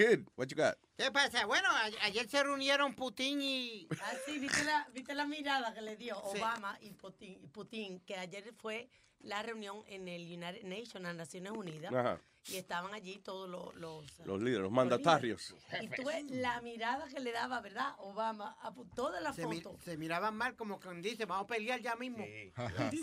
Good. What you got? ¿Qué pasa? Bueno, ayer se reunieron Putin y... Ah, sí, ¿viste la, viste la mirada que le dio Sí. Obama y Putin, y Putin, que ayer fue la reunión en el United Nations, las Naciones Unidas, Ajá. Y estaban allí todos los... Los, Los líderes, los mandatarios. Y tú ves la mirada que le daba, ¿verdad? Obama, a toda la Se, mi- se miraban mal, como quien dice, vamos a pelear ya mismo.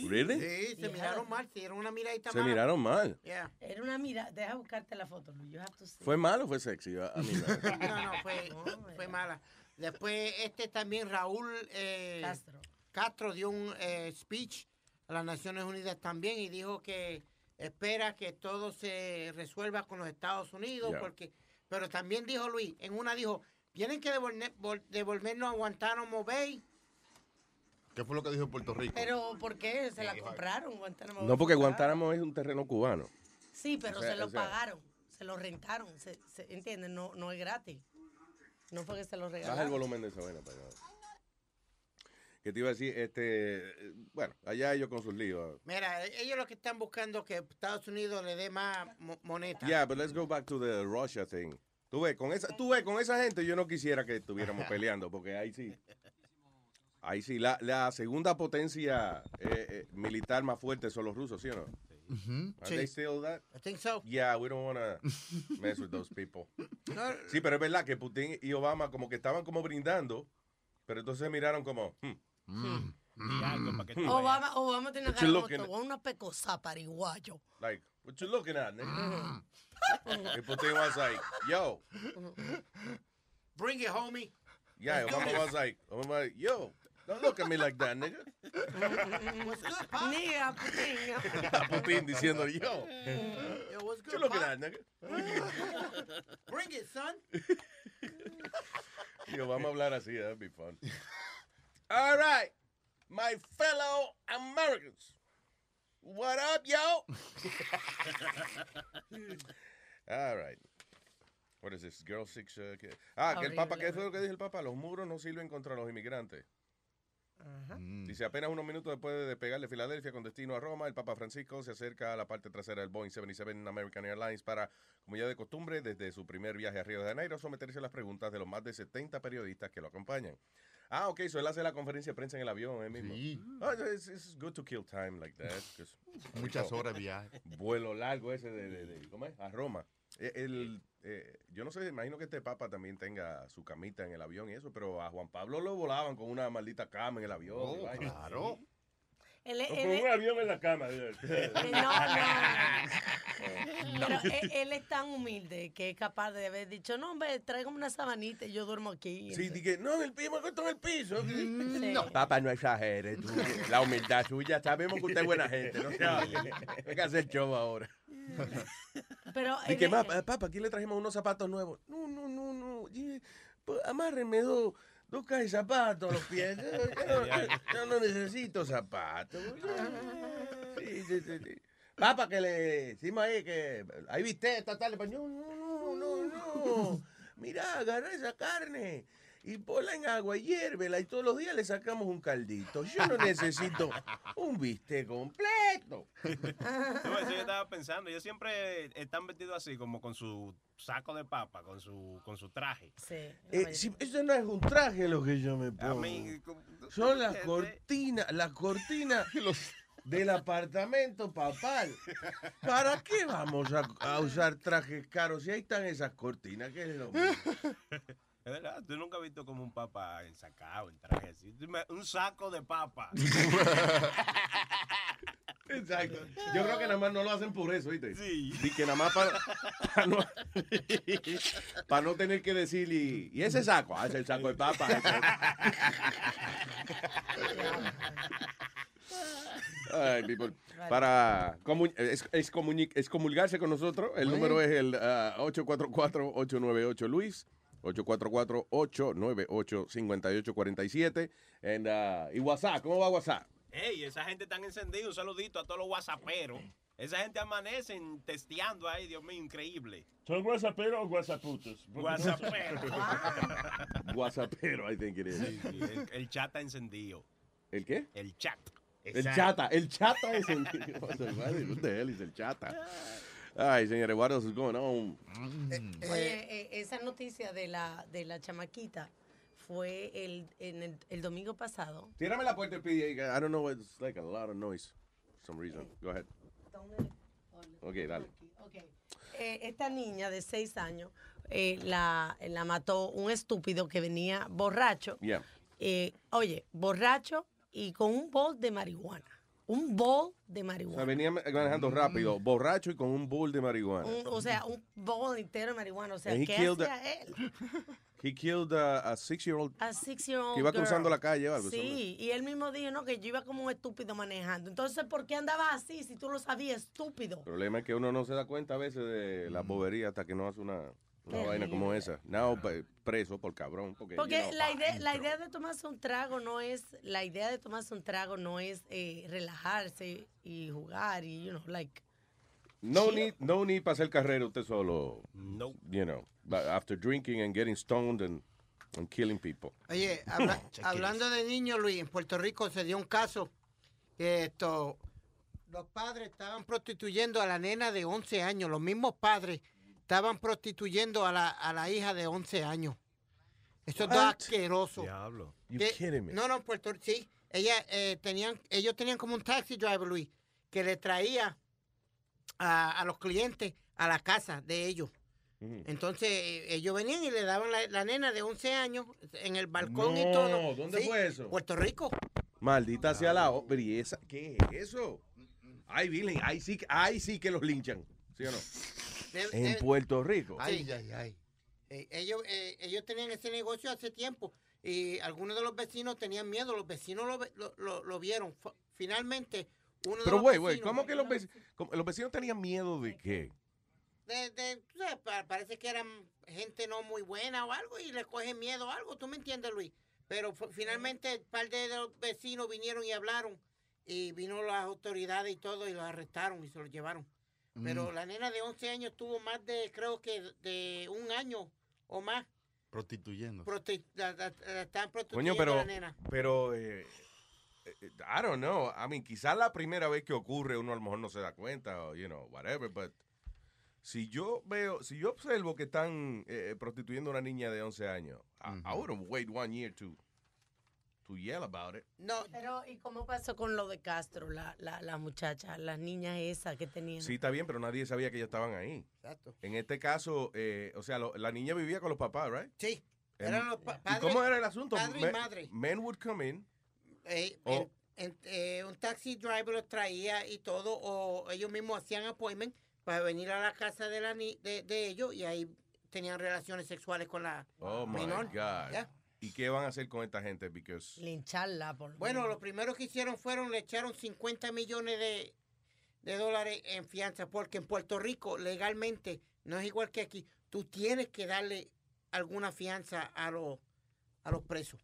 Really? Sí, se Yeah. miraron mal, se dieron una miradita Se mala. miraron mal. Yeah. Era una mirada, deja buscarte la foto, Luis, you have to see. ¿Fue mal o fue sexy? A a. No, no, fue, fue mala. Después, este también, Raúl eh, Castro. Castro dio un eh, speech a las Naciones Unidas también y dijo que espera que todo se resuelva con los Estados Unidos, Yeah. porque, pero también dijo Luis, en una dijo, tienen que devolver- vol- devolvernos a Guantánamo Bay. ¿Qué fue lo que dijo Puerto Rico? Pero, ¿por qué? ¿Se la compraron? Guantánamo No, porque. Guantánamo es un terreno cubano. Sí, pero O sea, se lo o sea- pagaron, se lo rentaron, se, se- ¿entiendes? No, no es gratis. No fue que se lo Baja el regalaron. volumen de esa vaina para allá. Que te iba a decir, este, eh, bueno, allá ellos con sus líos. Mira, e- ellos lo que están buscando que Estados Unidos le dé más mo- moneta. Yeah, but let's go back to the Russia thing. Tú ves, con esa, tú ves, con esa gente yo no quisiera que estuviéramos peleando, porque ahí sí. Ahí sí, la, la segunda potencia eh, eh, militar más fuerte son los rusos, ¿sí o no? Are Sí. they still that? I think so. Yeah, we don't want to mess with those people. No, Sí, pero es verdad que Putin y Obama como que estaban como brindando, pero entonces miraron como, hmm, Di algo para que tú. Obama, Obama tiene What cara you como looking una pecosa pariguayo. like, what you looking at, nigga? Hmm. y Putin was like, yo, Bring it, homie. yeah, Obama was like, Obama was like, yo, don't look at me like that, nigga. What's good, Pop? Niga, Putin. Putin diciendo, yo, Yo, what's what you looking at, nigga? Bring it, son. yo, vamos a hablar así, that'd be fun. All right, my fellow Americans. What up, yo? All right. What is this? Girl Six. uh, que- ah, que el Papa, ¿qué fue lo que dijo el Papa? Los muros no sirven contra los inmigrantes. Dice, apenas unos minutos después de despegar de Filadelfia con destino a Roma, el Papa Francisco se acerca a la parte trasera del Boeing 77 American Airlines para, como ya de costumbre, desde su primer viaje a Río de Janeiro, someterse a las preguntas de los más de 70 periodistas que lo acompañan. Ah, ok, so él hace la conferencia de prensa en el avión, él mismo. Sí. Ah, it's, it's good to kill time like that. Muchas horas de viaje. Vuelo largo ese de, de- de- ¿cómo es? A Roma. Eh, el, eh, yo no sé, imagino que este papa también tenga su camita en el avión y eso, pero a Juan Pablo lo volaban con una maldita cama en el avión. Oh, claro. Con un avión en la cama. eh, no, no. Pero él, él es tan humilde que es capaz de haber dicho, no, hombre, tráigame una sabanita y yo duermo aquí. Sí, dije, no, en el piso, me acuesto en el piso. Sí. Papá, no exagere. tú. La humildad suya, sabemos que usted es buena gente. No se hable. Venga a hacer show ahora. Pero Dije, él- "Ma- eh, papá, aquí le trajimos unos zapatos nuevos. No, no, no, no. y, pues, Amárrenme dos, dos cajas de zapatos a los pies. Yo, yo no, yo no necesito zapatos. Sí, sí, sí, sí. Papá, que le decimos ahí que ahí viste esta tarde. pues, No, no, no, no, no. Mira, agarra esa carne y ponla en agua y hiérvela y todos los días le sacamos un caldito. Yo no necesito un bistec completo. No, eso yo estaba pensando. Ellos siempre están vestidos así, como con su saco de papa, con su, con su traje. Sí, Eh, si- eso no es un traje lo que yo me A pongo. mí, como- Son las cortinas, las cortinas del apartamento papal. ¿Para qué vamos a, a usar trajes caros si ahí están esas cortinas? ¿Qué es lo mismo? Es verdad, tú nunca has visto como un papa ensacado, en traje así. Un saco de papa. Exacto. Yo creo que nada más no lo hacen por eso, ¿viste? Sí. Y que nada más para, no, tener que decir, y, y ese saco, ah, es el saco de papa. Ay, people. Para comu- es, es comuni- es comulgarse con nosotros, el número es el ah, 844-898 Luis. 844-898-5847. And, ah, y WhatsApp, ¿cómo va WhatsApp? Ey, esa gente tan encendida. Un saludito a todos los whatsapperos. Esa gente amanecen testeando ahí, Dios mío, increíble. ¿Son whatsapperos o whatsapputos? Whatsapperos. WhatsAppero, I think it is. Sí, sí, el, el chat está encendido. ¿El qué? El chat. El chata, el chata es el. What the hell is el chata? Ay, señores, what else is going on? Eh, Oye, eh, esa noticia de la, de la chamaquita fue el, en el, el domingo pasado. Tírame la puerta, PDA. I don't know, it's like a lot of noise for some reason. Go ahead. Ok, dale. Ok. Eh, esta niña de seis años eh, la, la mató un estúpido que venía borracho. Yeah. Eh, oye, borracho y con un bol de marihuana. Un bol de O marihuana. sea, venía manejando rápido, borracho y con un bull de marihuana. Un- o sea, un bol entero de marihuana. O sea, And he ¿qué killed hacía él? He killed a, a six-year-old. A six-year-old Que iba girl. cruzando la calle o algo, Sí, y él mismo dijo, no, que yo iba como un estúpido manejando. Entonces, ¿por qué andaba así si tú lo sabías, estúpido? El problema es que uno no se da cuenta a veces de la bobería hasta que no hace una, una vaina como esa. Now, pe- preso por cabrón. Porque, Porque you know, la idea, la dentro. idea de tomarse un trago no es, la idea de tomarse un trago no es eh, relajarse y jugar y, you know, like, No need, no need para hacer carrera usted solo. No. You know, but after drinking and getting stoned and, and killing people. Oye, habla- hablando de niños, Luis, en Puerto Rico se dio un caso que esto, los padres estaban prostituyendo a la nena de 11 años, los mismos padres estaban prostituyendo a la, a la hija de 11 años. Eso es asqueroso. Diablo. You kidding me? No, no, Puerto Rico, sí. Ella, eh, tenían, ellos tenían como un taxi driver, Luis, que le traía a, a los clientes a la casa de ellos. Ujú. Entonces, eh, ellos venían y le daban la, la nena de 11 años en el balcón y No, todo. ¿dónde Sí, fue eso? Puerto Rico. Maldita sea la obra. ¿Y esa qué es eso? Ay, Billy, ahí sí, ahí sí que los linchan. ¿Sí o no? De- En de- Puerto Rico. Ay, ay, ay. eh, ellos, eh, ellos tenían ese negocio hace tiempo y algunos de los vecinos tenían miedo. Los vecinos lo, lo, lo- lo vieron. F- Finalmente, uno Pero, güey, güey, ¿cómo que los vecinos, los vecinos tenían miedo de qué? de, de- tú sabes, pa- parece que eran gente no muy buena o algo y les cogen miedo o algo, ¿tú me entiendes, Luis? Pero finalmente un par de los vecinos vinieron y hablaron y vino las autoridades y todo y los arrestaron y se los llevaron. Pero la nena de 11 años tuvo más de, creo que de un año o más. Prostituyendo. la, la- la estaban Coño, prostituyendo a la nena. pero, eh, eh, I don't know. I mean, quizás la primera vez que ocurre uno a lo mejor no se da cuenta, o, you know, whatever, but si yo veo, si yo observo que están eh, prostituyendo a una niña de 11 años, I, I wouldn't wait one year to, to yell about it. No, Pero, ¿y cómo pasó con lo de Castro, la, la, la muchacha, las niñas esas que tenían? Sí, está bien, pero nadie sabía que ellas estaban ahí. exacto. En este caso, eh, o sea, lo- la niña vivía con los papás, right? Sí, eran los pa- ¿Y padres. cómo era el asunto? padre y madre. Men would come in. Eh, O- en- en- eh, un taxi driver los traía y todo, o ellos mismos hacían appointment para venir a la casa de, la ni- de, de ellos y ahí tenían relaciones sexuales con la Oh my menor. God. Ya. ¿Y qué van a hacer con esta gente? Because Lincharla por Bueno, lo primero que hicieron fueron le echaron 50 millones de, de dólares en fianza, porque en Puerto Rico legalmente no es igual que aquí. Tú tienes que darle alguna fianza a los a los presos.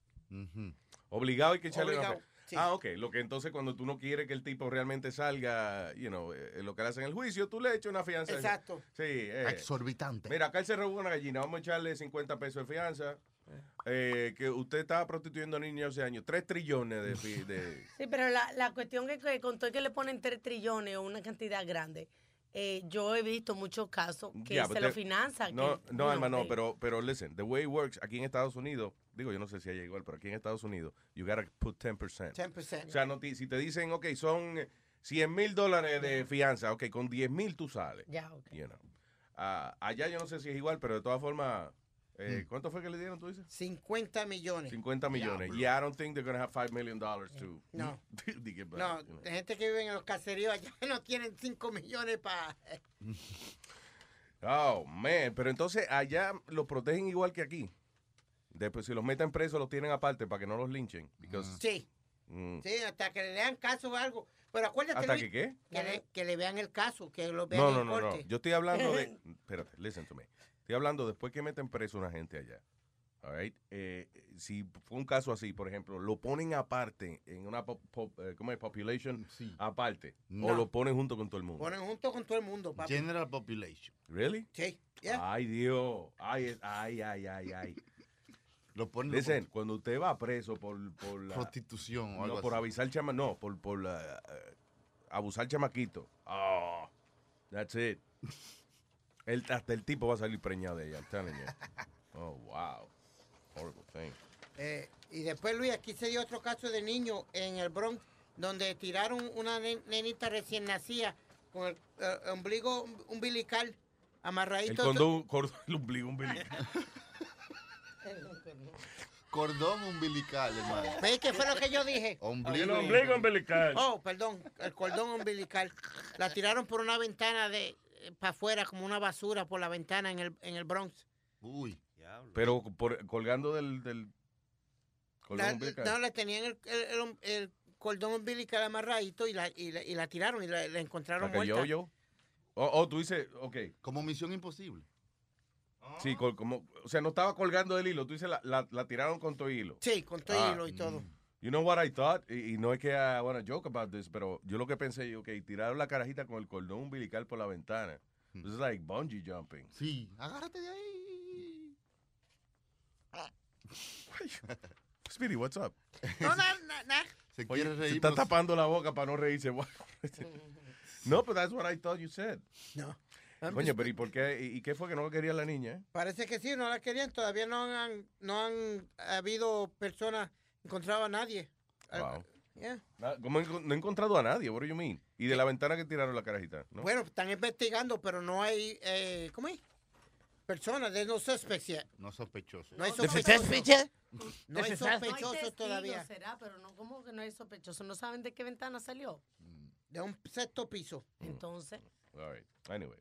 Obligado hay que echarle una Obligado, sí. Ah, ok. Lo que entonces cuando tú no quieres que el tipo realmente salga, you know, eh, lo que le hacen en el juicio, tú le echas una fianza. Exacto. Sí. eh, Exorbitante. Mira, acá él se robó una gallina, vamos a echarle 50 pesos de fianza. Eh, que usted estaba prostituyendo a niños 11 años, 3 trillones de... Sí, pero la, la cuestión es que con todo el que le ponen 3 trillones o una cantidad grande, eh, yo he visto muchos casos que Yeah, se but lo financian. No, que, no, Alma, no, pero, pero listen, the way it works, aquí en Estados Unidos, digo, yo no sé si allá igual, pero aquí en Estados Unidos, you gotta put 10%. 10%. O sea, no te- si te dicen, ok, son 100 mil dólares de fianza, ok, con 10 mil tú sales. Ya, ok. You know. Ah, allá yo no sé si es igual, pero de todas formas, eh, ¿cuánto fue que le dieron, tú dices? 50 millones. 50 millones. Y I don't think they're going to have 5 million dollars to... No. to get back, No, you know. de gente que vive en los caseríos allá no tienen 5 millones para... Oh, man. Pero entonces allá los protegen igual que aquí. Después, si los meten presos, los tienen aparte para que no los linchen. Because, Sí, mm, sí, hasta que le lean caso o algo. Pero acuérdate, ¿Hasta Luis, que qué? que le, que le vean el caso, que lo vean No, en no, no, no. corte. Yo estoy hablando de. Espérate, listen to me. Estoy hablando después que meten preso a una gente allá. All right? Eh, si fue un caso así, por ejemplo, lo ponen aparte en una po- po- eh, ¿cómo es? population Sí. aparte. O lo ponen junto con todo el mundo. Ponen junto con todo el mundo, papi. General population. ¿Really? Sí. Ay, Dios. Ay, ay, ay, ay, ay. Lo ponen Listen, cuando usted va preso por, por la. prostitución o algo No, por así. avisar chama, no, por, por la, eh, abusar chamaquito. Oh, that's it. El- hasta el tipo va a salir preñado de ella, I'm telling you. Oh, wow. Horrible thing. Eh, y después, Luis, aquí se dio otro caso de niño en el Bronx, donde tiraron una nen- nenita recién nacida con el eh, ombligo umbilical El amarradito. condón, cordón, el ombligo umbilical. Cordón umbilical, hermano. ¿Veis qué fue lo que yo dije? El ombligo umbilical. Oh, perdón, el cordón umbilical. La tiraron por una ventana de para afuera, como una basura por la ventana en el, en el Bronx. Uy. Pero por- colgando del, del cordón La- umbilical. no, le tenían el, el- el- el cordón umbilical amarradito y la, y la, y la tiraron y la, la encontraron muerta. yo, yo. Oh, oh, tú dices, ok. Como misión imposible. Sí, col- como, o sea, no estaba colgando del hilo. Tú dices, la, la, la tiraron con tu hilo. Sí, con todo Ah, hilo y todo. You know what I thought? Y, y no es que I wanna joke about this, pero yo lo que pensé, ok, tiraron la carajita con el cordón umbilical por la ventana. This is like bungee jumping. Sí. Agárrate de ahí. Speedy, what's up? No, no, no, no. Se Oye, quiere se reír. está tapando la boca para no reírse. no, pero that's what I thought you said. No. Coño, pero ¿y por qué? ¿Y, qué fue que no quería la niña? Parece que sí, no la querían. Todavía no han, no han habido personas, encontrado a nadie. Wow. Yeah. Na- ¿Cómo enco- no he encontrado a nadie? What do you mean? Y de la ventana que tiraron la carajita, ¿no? Bueno, están investigando, pero no hay, eh, ¿cómo es? Personas, de no suspects yet. No sospechoso. No hay ¿De sospechosos. No hay ¿De No hay sospechosos todavía. será, pero no, ¿cómo que no hay sospechoso? ¿No saben de qué ventana salió? De un sexto piso. Entonces, All right. Anyway.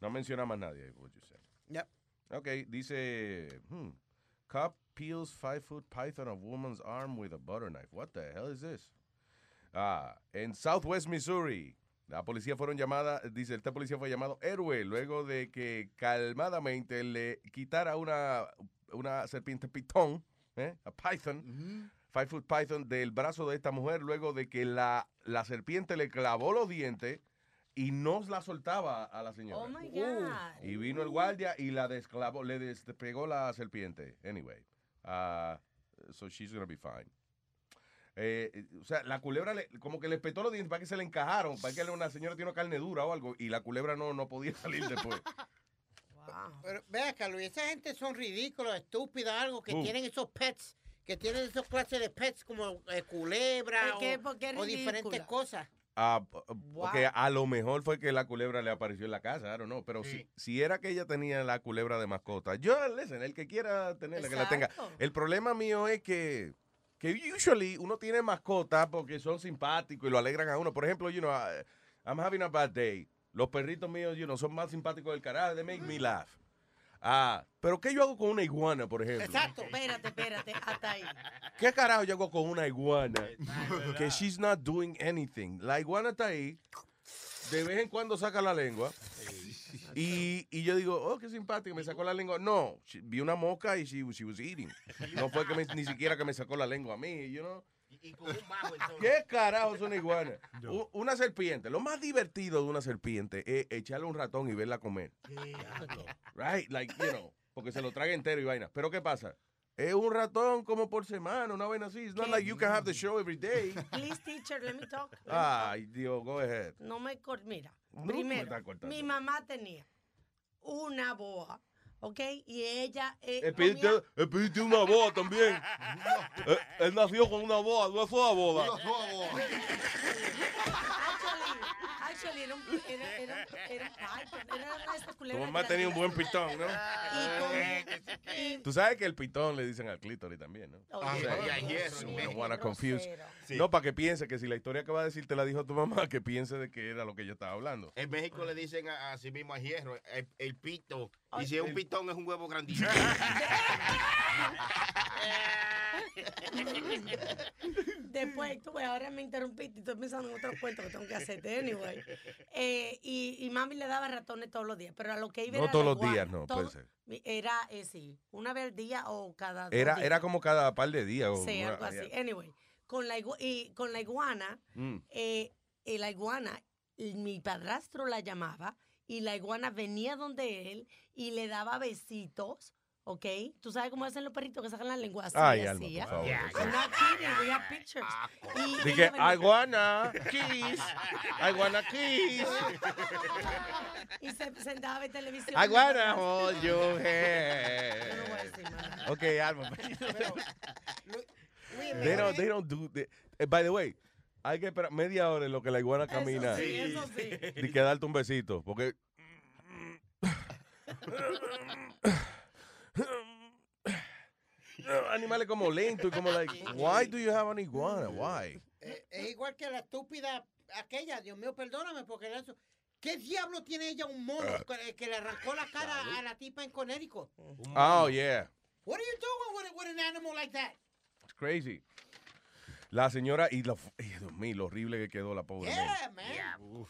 No menciona más nadie, what you said. Yep. Ok, dice, hmm, cop peels five foot python of woman's arm with a butter knife. What the hell is this? Ah, en Southwest Missouri, la policía fueron llamada, dice, esta policía fue llamado héroe luego de que calmadamente le quitara una, una serpiente pitón, ¿eh? a python, five foot python, del brazo de esta mujer luego de que la, la serpiente le clavó los dientes y no la soltaba a la señora. oh my God. Y vino el guardia y la desclavó, le despegó la serpiente. Anyway, uh, so she's gonna be fine. Eh, eh, o sea, la culebra le- como que le espetó los dientes para que se le encajaron, para que una señora tiene una carne dura o algo, y la culebra no, no podía salir después. Wow. Pero vea, Carlos, esa gente son ridículos, estúpidos, algo que Uh. tienen esos pets, que tienen esos clases de pets como eh, culebra ¿Por qué? o, ¿Por qué o diferentes cosas. Ah, Wow. Porque a lo mejor fue que la culebra le apareció en la casa, I don't know, pero si, si era que ella tenía la culebra de mascota, yo, listen, el que quiera tenerla, que la tenga. El problema mío es que, que usually uno tiene mascotas porque son simpáticos y lo alegran a uno. Por ejemplo, you know, I- I'm having a bad day. Los perritos míos, you know, son más simpáticos del carajo. They make me laugh. Ah, pero ¿qué yo hago con una iguana, por ejemplo? Exacto. Espérate, espérate, hasta ahí. ¿Qué carajo yo hago con una iguana? que she's not doing anything. La iguana está ahí. De vez en cuando saca la lengua. Y, y yo digo, oh, qué simpático, me sacó la lengua. No, she- vi una mosca y she, she was eating. No fue que me- ni siquiera que me sacó la lengua a mí, you know. Y con un bajo entonces. ¿Qué carajo es una iguana? U- Una serpiente. Lo más divertido de una serpiente es echarle un ratón y verla comer. Right? Like, you know, porque se lo traga entero y vaina. Pero ¿qué pasa? Es un ratón como por semana, una vaina así. It's not like you can have the show every day. Please, teacher, let me talk. Let me talk. Ay, Dios, go ahead. No me cor- Mira, No me primero, está cortando. mi mamá tenía una boa, ¿ok? Y ella eh, Espíritu, comía- espíritu una boa también. Eh, él nació con una boa, no fue a boda. Dios, oh, oh. Actually, actually, era un, era, era, era, ay, era una de esas Tu mamá tenía un buen pitón, ¿no? Y con- y- Tú sabes que el pitón le dicen al clítoris también, ¿no? Oye, sí, qué y a hierro, grosero, you don't qué wanna confuse. grosero. No, para que piense que si la historia que va a decir te la dijo tu mamá, que piense de que era lo que yo estaba hablando. En México le dicen a, a sí mismo a hierro, el, el pito. Ay, y si es un pitón, es un huevo grandísimo. Después, tú ves, ahora me interrumpiste y estoy pensando en otro cuento que tengo que hacerte, anyway. Eh, y, y mami le daba ratones todos los días, pero a lo que iba No era todos los días, no, Todo- puede ser. Era, eh, sí, una vez al día o cada dos Era, días. era como cada par de días. o Sí, una- algo así. Anyway, con la, y con la iguana, Mm. eh, eh, la iguana, y mi padrastro la llamaba y la iguana venía donde él y le daba besitos ¿Ok? ¿Tú sabes cómo hacen los perritos que sacan la lengua así? Ay, así, Alma, ¿ya? por favor. I'm not kidding, we have pictures. Y- Dije, y ella I wanna kiss. I wanna kiss. Y se sentaba a ver televisión. I wanna hold your Yo no voy a hand. decir nada. Ok, Alma. Luis, They don't, they don't do. they- eh, by the way, hay que esperar media hora en lo que la iguana camina Eso sí, eso sí. y que darte un besito. Porque. Animales como lento y como like, why do you have an iguana? Why? Eh, es igual que la estúpida aquella, Dios mío, perdóname, porque eso. ¿Qué diablo tiene ella un mono Ah. que, que le arrancó la cara a la tipa en Connecticut? Oh, yeah. What are you doing with, with an animal like that? It's crazy. La señora, y lo, ay, Dios mío, lo horrible que quedó la pobre. man. Yeah, man.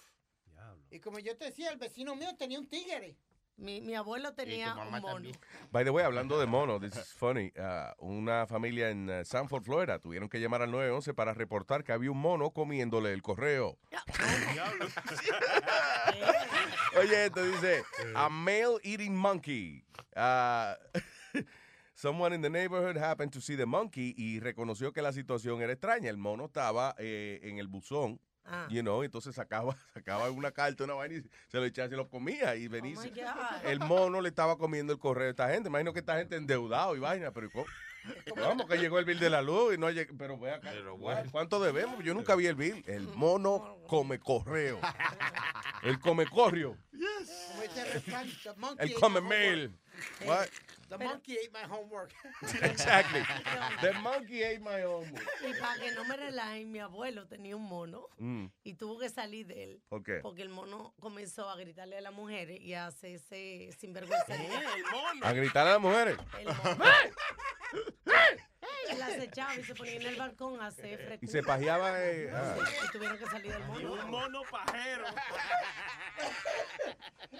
Y como yo te decía, el vecino mío tenía un tigre. Mi, mi abuelo tenía un mono. también. By the way, hablando de mono, this is funny. uh, una familia en uh, Sanford, Florida, tuvieron que llamar al 911 para reportar que había un mono comiéndole el correo. Oye, esto dice, a male eating monkey. Uh, someone in the neighborhood happened to see the monkey y reconoció que la situación era extraña. El mono estaba eh, en el buzón, Ah. you know, entonces sacaba, sacaba una carta, una vaina y se lo echaba y se lo comía. Y Oh venía, el mono le estaba comiendo el correo a esta gente. Imagino que esta gente endeudado y vaina, pero ¿y cómo? Vamos, que llegó el bill de la luz y no llegó. Pero ve acá, ¿cuánto debemos? Yo nunca vi el bill. El mono come correo. El come correo. Como dice el come mail. What? The monkey ate my homework. Exactly. The monkey ate my homework. Y para que no me relajen, mi abuelo tenía un mono Mm, y tuvo que salir de él. ¿Por qué? Porque el mono comenzó a gritarle a las mujeres y a hacerse sinvergüenza. El mono. A gritar a las mujeres. El mono. Él acechaba y se ponía en el balcón a hacer Y frescura. se pajeaba. eh, ah. Y tuvieron que salir del Y mono. un mono pajero.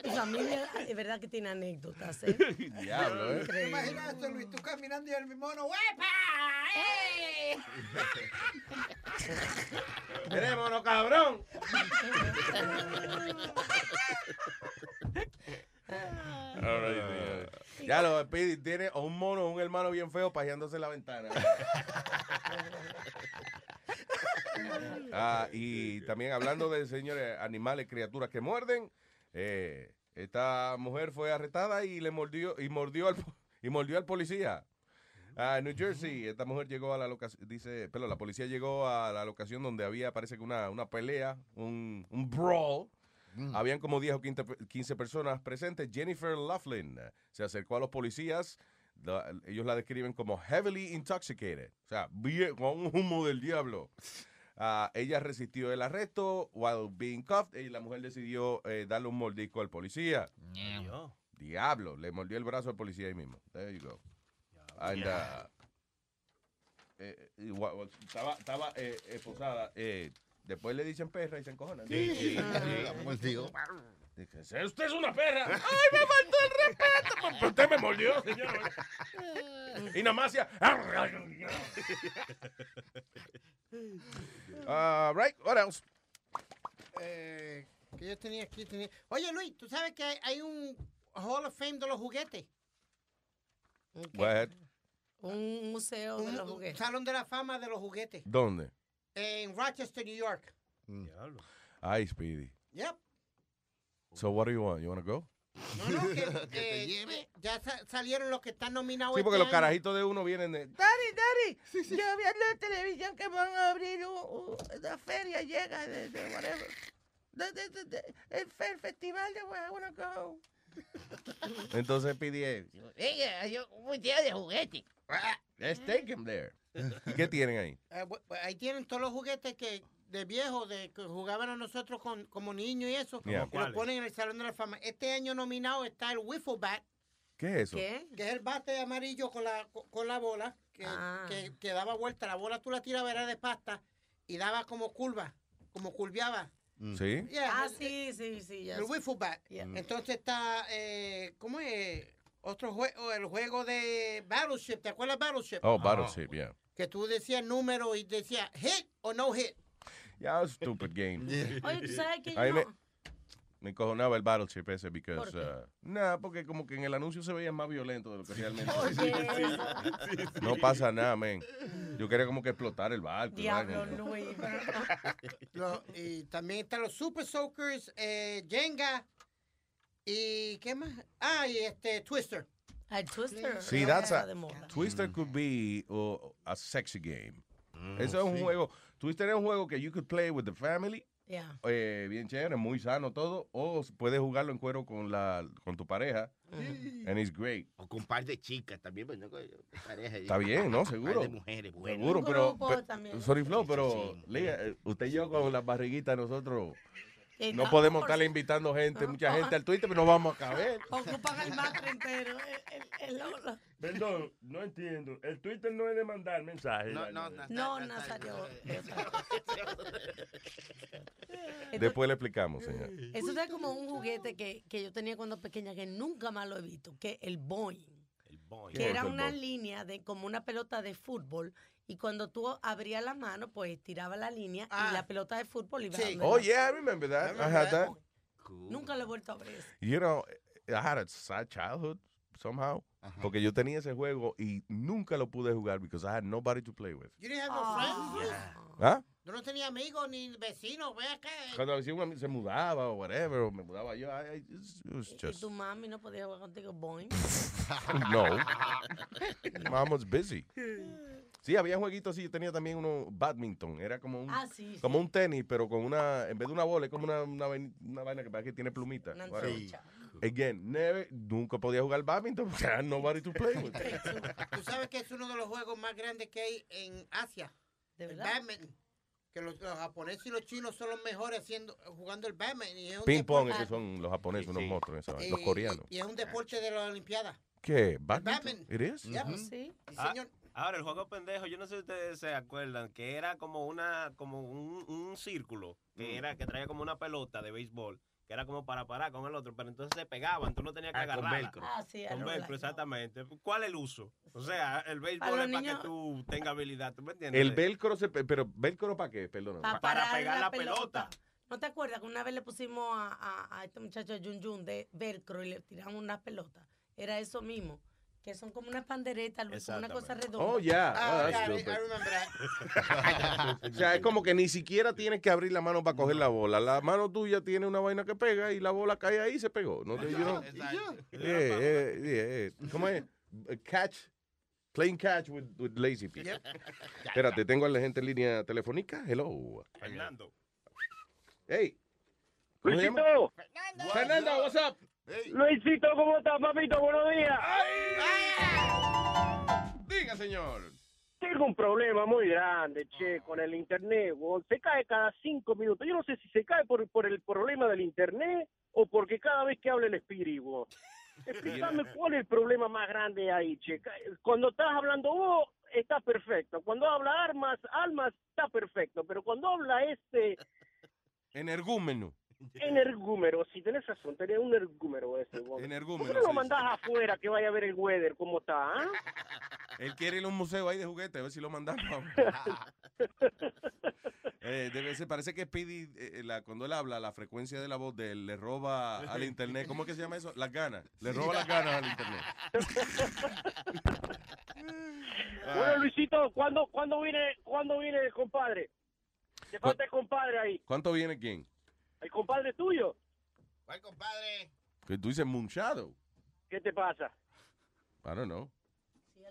Mi familia es verdad que tiene anécdotas, ¿eh? Diablo, ¿eh? Increíble. Imagínate, Luis, tú caminando y el mono, ¡huepa! ¡Eh! ¡Querémonos, cabrón! Ay, Dios. Ya lo Speedy tiene o un mono o un hermano bien feo pajeándose en la ventana. Ah, y también hablando de señores animales, criaturas que muerden, eh, esta mujer fue arrestada y le mordió y mordió al y mordió al policía. Ah, en New Jersey, esta mujer llegó a la locación, dice, pero la policía llegó a la locación donde había, parece que una, una pelea, un, un brawl. Habían como 10 o 15, pe- 15 personas presentes. Jennifer Laughlin eh, se acercó a los policías. La- ellos la describen como heavily intoxicated. O sea, bien, con un humo del diablo. Ah, ella resistió el arresto while being cuffed y la mujer decidió eh, darle un mordisco al policía. Diablo, le mordió el brazo al policía ahí mismo. There you go. And, uh, eh, gua- estaba estaba eh, esposada. Después le dicen perra y se encojonan. Mordido. Dice, usted es una perra. ¡Ay, me faltó el respeto! Pues usted me mordió, señor. Y nada más hacía... Ah, right, what else? Eh, que yo tenía aquí, tenía... Oye, Luis, ¿tú sabes que hay, hay un Hall of Fame de los juguetes? Ok. Go ahead. Un museo de Un, los un juguetes. salón de la fama de los juguetes. ¿Dónde? En Rochester, New York. Diablo. Ay, Speedy. Yep. So what do you want? You want to go? No, no, que, eh, ya sa- salieron los que están nominados. Sí, porque este los año. carajitos de uno vienen de... Daddy, daddy, yo vi en la televisión que van a abrir un- un- una feria, llega de, de whatever. De- de- de- de- el, fe- el festival de I wanna go. Entonces pidí, Oiga, hay un museo de juguetes. let's take him there. ¿Y qué tienen ahí? Eh, bu- ahí tienen todos los juguetes que de viejos, de que jugaban a nosotros con, como niños y eso. Yeah. Y lo ponen en el Salón de la Fama. Este año nominado está el Wiffle Bat, ¿Qué es eso? ¿Qué? que es el bate amarillo con la, con, con la bola, que, Ah. que, que daba vuelta. La bola tú la tirabas, era de pasta, y daba como curva, como curviaba. ¿Sí? Yeah, Ah, el- sí, sí, sí. ya El. Wiffle Bat. Yeah. Entonces está, eh, ¿cómo es? Otro juego, el juego de Battleship, ¿te acuerdas Battleship? Oh, Battleship, yeah. Que tú decías número y decías hit o no hit. Yeah, it was a stupid game. Oye, ¿tú sabes que yo no? me encojonaba el Battleship ese, because, ¿Por uh, nah, porque como que en el anuncio se veía más violento de lo que realmente. No pasa nada, men. Yo quería como que explotar el barco. y Diablo. Luis. Y también están los Super Soakers, eh, Jenga y ¿qué más? Ah, y este Twister. El Twister. Sí, no that's a. Twister could be uh, a sexy game. Mm, Eso es un juego, Twister es un juego que you could play with the family, Yeah. eh, bien chévere, muy sano todo, o puedes jugarlo en cuero con la con tu pareja, and it's great. O con un par de chicas también, bueno, con pareja. Está bien, ¿no? Un par Seguro. de mujeres, bueno. Seguro, Un pero, grupo pe- también. sorry Flo, pero sí, sí. Eh, usted y yo con las barriguitas nosotros Eh, no ah, podemos estarle invitando gente, Ah, mucha ah. gente al Twitter, pero no vamos a caber. Ocupan el matre entero. El, el, el- Perdón, no entiendo. El Twitter no es de mandar mensajes. No, no, No, Nazario. Después le explicamos, señor. Eso es como un juguete que, que yo tenía cuando pequeña que nunca más lo he visto, que el Boeing. El. ¿Qué Que era una Boeing? línea de como una pelota de fútbol y cuando tú abrías la mano, pues tiraba la línea Ah. y la pelota de fútbol iba Sí. donde Oh, yeah, I remember that. I I remember had that. that. Nunca lo he vuelto a ver. You know, I had a sad childhood somehow. Porque yo tenía ese juego y nunca lo pude jugar because I had nobody to play with. You didn't have no friends? Ah. ¿Ah? Yo no tenía amigos ni vecinos, ve acá. eh. Cuando si un amigo se mudaba o whatever, o me mudaba yo, I, I- it was Y just, tu mami no podía jugar contigo Boeing. no. Mom was busy. Sí, había jueguitos así, yo tenía también uno, badminton, era como un, Ah, sí. como un tenis, pero con una, en vez de una bola, es como una, una, vain- una vaina que parece que tiene plumita. Antorcha. Again, never, nunca podía jugar badminton porque had nobody to play with. Tú sabes que es uno de los juegos más grandes que hay en Asia. ¿De El verdad? badminton. Que los, los japoneses y los chinos son los mejores haciendo, jugando el badminton. Y es un Ping pong, es que son los japoneses, unos Sí. monstruos, esa vaina, y- los coreanos. Y, y es un deporte de la Olimpiada. ¿Qué? ¿Badminton? badminton. ¿It is? Pues, Sí. sí, Ah. Ahora, el juego pendejo, yo no sé si ustedes se acuerdan, que era como una, como un, un círculo, que era, que traía como una pelota de béisbol, que era como para parar con el otro, pero entonces se pegaban, tú no tenías que Ah, con velcro. Ah, sí. Con velcro, exactamente. ¿Cuál es el uso? O sea, el béisbol es para que tú tengas habilidad, ¿tú me entiendes? El velcro, se, pe- pero ¿velcro para qué? Perdón. Pa- para pegar la pelota. ¿No te acuerdas que una vez le pusimos a, a- a este muchacho Jun Jun de velcro y le tiramos unas pelotas? Era eso mismo, que son como unas panderetas, Luis, como una cosa redonda. Oh, yeah. Ah, Oh, that's. I that. O sea, es como que ni siquiera tienes que abrir la mano para coger la bola. La mano tuya tiene una vaina que pega y la bola cae ahí y se pegó. No te, you know? Exacto. Yeah, yeah, yeah, yeah. ¿Cómo es? Catch. Playing catch with, with lazy people. Espérate, tengo a la gente en línea telefónica. Hello. Fernando. Hey. Luisito, Fernando, what's up? Luisito, ¿cómo estás, papito? Buenos días. Diga, señor. Tengo un problema muy grande, che, con el internet. weón. Se cae cada cinco minutos. Yo no sé si se cae por, por el problema del internet o porque cada vez que habla el espíritu. Explícame cuál es el problema más grande ahí, che. Cuando estás hablando vos, está perfecto. Cuando habla Armas, Almas, está perfecto. Pero cuando habla este Energúmeno. energúmero, si tenés razón, tenés un energúmero ese, weón. ¿Por qué no lo sí, mandás afuera que vaya a ver el weather cómo está, ah? Él quiere ir a un museo ahí de juguetes, a ver si lo mandamos. Eh, debe ser, parece que Speedy, eh, la, cuando él habla, la frecuencia de la voz de él le roba al internet. ¿Cómo es que se llama eso? Las ganas. Le roba las ganas al internet. Bueno, Luisito, ¿cuándo, cuándo viene, cuándo viene el compadre? Te falta el compadre ahí. ¿Cuánto viene quién? El compadre tuyo. ¿Cuál compadre? Que tú dices Moonshadow. ¿Qué te pasa? I don't know.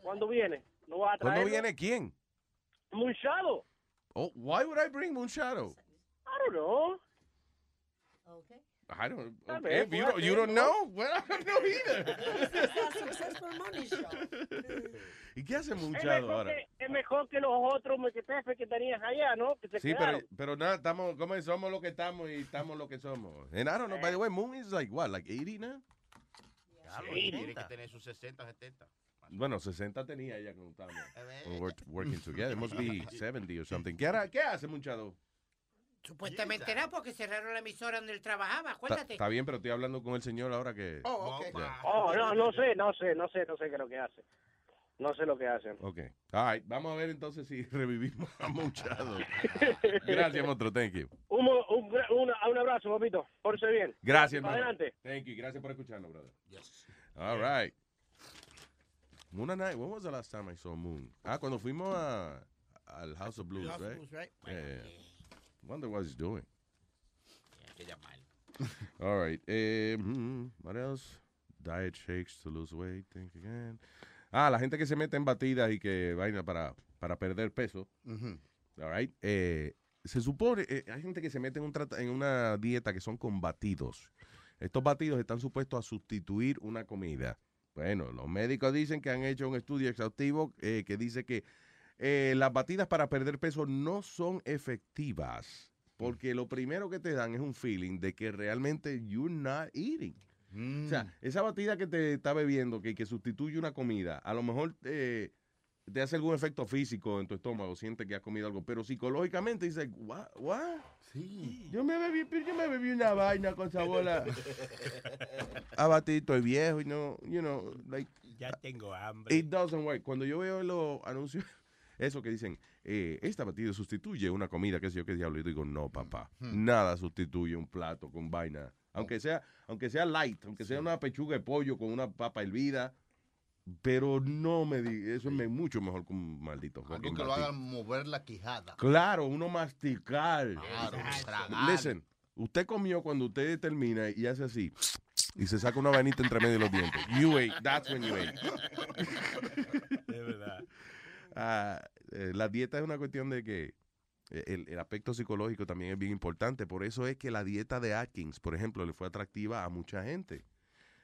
¿Cuándo viene? ¿No vas a traer? ¿Cuándo viene quién? Munchado. Oh, why would I bring Moonshadow? I don't know. Okay. I don't. Okay, if you don't, know? Well, I don't know either. It's a successful money show. ¿Y qué hace mejor, ahora? que, es mejor que los otros mequetefes que tenías allá, ¿no? Que se Sí, pero, quedaron. pero nada, estamos, como somos lo que estamos y estamos lo que somos. And I don't know, by the way, Moon is like, what, like 80 now? Sí, tiene que tener sus 60 o 70. Bueno, 60 tenía ya cuando estábamos working together. It must be 70 or something. ¿Qué, hará- qué hace Moonshadow? Supuestamente era porque cerraron la emisora donde él trabajaba, acuérdate. está bien, pero estoy hablando con el señor ahora que... Oh, ok. Ya. Oh, no, no sé, no sé, no sé, no sé qué es lo que hace. No sé lo que hacen. Ok. All right. Vamos a ver entonces si revivimos a Machado. Gracias, monstruo. Thank you. Un, un, una- un abrazo, papito. Pórtese bien. Gracias, hermano. Adelante. Thank you. Gracias por escucharnos, brother. All right. Moon and I, when was the last time I saw Moon? Ah, cuando fuimos a, al House of Blues, House of right? Blues, right? Yeah, yeah. Wonder what he's doing. Hay que llamarlo. All right. Eh, mm, what else? Diet shakes to lose weight. Think again. Ah, la gente que se mete en batidas y que vaina para, para perder peso. Ujú. All right. Eh, se supone, eh, hay gente que se mete en, un trata- en una dieta que son con batidos. Estos batidos están supuestos a sustituir una comida. Bueno, los médicos dicen que han hecho un estudio exhaustivo eh, que dice que eh, las batidas para perder peso no son efectivas. Porque lo primero que te dan es un feeling de que realmente you're not eating. Mm. O sea, esa batida que te está bebiendo, que, que sustituye una comida, a lo mejor eh, te hace algún efecto físico en tu estómago, siente que has comido algo, pero psicológicamente dices, what, what? sí. Yo me bebí, pero yo me bebí una vaina con sabor a, a batido, estoy viejo y no, you know, like, Ya tengo hambre. it doesn't work. Cuando yo veo los anuncios, eso que dicen, eh, esta batida sustituye una comida, qué sé yo, qué diablo, yo digo, no, papá, nada sustituye un plato con vaina. Aunque sea, aunque sea light, aunque sea una pechuga de pollo con una papa hervida, pero no me di, eso es me- mucho mejor que un maldito Algo que lo batido. haga mover la quijada. Claro, uno masticar. Claro, tragar. Listen, usted comió cuando usted termina y hace así y se saca una vainita entre medio de los dientes. You ate, that's when you ate. De verdad. Ah, eh, la dieta es una cuestión de que eh, el, el aspecto psicológico también es bien importante. Por eso es que la dieta de Atkins, por ejemplo, le fue atractiva a mucha gente.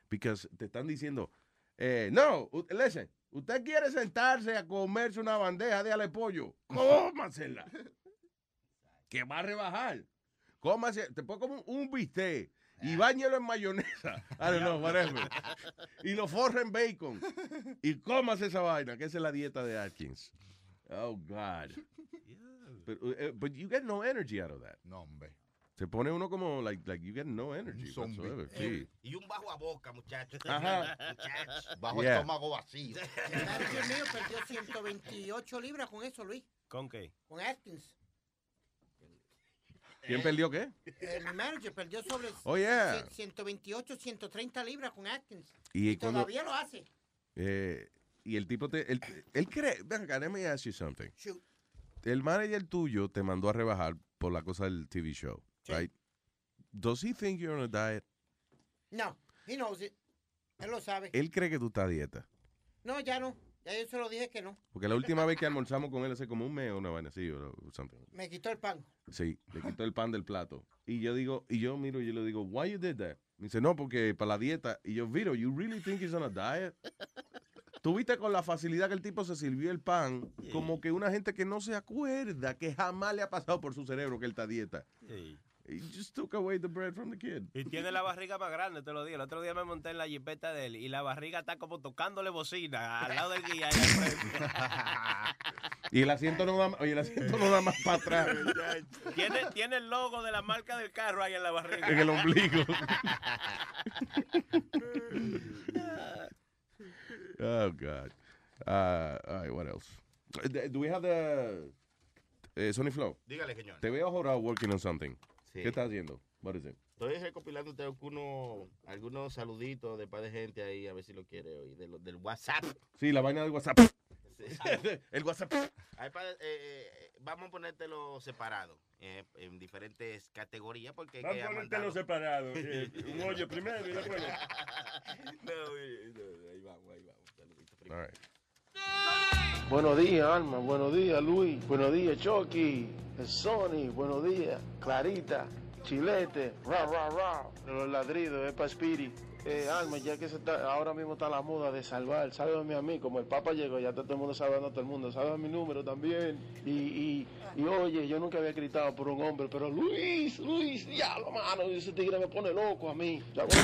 Porque te están diciendo, eh, no, listen, usted quiere sentarse a comerse una bandeja de ale pollo, cómasela. que va a rebajar. Cómase, te puedo comer un, un bistec y bañelo en mayonesa. I don't know, whatever. y lo forra en bacon. Y cómase esa vaina, que esa es la dieta de Atkins. Oh, God. Pero, eh, but you get no energy out of that. No, hombre. Se pone uno como, like, like you get no energy zombie. whatsoever. Sí. Y un bajo a boca, muchachos. Ajá. Muchachos. Bajo Yeah. estómago vacío. Manager mío perdió 128 libras con eso, Luis. ¿Con qué? Con Atkins. ¿Quién perdió qué? Eh, mi manager perdió sobre Oh, yeah. 128, 130 libras con Atkins. Y Y cuando, todavía lo hace. eh, y el tipo te, él, él cree, ven acá, let me ask you something. Shoot. El manager tuyo te mandó a rebajar por la cosa del TV show, Sí. right? Does he think you're on a diet? No, he knows it. Él lo sabe. Él cree que tú estás a dieta. No, ya no. Ya yo se lo dije que no. Porque la última vez que almorzamos con él hace como un mes o una vaina así, o something. Me quitó el pan. Sí, le quitó el pan del plato. Y yo digo, y yo miro y yo le digo, why you did that? Me dice, no, porque para la dieta. Y yo, Vito, you really think he's on a diet? Tuviste con la facilidad que el tipo se sirvió el pan, como que una gente que no se acuerda, que jamás le ha pasado por su cerebro que él está a dieta. Sí. He just took away the bread from the kid. Y tiene la barriga más grande, te lo digo. El otro día me monté en la jipeta de él y la barriga está como tocándole bocina al lado del guía. Y el asiento no da, oye, el asiento no da más para atrás, tiene, tiene el logo de la marca del carro ahí en la barriga. en el ombligo. oh, God. Uh, all right, what else? Uh, Do we have the... eh, Sony Flow? Dígale, señor. Te veo ahora working on something. Sí. ¿Qué estás haciendo? What is it? Estoy recopilando algunos, algunos saluditos de par de gente ahí, a ver si lo quiere oír, de lo- del WhatsApp. Sí, la vaina del WhatsApp. Sí. el WhatsApp. Ahí para- eh, eh, vamos a ponértelo separado, eh, en diferentes categorías, porque... que ha mandado- separados. un hoyo primero y después. No, no, ahí vamos, ahí vamos. Saludito primero. All right. Buenos días, Alma. Buenos días, Luis. Buenos días, Chucky. Sony. Buenos días, Clarita. Chilete. Ra, ra, ra. De los ladridos, es Paspiri. Eh, Alma, ya que se está, ahora mismo está la moda de salvar, sálvame a mí, como el Papa llegó, ya está todo el mundo salvando a todo el mundo, salva mi número también. Y, y, y oye, yo nunca había gritado por un hombre, pero Luis, Luis, ya lo mano, ese tigre me pone loco a mí. Ya, bueno,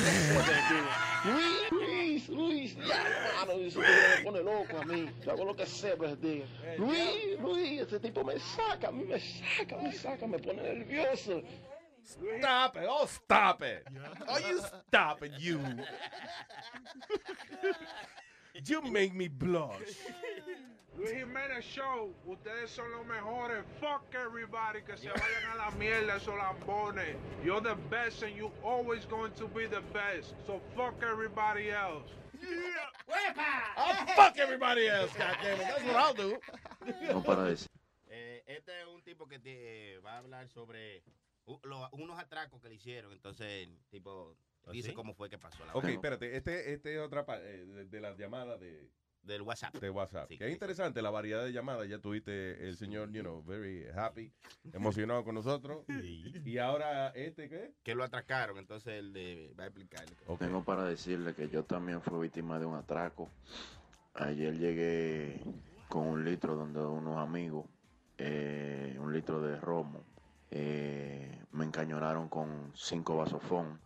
Luis, Luis, Luis, ya lo mano, ese tigre me pone loco a mí. Yo hago lo que sé, pues, ese tigre. Luis, Luis, ese tipo me saca, a mí me saca, me saca, me pone nervioso. Stop it. Oh, stop it. Oh, you stop it, you. You make me blush. Luis Jiménez Show, ustedes son los mejores. Fuck everybody, que se vayan a la mierda esos lambones. You're the best and you always going to be the best. So fuck everybody else. Yeah. I'll fuck everybody else, goddammit. That's what I'll do. No para decir. Eh, este es un tipo que te va a hablar sobre u- lo- unos atracos que le hicieron. Entonces, tipo ¿Ah, dice sí? cómo fue que pasó la Ok, espérate. Este, este es otra eh, de, de las llamadas de, del WhatsApp. de WhatsApp. Sí, que es sí, interesante la variedad de llamadas. Ya tuviste el señor, you know, very happy, emocionado con nosotros. Y ahora, ¿este qué? Que lo atracaron, entonces él le va a explicarle. Ok. Tengo para decirle que yo también fui víctima de un atraco. Ayer llegué con un litro donde unos amigos, eh, un litro de romo. Eh, me encañonaron con cinco vasofón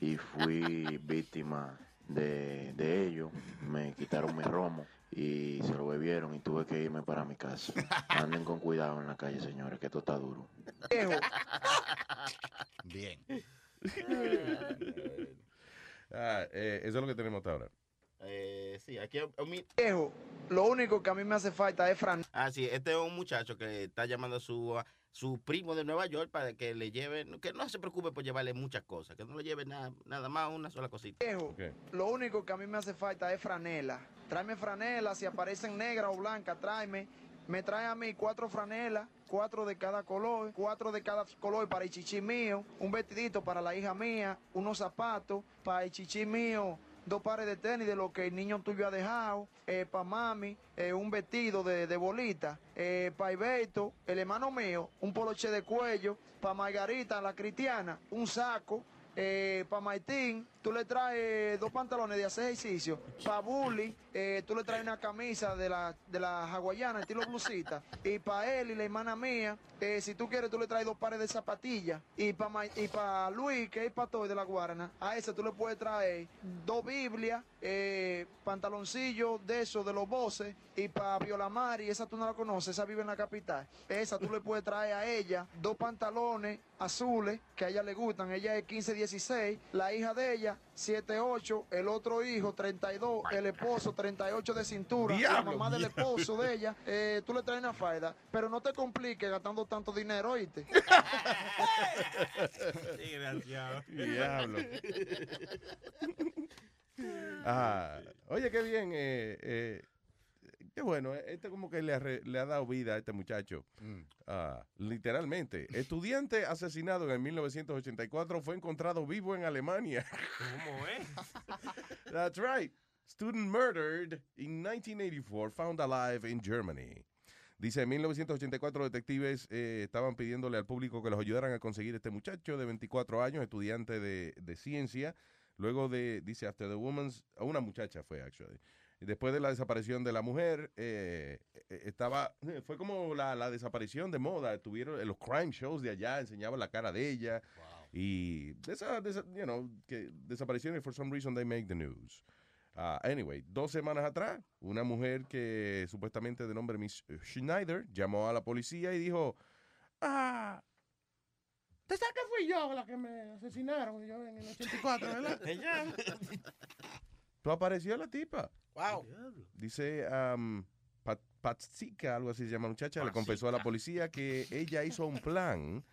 y fui víctima de, de ellos. Me quitaron mi romo y se lo bebieron y tuve que irme para mi casa. Anden con cuidado en la calle, señores, que esto está duro. Bien. Ah, eh, eso es lo que tenemos hasta ahora. Eh, sí, aquí hay un mi- Viejo, lo único que a mí me hace falta es Fran. Ah, sí, este es un muchacho que está llamando a su, a su primo de Nueva York para que le lleve, que no se preocupe por llevarle muchas cosas, que no le lleve nada, nada más una sola cosita. Viejo, lo único que a mí me hace falta es franela. Tráeme franela, si aparecen negra o blanca, tráeme. Me trae a mí cuatro franelas, cuatro de cada color, cuatro de cada color para el chichi mío, un vestidito para la hija mía, unos zapatos para el chichi mío, dos pares de tenis de lo que el niño tuyo ha dejado, para mami, eh, un vestido de, de bolita, eh, para Iberto, el hermano mío, un poloche de cuello, para Margarita, la cristiana, un saco, eh, para Martín, tú le traes dos pantalones de hacer ejercicio. Para Bully, eh, tú le traes una camisa de la, de la hawaiana, estilo blusita. Y para él y la hermana mía, eh, si tú quieres, tú le traes dos pares de zapatillas. Y para y pa Luis, que es pastor de la Guarana, a ese tú le puedes traer dos Biblias, eh, pantaloncillos de esos, de los voces. Y para Viola Mari, esa tú no la conoces, esa vive en la capital. Esa tú le puedes traer a ella dos pantalones azules que a ella le gustan. Ella es 15-16, la hija de ella 7-8, el otro hijo 32, el esposo 38 de cintura, la Diablo, mamá del esposo de ella, eh, tú le traes una falda, pero no te compliques gastando tanto dinero, ¿oíste? Desgraciado. Diablo. Ah, oye, qué bien. eh, eh, qué bueno. eh, Este como que le ha, re- le ha dado vida a este muchacho. Ah, literalmente. Estudiante asesinado en el 1984 fue encontrado vivo en Alemania. ¿Cómo es? That's right. Student murdered in 1984, found alive in Germany. Dice, en 1984 detectives eh, estaban pidiéndole al público que los ayudaran a conseguir este muchacho de 24 años, estudiante de, de ciencia. Luego de, dice, after the woman's, a una muchacha fue, actually. Y Después de la desaparición de la mujer, eh, eh, estaba, fue como la, la desaparición de moda. Tuvieron en los crime shows de allá, enseñaban la cara de ella. Y de esa, de esa, you know, que desapariciones, for some reason, they make the news. Ah, anyway, dos semanas atrás, una mujer que supuestamente de nombre Miss Schneider llamó a la policía y dijo, ah, ¿te sabes que fui yo la que me asesinaron yo en el 84, verdad? ¿Tú apareció la tipa? Wow. Dice um, Pat- algo así se llama la muchacha, le confesó a la policía que ella hizo un plan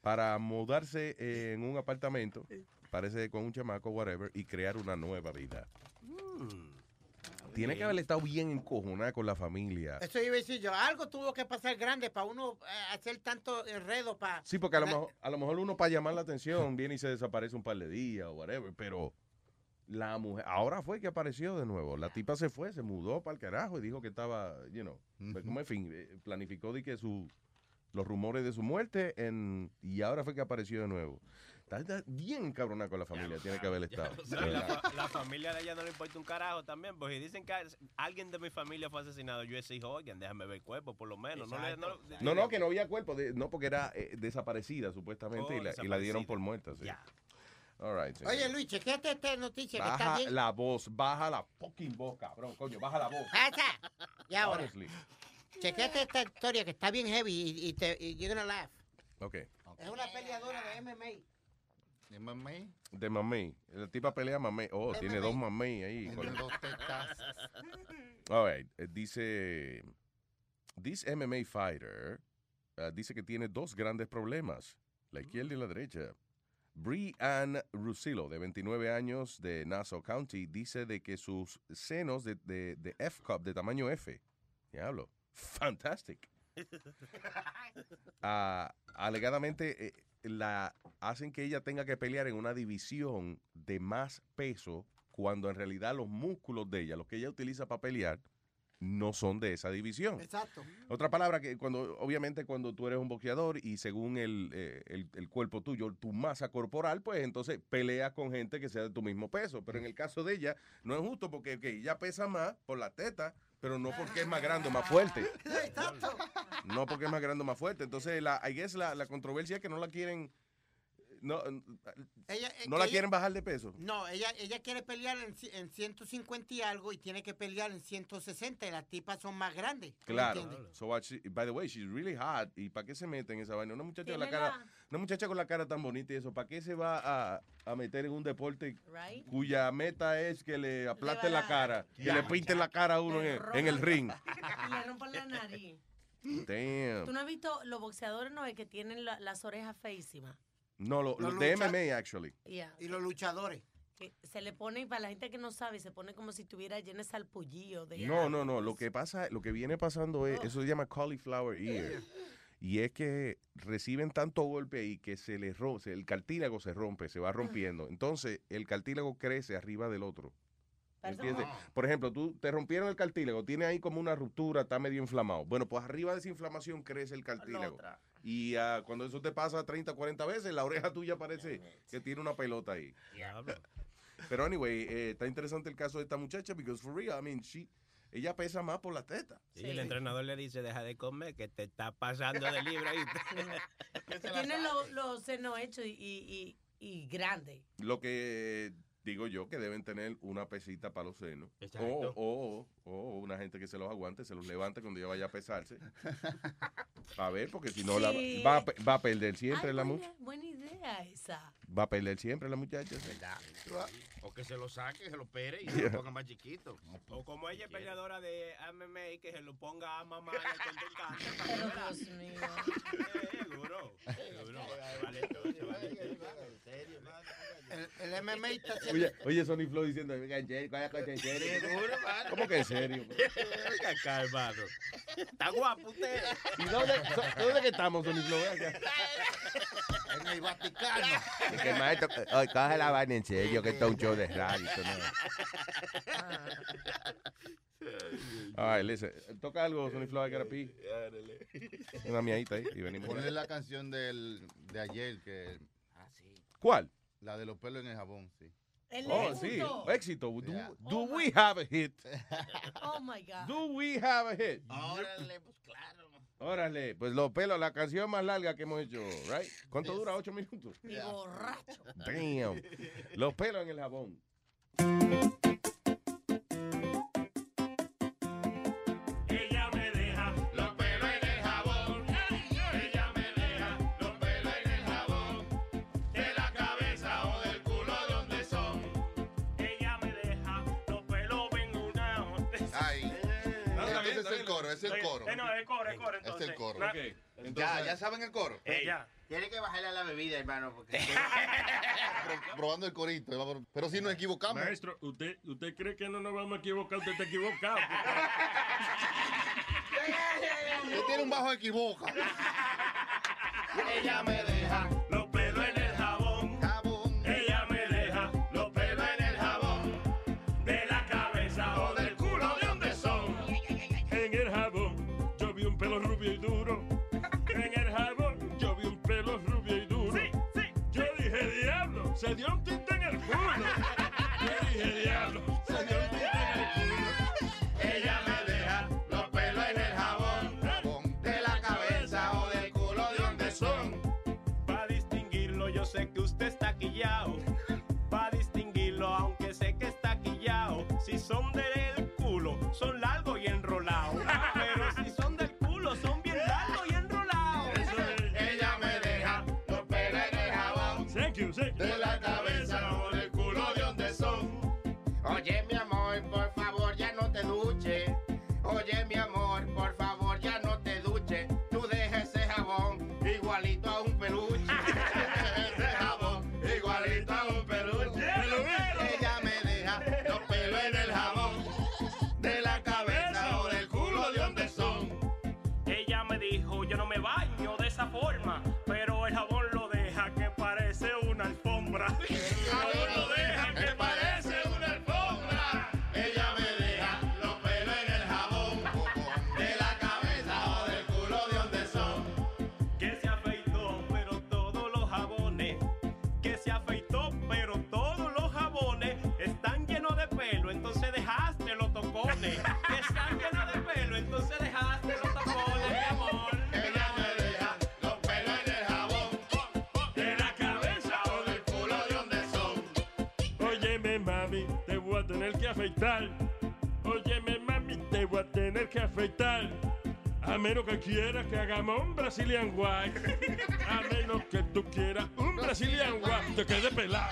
para mudarse en un apartamento, parece con un chamaco, whatever, y crear una nueva vida. Tiene que haber estado bien encojonada con la familia. Eso iba a decir yo. Algo tuvo que pasar grande para uno eh, hacer tanto enredo para. Sí, porque a lo, mejor, a lo mejor uno para llamar la atención viene y se desaparece un par de días o whatever, pero la mujer, ahora fue que apareció de nuevo. La tipa se fue, se mudó para el carajo y dijo que estaba, you know, pues, como en fin, eh, planificó de que su, los rumores de su muerte en, y ahora fue que apareció de nuevo. Está, está bien cabronada con la familia, tiene que haber estado. La, familia de ella no le importa un carajo también, porque dicen que alguien de mi familia fue asesinado, yo exijo, oigan, déjame ver el cuerpo, por lo menos. No, le, no, No, no, que no había cuerpo, de- no, porque era eh, desaparecida supuestamente Oh, y, la, y la dieron por muerta. Sí. Ya. All right, señor. Oye, Luis, chequete esta noticia que está Baja bien. la voz, baja la fucking voz, cabrón, coño, baja la voz. Pasa. Y ahora, Honestly. chequete esta historia que está bien heavy y, y te, y you're gonna laugh. Ok. Es una peleadora de MMA. ¿De mamey? De mamey. La tipa pelea mamey. Oh, De tiene mamey. dos mamey ahí. Tiene Con- dos tetas. All right. eh, Dice, this MMA fighter uh, dice que tiene dos grandes problemas, la izquierda y la derecha. Bree Ann Russillo, de 29 años, de Nassau County, dice de que sus senos de, de, de F cup, de tamaño F, diablo, fantastic. Ah, alegadamente eh, la hacen que ella tenga que pelear en una división de más peso cuando en realidad los músculos de ella, los que ella utiliza para pelear, no son de esa división. Exacto. Otra palabra que cuando, obviamente cuando tú eres un boxeador y según el, eh, el- el cuerpo tuyo, tu masa corporal, pues entonces peleas con gente que sea de tu mismo peso. Pero en el caso de ella, no es justo porque ella pesa más por la teta, pero no porque es más grande o más fuerte. No porque es más grande o más fuerte. Entonces, la, I guess la, la controversia es que no la quieren, no, Ella, eh, no la ella- quieren bajar de peso. No, ella, ella quiere pelear en, en 150 y algo y tiene que pelear en 160 y las tipas son más grandes. ¿tú me Claro. So what she- by the way, she's really hot. ¿Y para qué se mete en esa vaina? Una muchacha, con la cara, la- una muchacha con la cara tan bonita y eso, ¿para qué se va a, a meter en un deporte Right. cuya meta es que le aplasten va la cara, que Ya, le pinten la cara a uno en, el- en el ring? Y le rompan la nariz. Damn. ¿Tú no has visto los boxeadores no es que tienen la- las orejas feísimas? No, lo, Los lo de lucha- MMA, actually. Yeah. Y los luchadores. Que se le pone, para la gente que no sabe, se pone como si tuviera lleno de salpullillo. De No, no, no. Lo que pasa, lo que viene pasando es, eso se llama cauliflower ear. Y es que reciben tanto golpe ahí que se les rompe, el cartílago se rompe, se va rompiendo. Entonces, el cartílago crece arriba del otro. ¿Entiendes? Por ejemplo, tú te rompieron el cartílago, tiene ahí como una ruptura, está medio inflamado. Bueno, pues arriba de esa inflamación crece el cartílago. Y ah, cuando eso te pasa 30, 40 veces, la oreja tuya parece que tiene una pelota ahí. Pero anyway, eh, está interesante el caso de esta muchacha, because for real, I mean, she, ella pesa más por la teta. Y el entrenador le dice, deja de comer, que te está pasando de libre. ahí. Tiene los senos hechos y, y, y, y grandes. Lo que digo yo que deben tener una pesita para los senos. O, o, o una gente que se los aguante, se los levante cuando ella vaya a pesarse. A ver, porque si no la, va, va a perder siempre Ay, la muchacha. buena idea esa. Va a perder siempre la muchacha. O que se lo saque, se lo pere y se Yeah. lo ponga más chiquito. O como ella es peleadora de MMA, que se lo ponga a mamá en el contrincante. Pero Dios mío. Seguro. Seguro. Vale todo, se vale todo. El, el MMA está haciendo... Oye, oye, Sony Flow diciendo, "Venga, en serio, vaya cosa en serio". Seguro, mano. ¿Cómo que en serio? Venga acá, hermano. Está guapo usted. ¿Y dónde, so- dónde que estamos, Sony Flow? En el Vaticano. Es que maestro, oye, coge la vaina en serio, que esto es un show de radio. no. All right, listen. Toca algo, Sony Flow, I gotta pee. Una miadita ahí y venimos. Ponle la canción del, de ayer, que ¿Cuál? La de los pelos en el jabón, sí. El Oh, sí, éxito. Do, Yeah. do we have a hit? Oh my God. Do we have a hit? Órale, pues claro. Órale, pues los pelos, la canción más larga que hemos hecho, right? ¿Cuánto dura? ¿Ocho minutos? Y borracho. Damn. Los pelos en el jabón. Coro, es el coro. Eh, no, es coro, es coro, Es entonces. el coro. Ya, ya saben el coro. Eh, ya. Tiene que bajarle a la bebida, hermano, porque... Pro- probando el corito. Pero si nos equivocamos. Maestro, ¿usted, ¿usted cree que no nos vamos a equivocar? Usted está equivocado. Usted tiene un bajo equivoca. Ella me deja Ella me deja los pelos en el jabón, de la cabeza o del culo de donde son. Para distinguirlo, yo sé que usted está quillao. Para distinguirlo, aunque sé que está quillao. Si son del culo, son largos y enrolados. Pero si son del culo, son bien largos y enrolados. Ella me deja los pelos en el jabón. Thank you. De la Caralho. Afeitar. Óyeme, mami, te voy a tener que afeitar. A menos que quieras que hagamos un Brazilian White. A menos que tú quieras un Brazilian White. Te quede pelado.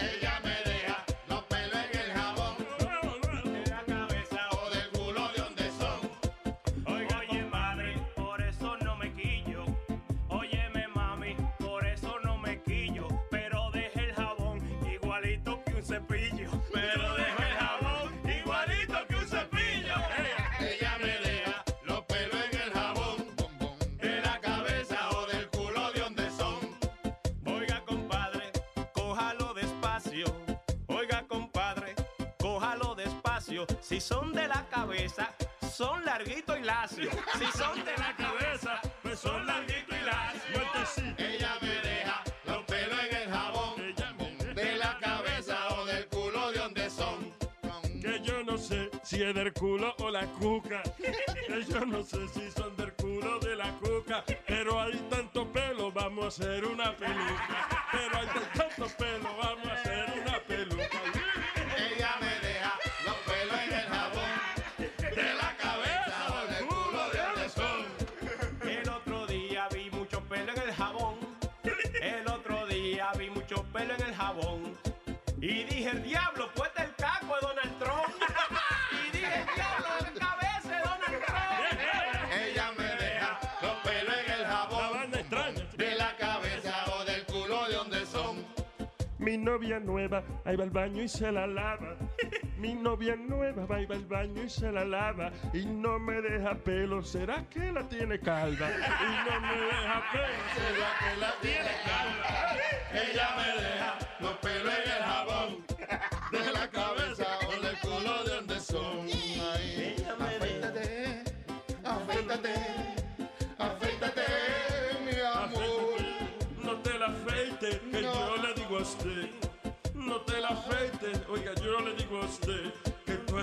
Novia nueva, ahí va al baño y se la lava. Mi novia nueva va va al baño y se la lava. Y no me deja pelo, ¿será que la tiene calva? Y no me deja pelo, ¿será que la tiene calva? Ella me deja los pelos en el jabón.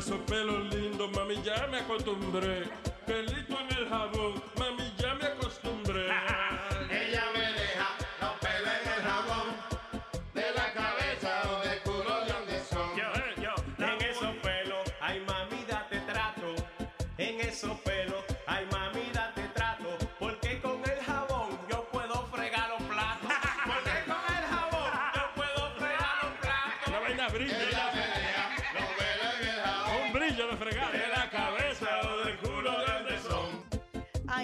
Esos pelos lindos, mami, ya me acostumbré. Pelito en el jabón, mami, ya me acostumbré. Ella me deja los pelos en el jabón. De la cabeza o del culo de donde son. Yo, yo, en esos pelos, ay mami, date trato. En esos pelos, ay mami, date trato. Porque con el jabón yo puedo fregar los platos. Porque con el jabón yo puedo fregar los platos. La vaina brilla.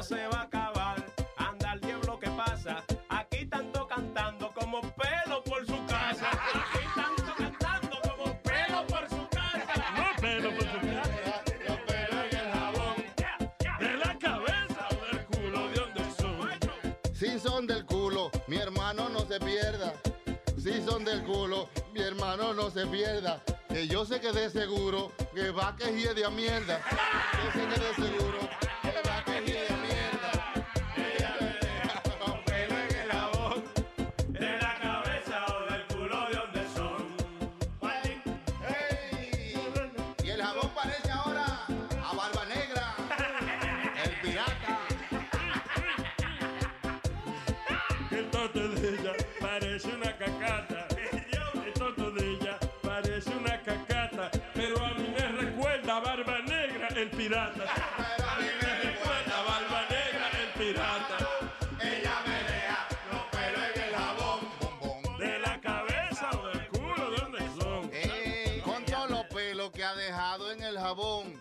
No se va a acabar, anda el diablo que pasa. Aquí tanto cantando como pelo por su casa. Aquí tanto cantando como pelo por su casa. No pelo por su casa. Los pelos en el jabón. De la cabeza o del culo, ¿de dónde son? Si son del culo, mi hermano no se pierda. Si son del culo, mi hermano no se pierda. Que yo sé que de seguro que va que a mierda. Yo sé que de seguro el pirata. A mí me recuerda Barba Negra, el pirata. Ella me deja los pelos en el jabón. De la cabeza o del culo, ¿de dónde son? Ey, con todos los pelos que ha dejado en el jabón.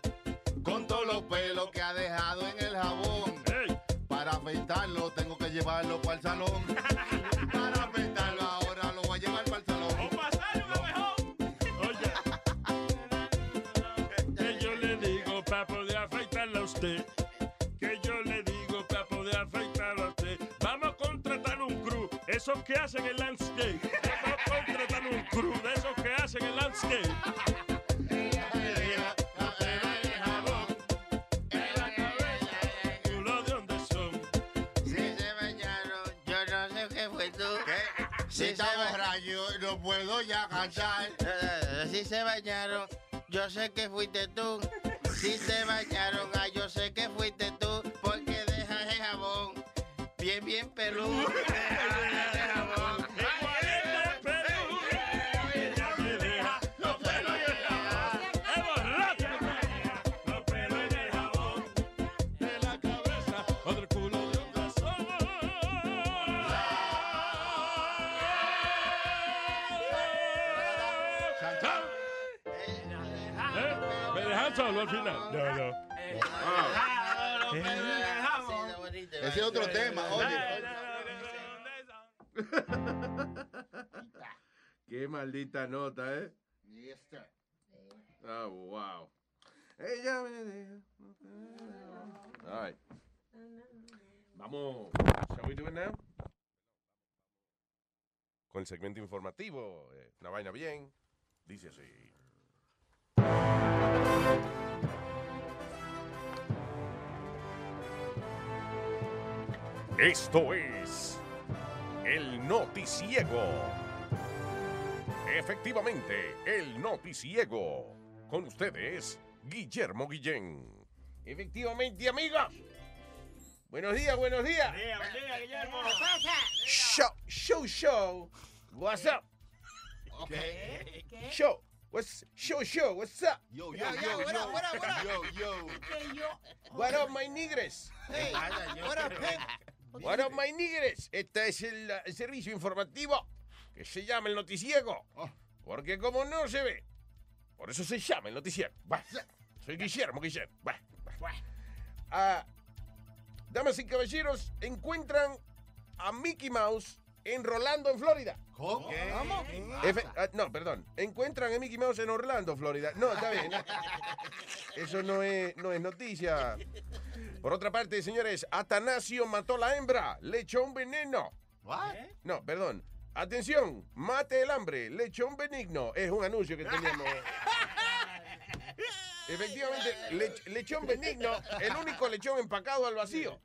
Con todos los pelos que ha dejado en el jabón. Para afeitarlo tengo que llevarlo para el salón. esos que hacen el landscape. A contratar un crew de esos que hacen el landscape. Culo, ¿de dónde son? Si se bañaron, yo no sé qué fue tú. Si está borracho, no puedo ya cantar. Si se bañaron, yo sé que fuiste tú. Si se bañaron, ah, yo sé que fuiste tú. Porque dejas el jabón bien, bien peludo. No, no. Ese es otro tema, oye. Qué maldita nota, ¿eh? Oh, wow. Ella me deja. All right. Vamos. Shall we do it now? Con el segmento informativo. eh, una vaina bien. Dice así. Esto es el noticiego. Efectivamente, el noticiego. Con ustedes, Guillermo Guillén. Efectivamente, amigos. Buenos días, buenos días. Guillermo. ¿Qué pasa? Show, show, show. What's up? Okay. Show. What's show, show? What's up? Yo, yo, yo, what up, what up, what up? Yo, yo. What up, my nigres? Hey, what up, pimp? Up, my nigres? Este es el, el servicio informativo que se llama el noticiego. Porque como no se ve, por eso se llama el noticiero. Bah, Soy Guillermo Guillermo. Bah, bah. Ah, damas y caballeros, encuentran a Mickey Mouse en Rolando, en Florida. ¿Cómo? Efe- ah, no, perdón. Encuentran a Mickey Mouse en Orlando, Florida. No, está bien. Eso no es, no es noticia. Por otra parte, señores, Atanasio mató la hembra. Le echó un veneno. No, perdón. Atención, mate el hambre. Lechón benigno. Es un anuncio que teníamos. Efectivamente, lech- lechón benigno, el único lechón empacado al vacío.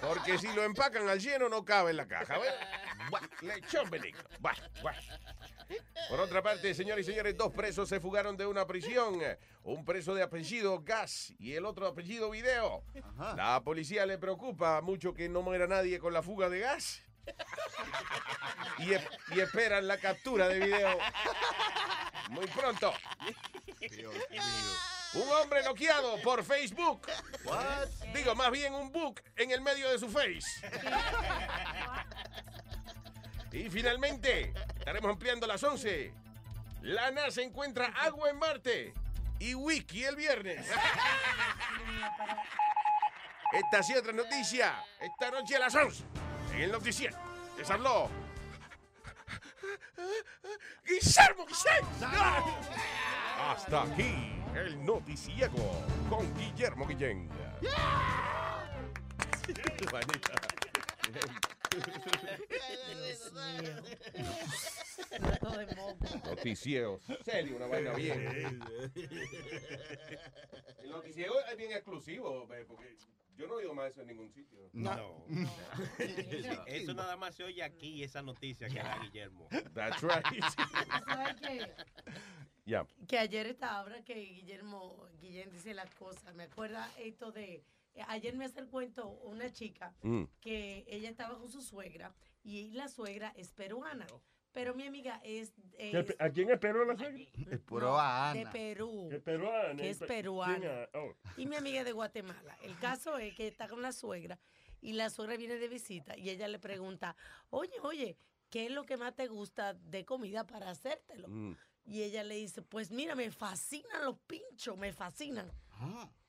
Porque si lo empacan al lleno no cabe en la caja. ¿ves? Buah, Lechón benigno. Buah, buah. Por otra parte, señores y señores, dos presos se fugaron de una prisión. Un preso de apellido Gas y el otro apellido Video. La policía le preocupa mucho que no muera nadie con la fuga de gas. Y, e- y esperan la captura de video muy pronto. Un hombre noqueado por Facebook. Digo, más bien un book en el medio de su face. Y finalmente, estaremos ampliando las 11. La NASA encuentra agua en Marte y Wiki el viernes. Esta sí otra noticia. Esta noche a las 11. En el noticiero. Les habló. Guillermo Guillén. Hasta aquí el noticiego con Guillermo Guillén. Noticiero. Serio, una vaina bien. El noticiero es bien exclusivo, porque yo no he oído más eso en ningún sitio. No. Eso nada más se oye aquí, esa noticia que da Guillermo. That's right. ¿Sabes qué? Ya. Que ayer estaba, ahora que Guillermo, Guillén dice las cosas, me acuerda esto de, ayer me hace el cuento una chica Mm. que ella estaba con su suegra y la suegra es peruana, Pero mi amiga es, es ¿Qué- ¿A quién esperó la suegra? de Perú. Es peruana. Que es Pe- peruana. ¿Quién es? Oh. Y mi amiga es de Guatemala. El caso es que está con la suegra y la suegra viene de visita y ella le pregunta, oye, oye, ¿qué es lo que más te gusta de comida para hacértelo? Mm. Y ella le dice, pues mira, me fascinan los pinchos, me fascinan.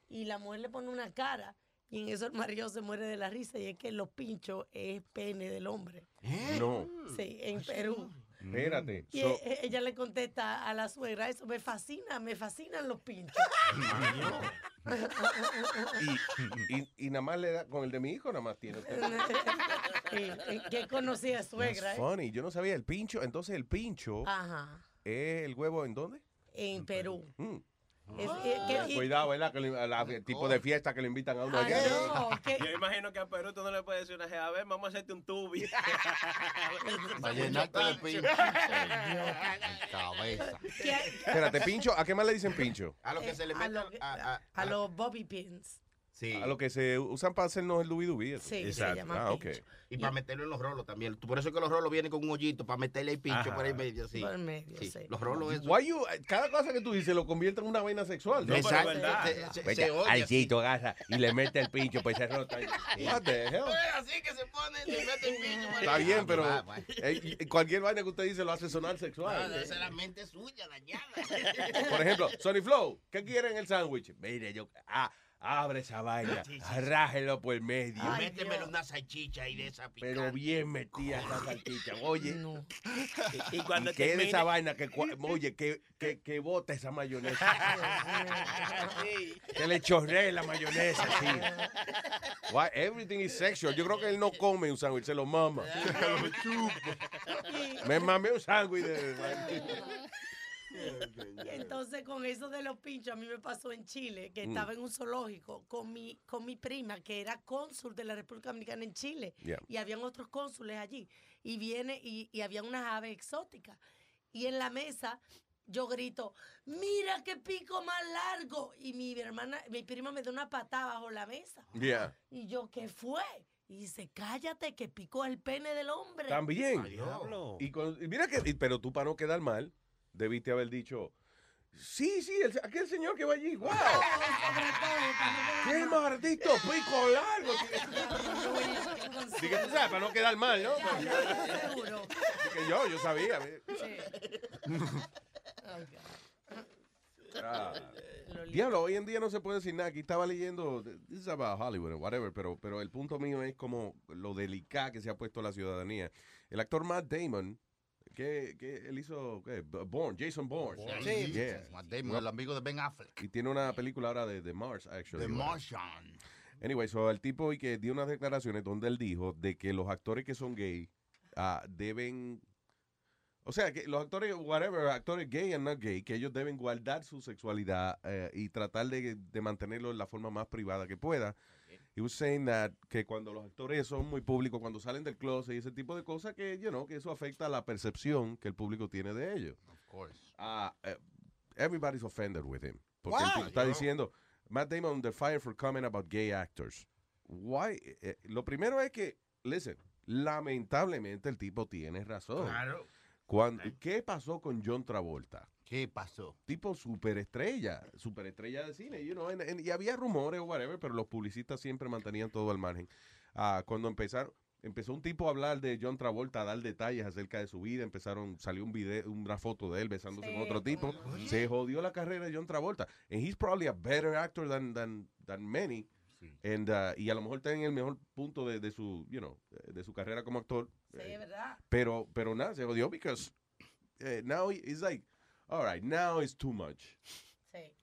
Y la mujer le pone una cara y en eso el marido se muere de la risa y es que los pinchos es pene del hombre. No. Sí, en Perú. Espérate. Y so- e- ella le contesta a la suegra, eso me fascina, me fascinan los pinchos. y, y, y nada más le da, con el de mi hijo nada más tiene. Sí, eh, que conocía suegra, That's ¿eh? funny. Yo no sabía el pincho. Entonces el pincho Ajá, es el huevo en dónde? en Perú. Mm. Es- que- y- Cuidado, ¿verdad? Que le- a la- el tipo de fiesta que le invitan a uno Ay, allá. no, que- Yo imagino que a Perú tú no le puedes decir una a ver, vamos a hacerte un tubi. Para llenarte de pincho. Cabeza. Espérate, pincho, ¿a qué más le dicen pincho? A lo que se le a, mete lo, a los bobby pins. Sí. A lo que se usan para hacernos el dubi dubi. eso. Sí, se llaman Ah. Y para meterlo en los rolos también. Por eso es que los rolos vienen con un hoyito para meterle el pincho Ajá. por ahí medio. Sí. Por medio, Sí, sí. Los rolos eso. Why you- cada cosa que tú dices lo convierte en una vaina sexual. ¿no? Exacto. Se- se- Vete se oye al sitio, agarra y le mete el pincho, pues se rota. What the hell? Así que se pone, se mete el pincho. por Está bien, pero Ah, bueno. eh, cualquier vaina que usted dice lo hace sonar Ah, sexual. esa es la mente suya, dañada. Por ejemplo, Sony Flow, ¿qué quiere en el sándwich? Mire, yo. Ah, abre esa vaina, Sí, sí, sí. rájelo por el medio. Métemelo una salchicha y de esa picante. Pero bien metida esa salchicha. Oye. Y, y cuando y que termine- esa vaina que, oye, que, que, que bota esa mayonesa. que le chorree la mayonesa, sí. Why, everything is sexual. Yo creo que él no come un sándwich, se lo mama. Me mamé un sándwich de... Y entonces con eso de los pinchos, a mí me pasó en Chile, que Mm. estaba en un zoológico con mi, con mi prima, que era cónsul de la República Dominicana en Chile. Yeah. Y habían otros cónsules allí. Y viene, y, y había unas aves exóticas. Y en la mesa yo grito, mira qué pico más largo. Y mi hermana, mi prima me da una patada bajo la mesa. Yeah. Y yo, ¿qué fue? Y dice, cállate, que pico es el pene del hombre. También. Y, con- y mira que, y- pero tú para no quedar mal, debiste haber dicho, sí, sí, el- aquel señor que va allí, wow. ¡Qué maldito pico largo! Dije, tú sabes, para no quedar mal, ¿no? Seguro. Dije yo, yo sabía. Ah. Diablo, hoy en día no se puede decir nada. Aquí estaba leyendo, this is about Hollywood or whatever, pero, pero el punto mío es como lo delicada que se ha puesto la ciudadanía. El actor Matt Damon, que, que él hizo, ¿qué? Bourne, Jason Bourne. Sí. Yeah. Damon, el amigo de Ben Affleck. Y tiene una película ahora de, de Mars, actually. The Martian. Anyway, so el tipo y que dio unas declaraciones donde él dijo de que los actores que son gay ah, deben, o sea, que los actores, whatever, actores gay and not gay, que ellos deben guardar su sexualidad eh, y tratar de, de mantenerlo en la forma más privada que pueda. He was saying that que cuando los actores son muy públicos, cuando salen del closet y ese tipo de cosas, que, you know, que eso afecta la percepción que el público tiene de ellos. Of course. Ah, eh, everybody's offended with him. Porque Why? está diciendo, Matt Damon under fire for comment about gay actors. Why? Eh, eh, lo primero es que, listen, lamentablemente el tipo tiene razón. Claro. Cuando, ¿Qué pasó con John Travolta? ¿Qué pasó? Tipo superestrella, superestrella de cine, you know, and- and- y había rumores o whatever, pero los publicistas siempre mantenían todo al margen. Ah, cuando empezaron, empezó un tipo a hablar de John Travolta, a dar detalles acerca de su vida, empezaron, salió un video, una foto de él besándose con Sí, otro tipo, se jodió la carrera de John Travolta. And he's probably a better actor than, than, than many. And, uh, y a lo mejor está en el mejor punto de, de su, you know, de su carrera como actor. Sí, es verdad. Pero, pero nada, se jodió because eh, now it's like, all right, now it's too much.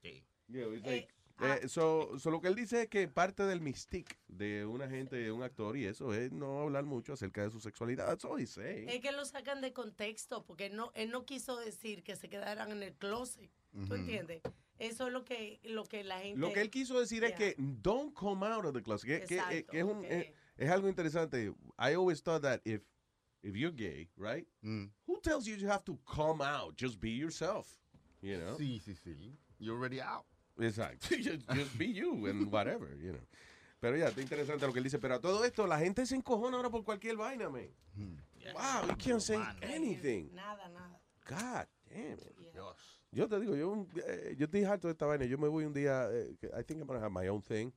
Sí. You know, it's Eh, like, ah. eh, so, so lo que él dice es que parte del mystique de una gente, de un actor y eso es no hablar mucho acerca de su sexualidad. That's all he's saying. Es que lo sacan de contexto, porque él no, él no quiso decir que se quedaran en el closet. ¿Tú Ujú. entiendes? Eso es lo que, lo que la gente... Lo que él quiso decir es que don't come out of the closet. Que, que- eh, Exacto, que es, un, ok. eh, es algo interesante. I always thought that if, if you're gay, right? Mm. Who tells you you have to come out? Just be yourself. You know? Sí, sí, sí. You're already out. Exacto. just, just be you and whatever, you know. Pero ya, está interesante lo que él dice. Pero a todo esto, la gente se encojona ahora por cualquier vaina, man. Wow, you can't say anything. Nada, nada. God damn it. Yo te digo, yo, eh, yo estoy harto de esta vaina. Yo me voy un día, eh, I think I'm gonna have my own thing.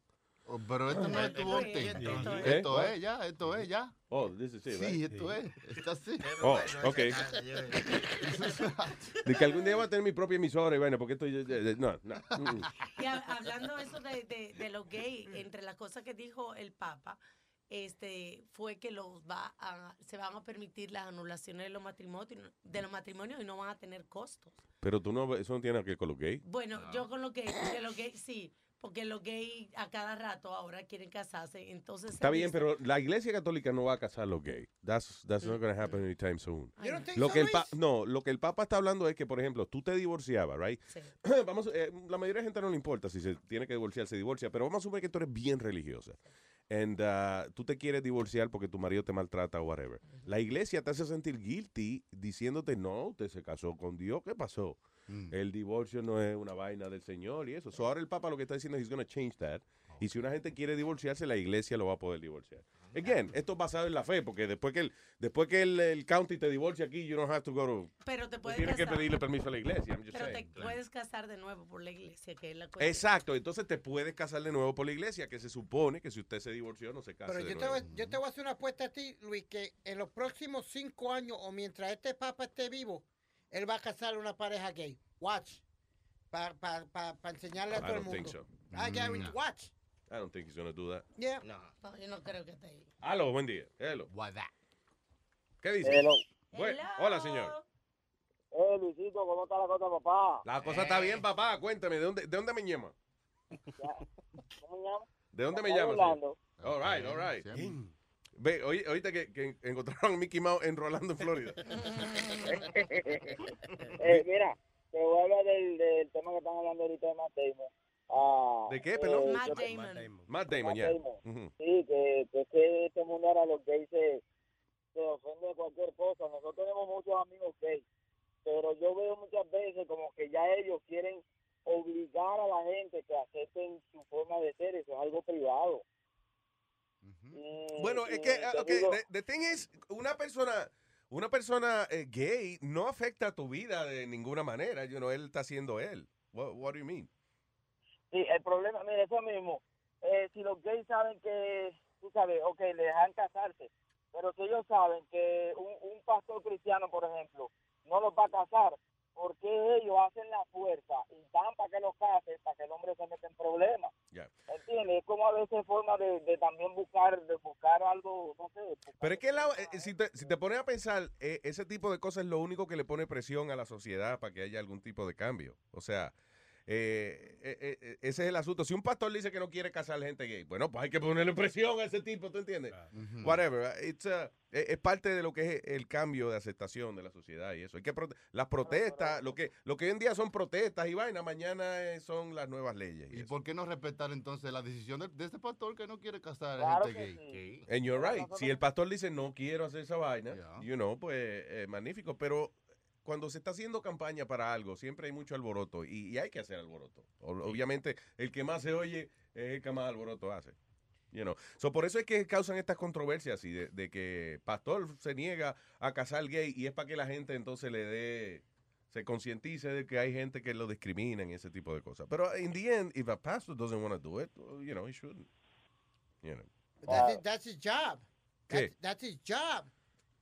Pero esto no es tu. ¿Eh? Esto es ya, esto es ya. Oh, this is it, Sí, right? esto es. Está así. Oh, ok. De que algún día voy a tener mi propia emisora y vaina, porque esto... yo- yo- No, no. mm. Y ha- hablando eso de, de, de los gays, entre las cosas que dijo el Papa, este fue que los va a, se van a permitir las anulaciones de los matrimonios de los matrimonios y no van a tener costos. Pero tú no, eso no tiene que ver con los gays. Bueno, yo con los gays, porque los gays sí, porque los gays a cada rato ahora quieren casarse, entonces Está bien, dice- pero la iglesia católica no va a casar a los gays. That's, that's not going to happen anytime soon. You don't think Lo so, que el pa- no, lo que el Papa está hablando es que, por ejemplo, tú te divorciabas, right? Sí. vamos, eh, la mayoría de gente no le importa si se tiene que divorciar, se divorcia, pero vamos a suponer que tú eres bien religiosa. And uh, tú te quieres divorciar porque tu marido te maltrata o whatever. La iglesia te hace sentir guilty diciéndote, no, usted se casó con Dios, ¿qué pasó? El divorcio no es una vaina del Señor y eso. So ahora el Papa lo que está diciendo es, he's going to change that. Y si una gente quiere divorciarse, la iglesia lo va a poder divorciar. Again, esto es basado en la fe, porque después que el, después que el, el county te divorcia aquí, you don't have to go to... Pero te puedes Tienes que casar. pedirle permiso a la iglesia. I'm just Pero te saying. puedes casar de nuevo por la iglesia, que es la cosa. Exacto, entonces te puedes casar de nuevo por la iglesia, que se supone que si usted se divorció no se casa Pero de yo te, nuevo. voy, yo te voy a hacer una apuesta a ti, Luis, que en los próximos cinco años o mientras este papa esté vivo, él va a casar a una pareja gay. Watch. Para pa, pa, pa enseñarle a I todo el mundo. so. I guarantee- Mm. Watch. I don't think he's gonna do that. Yeah. No, yo no creo que esté ahí. Aló, buen día. Hello. ¿Qué dice? Hello. Buen- hola, señor. Eh, Luisito, ¿cómo está la cosa, papá? La cosa está bien, papá. Cuéntame, ¿de dónde, de dónde me llama? ¿Cómo me llama? ¿De dónde me llama? All right, all right. Ve, oí- ahorita que, que encontraron a Mickey Mouse en Rolando, en Florida. eh, mira, te voy a hablar del, del tema que están hablando ahorita de Matt Damon. Ah, ¿De qué, eh, Matt Damon, ya. Damon. Ujú. Sí, que, que es que este mundo ahora los gays se, se ofende de cualquier cosa. Nosotros tenemos muchos amigos gays, pero yo veo muchas veces como que ya ellos quieren obligar a la gente que acepten su forma de ser. Eso es algo privado. Y- Bueno, es que, te ah, ok, digo- the, the thing is, una persona, una persona eh, gay no afecta tu vida de ninguna manera. You know, él está siendo él. What, what do you mean? Sí, el problema, mira, eso mismo. Eh, si los gays saben que, tú sabes, ok, le dejan casarse, pero si ellos saben que un, un pastor cristiano, por ejemplo, no los va a casar, ¿por qué ellos hacen la fuerza y dan para que los casen, para que el hombre se meta en problemas? Ya. ¿Entiendes? Es como a veces forma de, de también buscar de buscar algo, no sé. Pero es que la- eh, si, te, si te pones a pensar, eh, ese tipo de cosas es lo único que le pone presión a la sociedad para que haya algún tipo de cambio. O sea, eh, eh, eh, ese es el asunto. Si un pastor dice que no quiere casar gente gay, bueno, pues hay que ponerle presión a ese tipo, ¿tú entiendes? Whatever. It's, uh, es, es parte de lo que es el cambio de aceptación de la sociedad y eso. Hay que prote- las protestas, lo que, lo que hoy en día son protestas y vaina, mañana eh, son las nuevas leyes. ¿Y por qué no respetar entonces la decisión de, de este pastor que no quiere casar a Claro gente que gay? And you're right. Si el pastor dice no quiero hacer esa vaina, you know, pues eh, magnífico. Pero cuando se está haciendo campaña para algo, siempre hay mucho alboroto y, y hay que hacer alboroto. O- Obviamente, el que más se oye es el que más alboroto hace. You know. So, por eso es que causan estas controversias y de, de que pastor se niega a casar gay y es para que la gente entonces le dé se concientice de que hay gente que lo discrimina y ese tipo de cosas. Pero in the end, if a pastor doesn't want to do it, you know, he shouldn't. You know. That's, his, that's his job. That's, that's his job.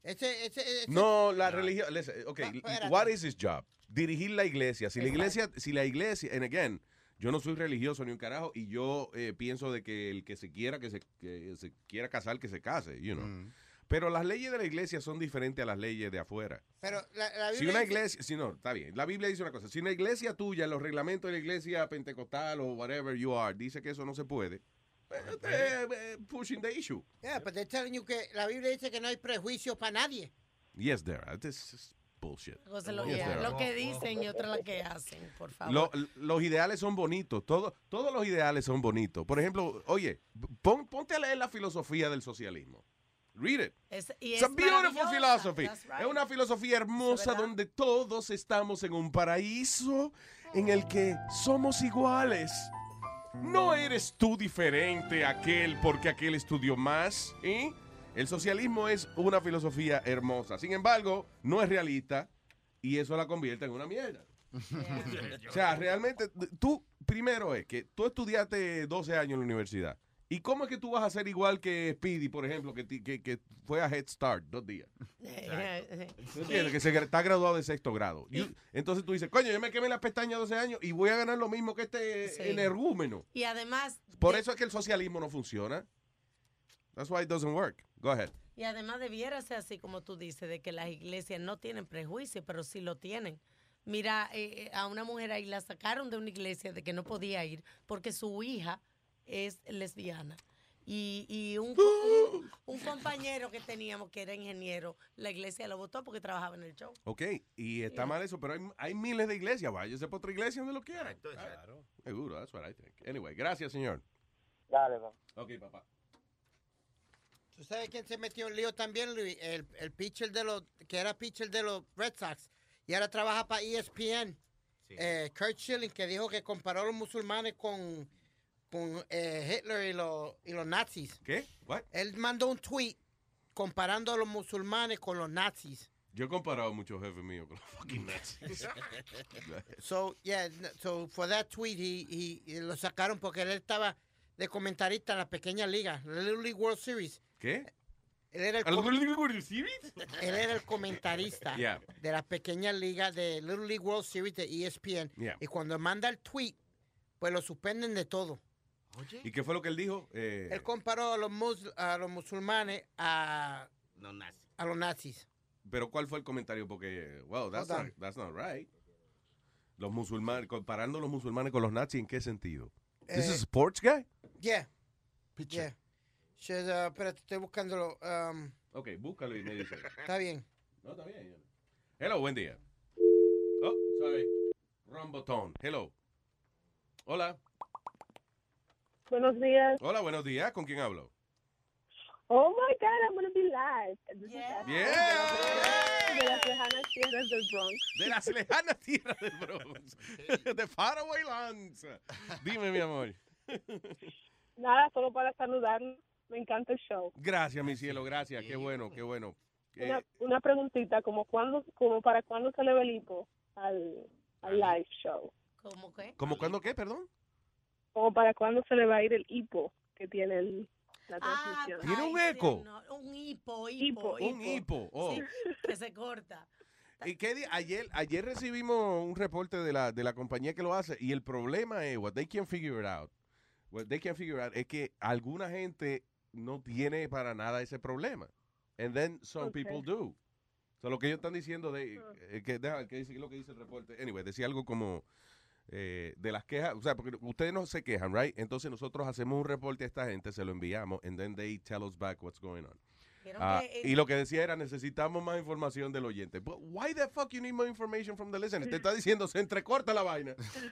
Ese, ese, ese- No, la religión. listen, Ok, espérate. what is his job? Dirigir la iglesia. Si la iglesia, si la iglesia, and again, yo no soy religioso ni un carajo y yo eh, pienso de que el que se quiera que se, que se quiera casar que se case, you know. Mm. Pero las leyes de la iglesia son diferentes a las leyes de afuera. Pero la, la Si Biblia una dice- iglesia, si no, está bien. La Biblia dice una cosa. Si una iglesia tuya, los reglamentos de la iglesia pentecostal o whatever you are, dice que eso no se puede, pues, eh, eh, pushing the issue. Yeah, but they're telling you que la Biblia dice que no hay prejuicio para nadie. Yes, there. are. This is bullshit. Lo, Yes, yeah, lo que dicen y otra la que hacen, por favor. Lo- los ideales son bonitos, todo- todos los ideales son bonitos. Por ejemplo, oye, pon- ponte a leer la filosofía del socialismo. Read it. Es- y It's a es beautiful maravillosa, philosophy. right. Es una filosofía hermosa donde todos estamos en un paraíso en el que somos iguales. No eres tú diferente a aquel porque aquel estudió más, ¿eh? El socialismo es una filosofía hermosa. Sin embargo, no es realista y eso la convierte en una mierda. O sea, realmente, tú, primero es que tú estudiaste 12 años en la universidad. ¿Y cómo es que tú vas a ser igual que Speedy, por ejemplo, que, que, que fue a Head Start dos días? ¿Tú entiendes? Que se está graduado de sexto grado. You- entonces tú dices, coño, yo me quemé las pestañas 12 años y voy a ganar lo mismo que este Sí. energúmeno. Y además, Por eso es que el socialismo no funciona. That's why it doesn't work. Go ahead. y además debiera ser así como tú dices, de que las iglesias no tienen prejuicio, pero sí lo tienen. Mira, eh, eh, a una mujer ahí la sacaron de una iglesia de que no podía ir porque su hija es lesbiana. Y, y un, un, un compañero que teníamos que era ingeniero, la iglesia lo votó porque trabajaba en el show. Ok, y está mal eso, pero hay, hay miles de iglesias. Váyase por otra iglesia donde lo quiera. Claro. Seguro, that's what I think. Anyway, gracias, señor. Dale, va. Ok, papá. ¿Tú sabes quién se metió en lío también, Luis? El, el pitcher de los, que era pitcher de los Red Sox y ahora trabaja para ESPN. Eh, Kurt Schilling, que dijo que comparó a los musulmanes con, con eh, Hitler y los, y los nazis. ¿Qué? What? Él mandó un tweet comparando a los musulmanes con los nazis. Yo he comparado a muchos jefes míos con los fucking nazis. So, yeah, so for that tweet, he, he- lo sacaron porque él estaba de comentarista en la pequeña liga, la Little League World Series. ¿Qué? Él era el, ¿A la com- Little League World Series? él era el comentarista Yeah. de la pequeña liga de Little League World Series de ESPN. Yeah. Y cuando manda el tweet, pues lo suspenden de todo. ¿Y qué fue lo que él dijo? Eh, Él comparó a los, mus- a los musulmanes a, a los nazis. pero ¿cuál fue el comentario? Porque, well, that's, not, that's not right. Los musulmanes, comparando los musulmanes con los nazis, ¿en qué sentido? ¿This is Eh, a sports guy? Yeah. Yeah. Uh, espérate, estoy buscándolo. um, Ok, búscalo y me dice. está bien. No, está bien. Hello, buen día. Oh, sorry. Wrong button. Hello. Hola. Buenos días. Hola, buenos días. ¿Con quién hablo? Oh my God, I'm gonna be live. This is Ashley Yeah. De las lejanas tierras del Bronx. De las lejanas tierras del Bronx. De Faraway Lands. Dime, mi amor. Nada, solo para saludarlos. Me encanta el show. Gracias, mi cielo, gracias. Qué bueno, qué bueno. Eh, Una, una preguntita, como cuándo, como para cuándo se le ve el hipo al, al live show. ¿Cómo qué? ¿Cómo cuándo qué, perdón? Como para cuándo se le va a ir el hipo que tiene el, la Ah, transmisión. ¿Tiene un eco? No, un hipo, hipo, Un hipo. Oh. Sí, que se corta. ¿Y qué ayer, ayer recibimos un reporte de la, de la compañía que lo hace y el problema es, what they can figure it out, what they can figure out es que alguna gente no tiene para nada ese problema. And then some Okay. people do. So, lo que ellos están diciendo de, eh, que, deja, que dice, lo que dice el reporte. Anyway, decía algo como eh, de las quejas, o sea, porque ustedes no se quejan, right? Entonces nosotros hacemos un reporte a esta gente, se lo enviamos, and then they tell us back what's going on. Vieron Ah, que, eh, y lo que decía era, necesitamos más información del oyente. But why the fuck you need more information from the listener? Te está diciendo, se entrecorta la vaina. And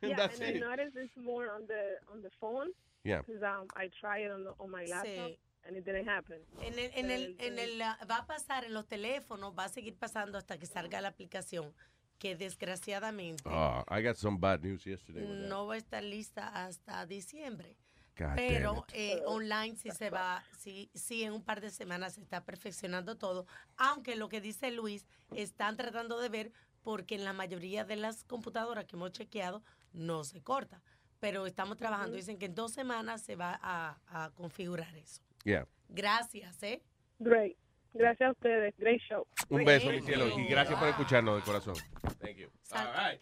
Yeah, that's and I it. noticed it's more on the on the phone. Yeah. Because um, I tried it on, the, on my laptop Sí. and it didn't happen. En el, en el, en el, ah, va a pasar en los teléfonos, va a seguir pasando hasta que salga la aplicación, que desgraciadamente Oh, I got some bad news yesterday. no va a estar lista hasta diciembre. God Pero eh, online sí se va, sí, sí en un par de semanas se está perfeccionando todo. Aunque lo que dice Luis, están tratando de ver porque en la mayoría de las computadoras que hemos chequeado no se corta. Pero estamos trabajando. Dicen que en dos semanas se va a, a configurar eso. Yeah. Gracias, ¿eh? Great. Gracias a ustedes. Great show. Un beso, mi cielo, y gracias por escucharnos de corazón. Thank you. All right.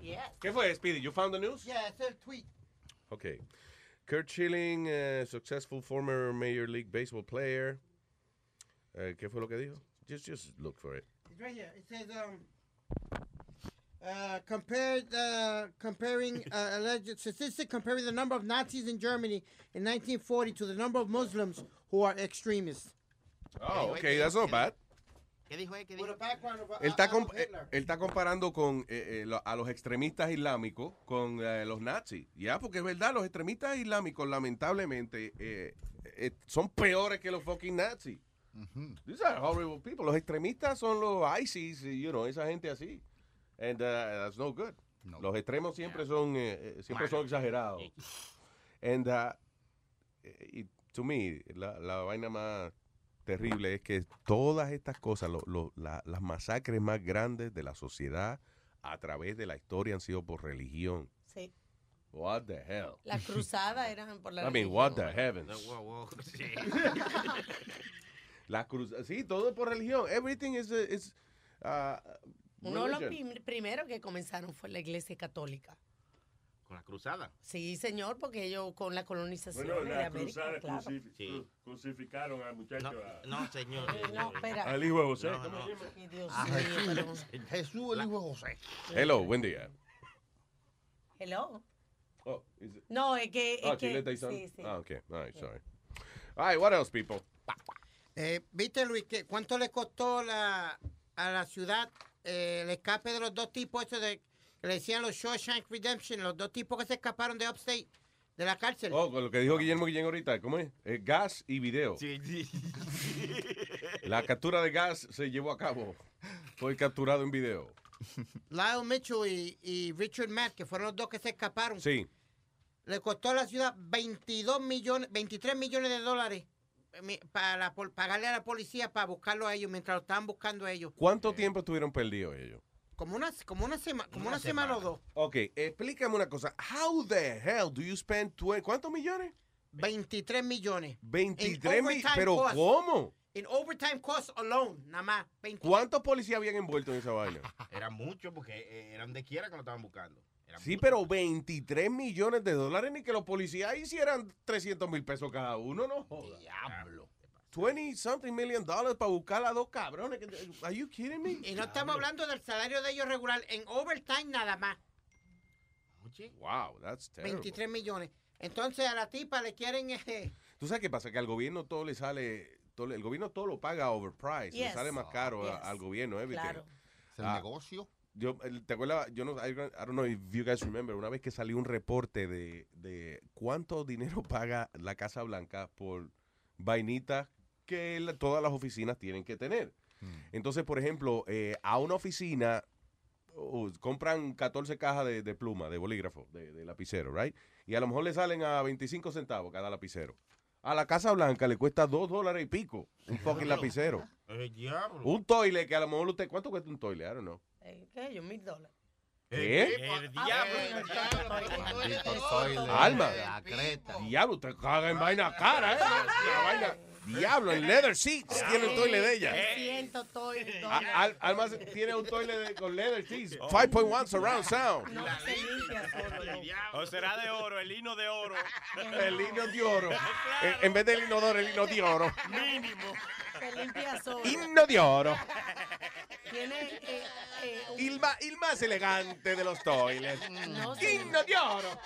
Salud. right. ¿Qué fue, Speedy? You found the news? Yeah, it's el tweet. Okay. Kurt Schilling, uh, successful former Major League Baseball player. Uh, ¿Qué fue lo que dijo? Just, just look for it. It's right here. It says, um, uh, compared, uh, comparing uh, alleged statistic comparing the number of Nazis in Germany in 1940 to the number of Muslims who are extremists. Oh, okay, that's not bad. ¿Qué dijo él? ¿Qué dijo? Él está, comp- eh, él está comparando con eh, eh, a los extremistas islámicos con eh, los nazis. Ya, porque es verdad, los extremistas islámicos, lamentablemente, eh, eh, son peores que los fucking nazis. These are horrible people. Los extremistas son los ISIS, y, you know, esa gente así. And uh, that's no good. Los extremos siempre son eh, eh, siempre son exagerados. And uh, y to me, la, la vaina más terrible es que todas estas cosas, lo- lo- la- las masacres más grandes de la sociedad a través de la historia han sido por religión. Sí. What the hell? Las cruzadas eran por la I mean, religión. what the heavens? Wow, wow, sí. La cruz, sí, todo es por religión. Everything is, is uh, Uno de los prim- primeros que comenzaron fue la iglesia católica. Con la cruzada. Sí, señor, porque ellos con la colonización Bueno, de la América, cruzada claro. crucif- cru- crucificaron al muchacho. a- No, señor. No, espera. Al hijo de José. No, ¿cómo no. se llama? Ay, Dios A mío, pero- Jesús. El hijo de José. Hello, buen día. Hello. Oh, is it- No, es que. Es que Chileta y Son? sí, sí. Ah, okay. All right, sorry. All right, what else, people? Eh, ¿Viste, Luis, que cuánto le costó la, a la ciudad eh, el escape de los dos tipos esos de, le decían los Shawshank Redemption, los dos tipos que se escaparon de Upstate, de la cárcel? Oh, con lo que dijo Guillermo Guillén ahorita, ¿cómo es? Eh, gas y video. Sí, sí. La captura de gas se llevó a cabo. Fue capturado en video. Lyle Mitchell y, y Richard Matt, que fueron los dos que se escaparon, Sí. le costó a la ciudad 22 millones, 23 millones de dólares eh, para pagarle a la policía para buscarlo a ellos mientras lo estaban buscando a ellos. ¿Cuánto tiempo estuvieron perdidos ellos? Como una, como una, sema- como Una una semana o dos. Ok, explícame una cosa. How the hell do you spend 20, ¿cuántos millones? 23 millones. 23 En millones. overtime ¿Pero cost. cómo? En overtime costs alone, nada más. 20. ¿Cuántos policías habían envuelto en esa vaina? Era mucho porque eh, eran de quiera que lo estaban buscando. Sí, pero 23 millones de dólares ni que los policías hicieran 300 mil pesos cada uno, no joda. Diablo. 20 something million dollars para buscar a dos cabrones. Are you kidding me? Y no estamos hablando del salario de ellos regular. En overtime nada más. Wow, that's terrible. 23 millones. Entonces a la tipa le quieren... eh, ¿Tú sabes qué pasa? Que al gobierno todo le sale, todo le- el gobierno todo lo paga overpriced, le Yes. sale más caro Yes. al gobierno, everything. Claro. Es el Ah. negocio. Yo, ¿te acuerdas? Yo no, I, I don't know if you guys remember, una vez que salió un reporte de, de cuánto dinero paga la Casa Blanca por vainitas que la- todas las oficinas tienen que tener. Entonces, por ejemplo, eh, a una oficina uh, compran 14 cajas de, de pluma, de bolígrafo, de, de lapicero, right? Y a lo mejor le salen a 25 centavos cada lapicero. A la Casa Blanca le cuesta 2 dólares y pico un fucking lapicero. El diablo. Un toile que a lo mejor usted... ¿Cuánto cuesta un toile? I don't know. Eh, ¿Qué? Yo, mil dólares. ¿Qué? El diablo. Maldito toile. Alma. La creta. Diablo, te caga en vaina cara, ¿eh? La vaina. Diablo, en leather seats tiene un toile de ella. 300 toiles. Al- Alma tiene un toile de- con leather seats. 5.1 surround sound. No se limpia solo. no. O será de oro, el lino de oro. El lino de oro. En, en vez del inodoro, el hino de oro. Mínimo. Se limpia solo. Himno de oro. Tiene eh, eh, un- El, más elegante de los toiles. No, señor. Himno de oro.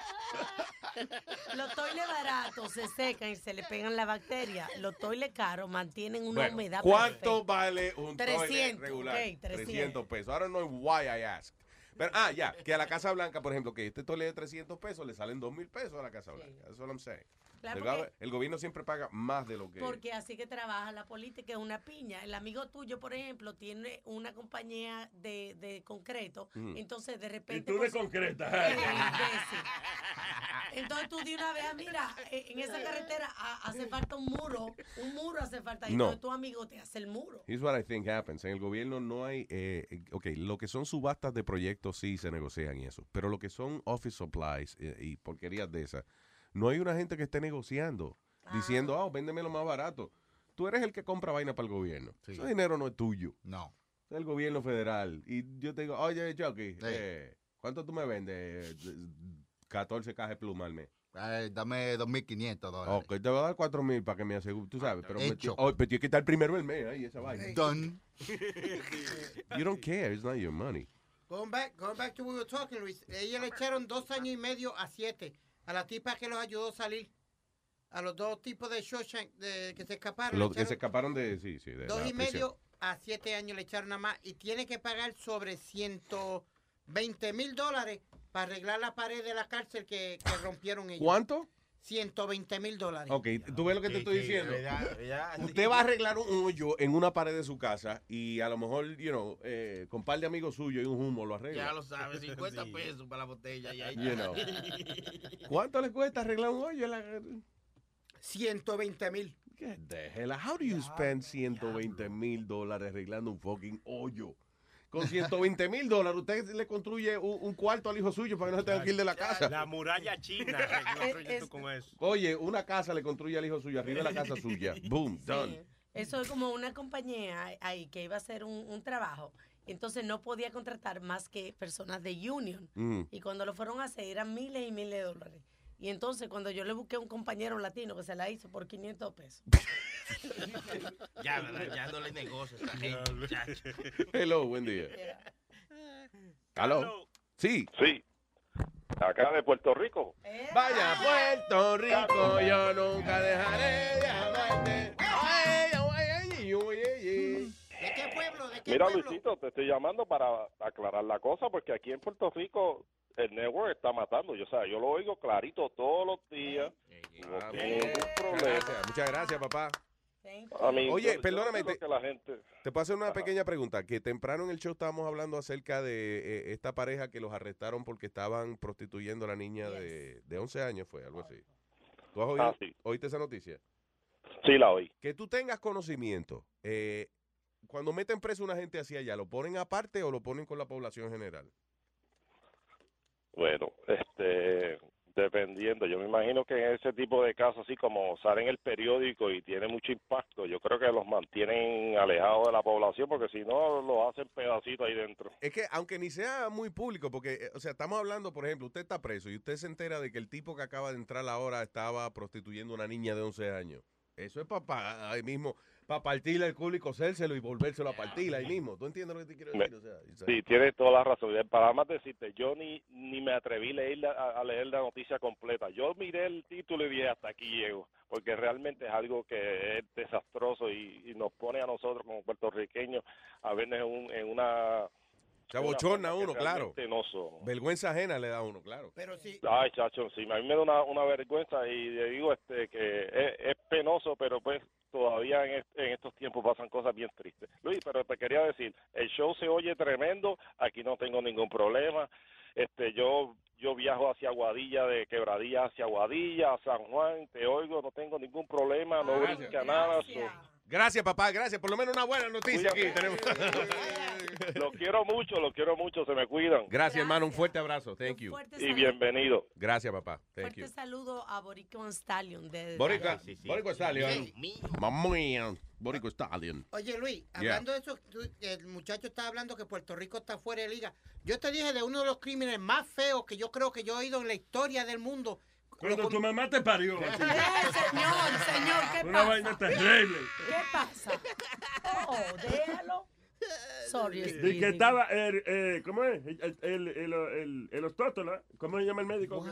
Los toiles baratos se secan y se le pegan la bacteria. Los toiles caros mantienen una Bueno, humedad ¿Cuánto vale un toile 300, regular? ok, 300. pesos. I don't know why I asked. Pero, ah, ya, que a la Casa Blanca, por ejemplo, que este toile de 300 pesos le salen 2 mil pesos a la Casa Blanca. That's what I'm saying. Claro, el, porque- gobe- el gobierno siempre paga más de lo que... Porque así que trabaja la política, es una piña. El amigo tuyo, por ejemplo, tiene una compañía de, de concreto, entonces de Y repente... tú de pues, concreta. eh, imbécil. Entonces tú de una vez, ah, mira, eh, en esa carretera ah, hace falta un muro, un muro hace falta, y No. entonces tu amigo te hace el muro. Here's what I think happens. En el gobierno no hay... Eh, eh, ok, lo que son subastas de proyectos sí se negocian y eso. Pero lo que son office supplies eh, y porquerías de esas, no hay una gente que esté negociando, diciendo, ah, véndeme lo más barato. Tú eres el que compra vaina para el gobierno. Sí. Ese dinero no es tuyo. No. Es el gobierno federal. Y yo te digo, oye, Chucky, eh, ¿cuánto tú me vendes? Eh, 14 cajas de pluma al mes. Eh, dame 2.500 dólares. Ok, te voy a dar 4 mil para que me asegure. Tú sabes, pero, me, Hecho. oh, pero tienes que estar primero el mes ahí, esa vaina. Done. You don't care, it's not your money. Going back, going back to what we were talking, Luis. Ellos le echaron dos años y medio a siete a la tipa que los ayudó a salir. A los dos tipos de Shawshank de, que se escaparon. Los que se escaparon de, sí, sí, de dos y medio a siete años le echaron nada más. Y tiene que pagar sobre 120 mil dólares para arreglar la pared de la cárcel que, que rompieron ellos. ¿Cuánto? 120 mil dólares. Ok, tú ves lo que te estoy diciendo. Ya, ya. Usted va a arreglar un hoyo en una pared de su casa y a lo mejor, you know, eh, con un par de amigos suyos y un humo lo arregla. Ya lo sabes, 50 Sí. pesos para la botella. Ya, You know. ¿Cuánto le cuesta arreglar un hoyo? en la- 120 mil. Get the hell. How do you spend 120 mil dólares arreglando un fucking hoyo? Con 120 mil dólares usted le construye un, un cuarto al hijo suyo para que no se tenga que ir de la casa. La muralla china. que construyes tú con eso. Oye, una casa le construye al hijo suyo arriba de la casa suya. Boom, done. Eso es como una compañía ahí que iba a hacer un, un trabajo. Entonces no podía contratar más que personas de union. Mm. Y cuando lo fueron a hacer eran miles y miles de dólares. Y entonces cuando yo le busqué a un compañero latino que se la hizo por 500 pesos. Ya, dañándole negocio a esta gente, muchacho. Hello, buen día. Hello. Sí. Sí. Acá de Puerto Rico. Vaya Puerto Rico, yo nunca dejaré de amarte. Ay, Mira, pueblo? Luisito, te estoy llamando para aclarar la cosa, porque aquí en Puerto Rico el network está matando. Yo, o sea, yo lo oigo clarito todos los días. No tengo ningún problema. Gracias, muchas gracias, papá. Mí, Oye, yo- perdóname, yo creo te- que la gente... Te puedo hacer una pequeña pregunta. Que temprano en el show estábamos hablando acerca de eh, esta pareja que los arrestaron porque estaban prostituyendo a la niña de, de 11 años, fue algo así. ¿Tú has oído, Ah, sí. oíste esa noticia? Sí, la oí. Que tú tengas conocimiento. eh, cuando meten preso a una gente así allá, ¿lo ponen aparte o lo ponen con la población general? Bueno, este, dependiendo, yo me imagino que en ese tipo de casos, así como sale en el periódico y tiene mucho impacto, yo creo que los mantienen alejados de la población porque si no, los hacen pedacitos ahí dentro. Es que aunque ni sea muy público, porque, eh, o sea, estamos hablando, por ejemplo, usted está preso y usted se entera de que el tipo que acaba de entrar ahora estaba prostituyendo a una niña de 11 años. Eso es para ahí mismo, para partirle el culo y cosérselo y volvérselo a partir ahí mismo. ¿Tú entiendes lo que te quiero decir? O sea, o sea, Sí, tienes toda la razón. Para más decirte, yo ni, ni me atreví a leer, la, a- a leer la noticia completa. Yo miré el título y dije, hasta aquí llego, porque realmente es algo que es desastroso y, y nos pone a nosotros como puertorriqueños a vernos en, un- en una... Se abochorna uno, claro. no. Vergüenza ajena le da a uno, claro. Pero sí. Ay, chacho, sí, a mí me da una, una vergüenza y le digo este que es, es penoso, pero pues todavía en, est- en estos tiempos pasan cosas bien tristes. Luis, pero te quería decir, el show se oye tremendo, aquí no tengo ningún problema. Este, yo yo viajo hacia Guadilla, de Quebradilla hacia Guadilla, a San Juan, te oigo, no tengo ningún problema, no brinca nada. so- Gracias, papá, gracias. Por lo menos una buena noticia aquí tenemos. Lo quiero mucho, lo quiero mucho, se me cuidan. Gracias, hermano. Un fuerte abrazo. Thank you. fuerte Y saludo. bienvenido. Gracias, papá. Thank Fuerte you. saludo a Boricua Stallion. De Sí, sí. Stallion. Sí. Mamá mía, Boricua Stallion. Oye, Luis, Yeah. hablando de eso, tú- el muchacho estaba hablando que Puerto Rico está fuera de liga. Yo te dije de uno de los crímenes más feos que yo creo que yo he oído en la historia del mundo. Cuando tu mamá te parió. así. Señor, señor, ¿qué Una pasa? vaina terrible. ¿Qué pasa? Oh, déjalo. Sorry, De que estaba, el, eh, ¿cómo es? El, el, el, el, el ostótola, ¿cómo se llama el médico?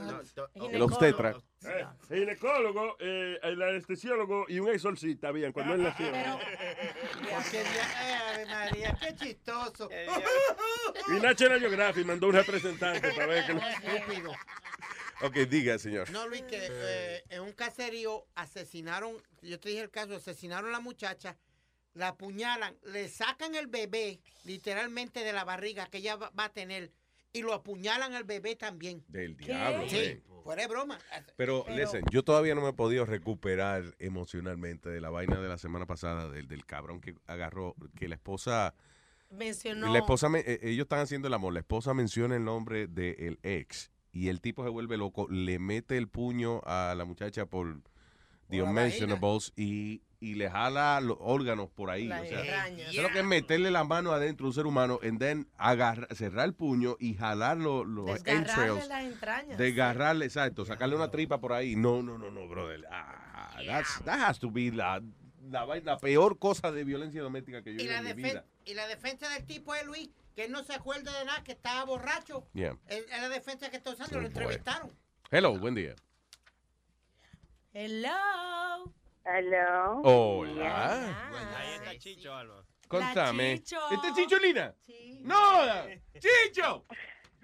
El obstetra. Eh, el ginecólogo, eh, el anestesiólogo y un exorcista habían cuando él nació. Porque, eh, Ave María, qué chistoso. Y National Geographic mandó un representante para ver que no... Estúpido. Ok, diga, señor. No, Luis, que eh, en un caserío asesinaron, yo te dije el caso, asesinaron a la muchacha, la apuñalan, le sacan el bebé literalmente de la barriga que ella va, va a tener y lo apuñalan al bebé también. Del diablo, Sí, fuera de broma. Pero, listen, yo todavía no me he podido recuperar emocionalmente de la vaina de la semana pasada, del, del cabrón que agarró, que la esposa... Mencionó. La esposa, me- eh, ellos están haciendo el amor, la esposa menciona el nombre del ex y el tipo se vuelve loco, le mete el puño a la muchacha por the la unmentionables y, y le jala los órganos por ahí. Las o sea, es lo que es meterle la mano adentro a un ser humano and then agarra- cerrar el puño y jalar los, los entrails. las entrañas. Desgarrarle, exacto, sacarle una tripa por ahí. No, no, no, no, brother. Ah, that's- that has to be la, la, la peor cosa de violencia doméstica que yo he visto la, en mi vida. y la defensa del tipo es Luis, que no se acuerda de nada, que estaba borracho. Yeah. Es es la defensa que está usando, Oh, lo boy. entrevistaron. Hello, buen día. Hello. Hello. Hola. Ahí está Chicho, Alba. Contame. Chicho. ¿Este es Chicho Lina? Sí. ¡No! ¡Chicho!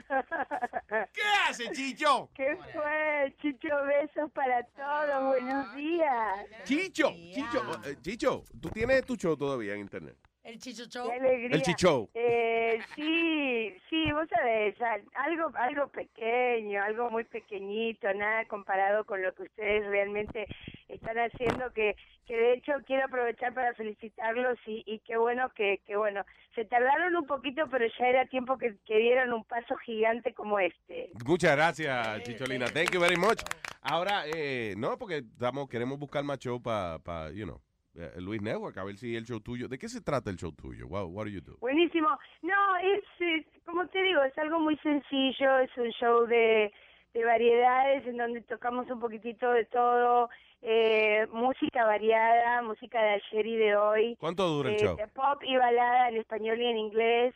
¿Qué hace, Chicho? ¿Qué fue? Chicho, besos para todos. Buenos días. Chicho, Chicho, eh, Chicho, ¿tú tienes tu show todavía en internet? El Chicho Show. Qué alegría. El Chicho. Eh, sí, sí, vos sabés, al- algo, algo pequeño, algo muy pequeñito, nada comparado con lo que ustedes realmente están haciendo, que, que de hecho quiero aprovechar para felicitarlos y, y qué bueno que, que bueno, se tardaron un poquito, pero ya era tiempo que, que dieran un paso gigante como este. Muchas gracias, Chicholina. Thank you very much. Ahora, eh, no, porque estamos, queremos buscar más show para, you know, eh, Luis Network, a ver si el show tuyo. ¿De qué se trata el show tuyo? What, what do you do? Buenísimo. No, es, es, como te digo, es algo muy sencillo, es un show de, de variedades en donde tocamos un poquitito de todo, eh, música variada, música de ayer y de hoy. ¿Cuánto dura el eh, show? de pop y balada en español y en inglés,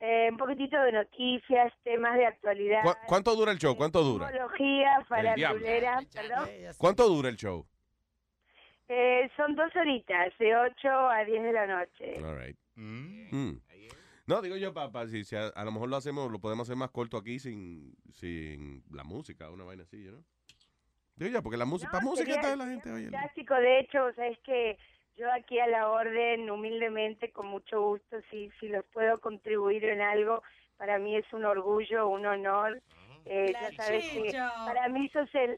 eh, un poquitito de noticias, temas de actualidad. ¿Cu- ¿Cuánto dura el show? ¿Cuánto dura? Tecnología, El diablo. farandulera, perdón. ¿Cuánto dura el show? Eh, son dos horitas, de 8 a 10 de la noche. All right. Mm. No, digo yo, papá, si, si a, a lo mejor lo hacemos, lo podemos hacer más corto aquí sin, sin la música, una vaina así, ¿no? Digo yo, porque la música, para música está la gente oyendo. Fantástico, de hecho, o sea, es que yo aquí a la orden, humildemente, con mucho gusto, si, si los puedo contribuir en algo, para mí es un orgullo, un honor. Eh, ya sabes que para mí sos el...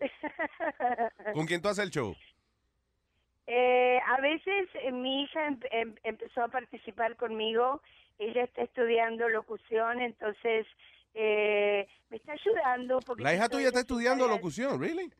¿Con quién tú haces el show? Eh, a veces eh, mi hija em- em- empezó a participar conmigo, ella está estudiando locución, entonces eh, me está ayudando. un La hija tuya está estudiando locución, ¿really?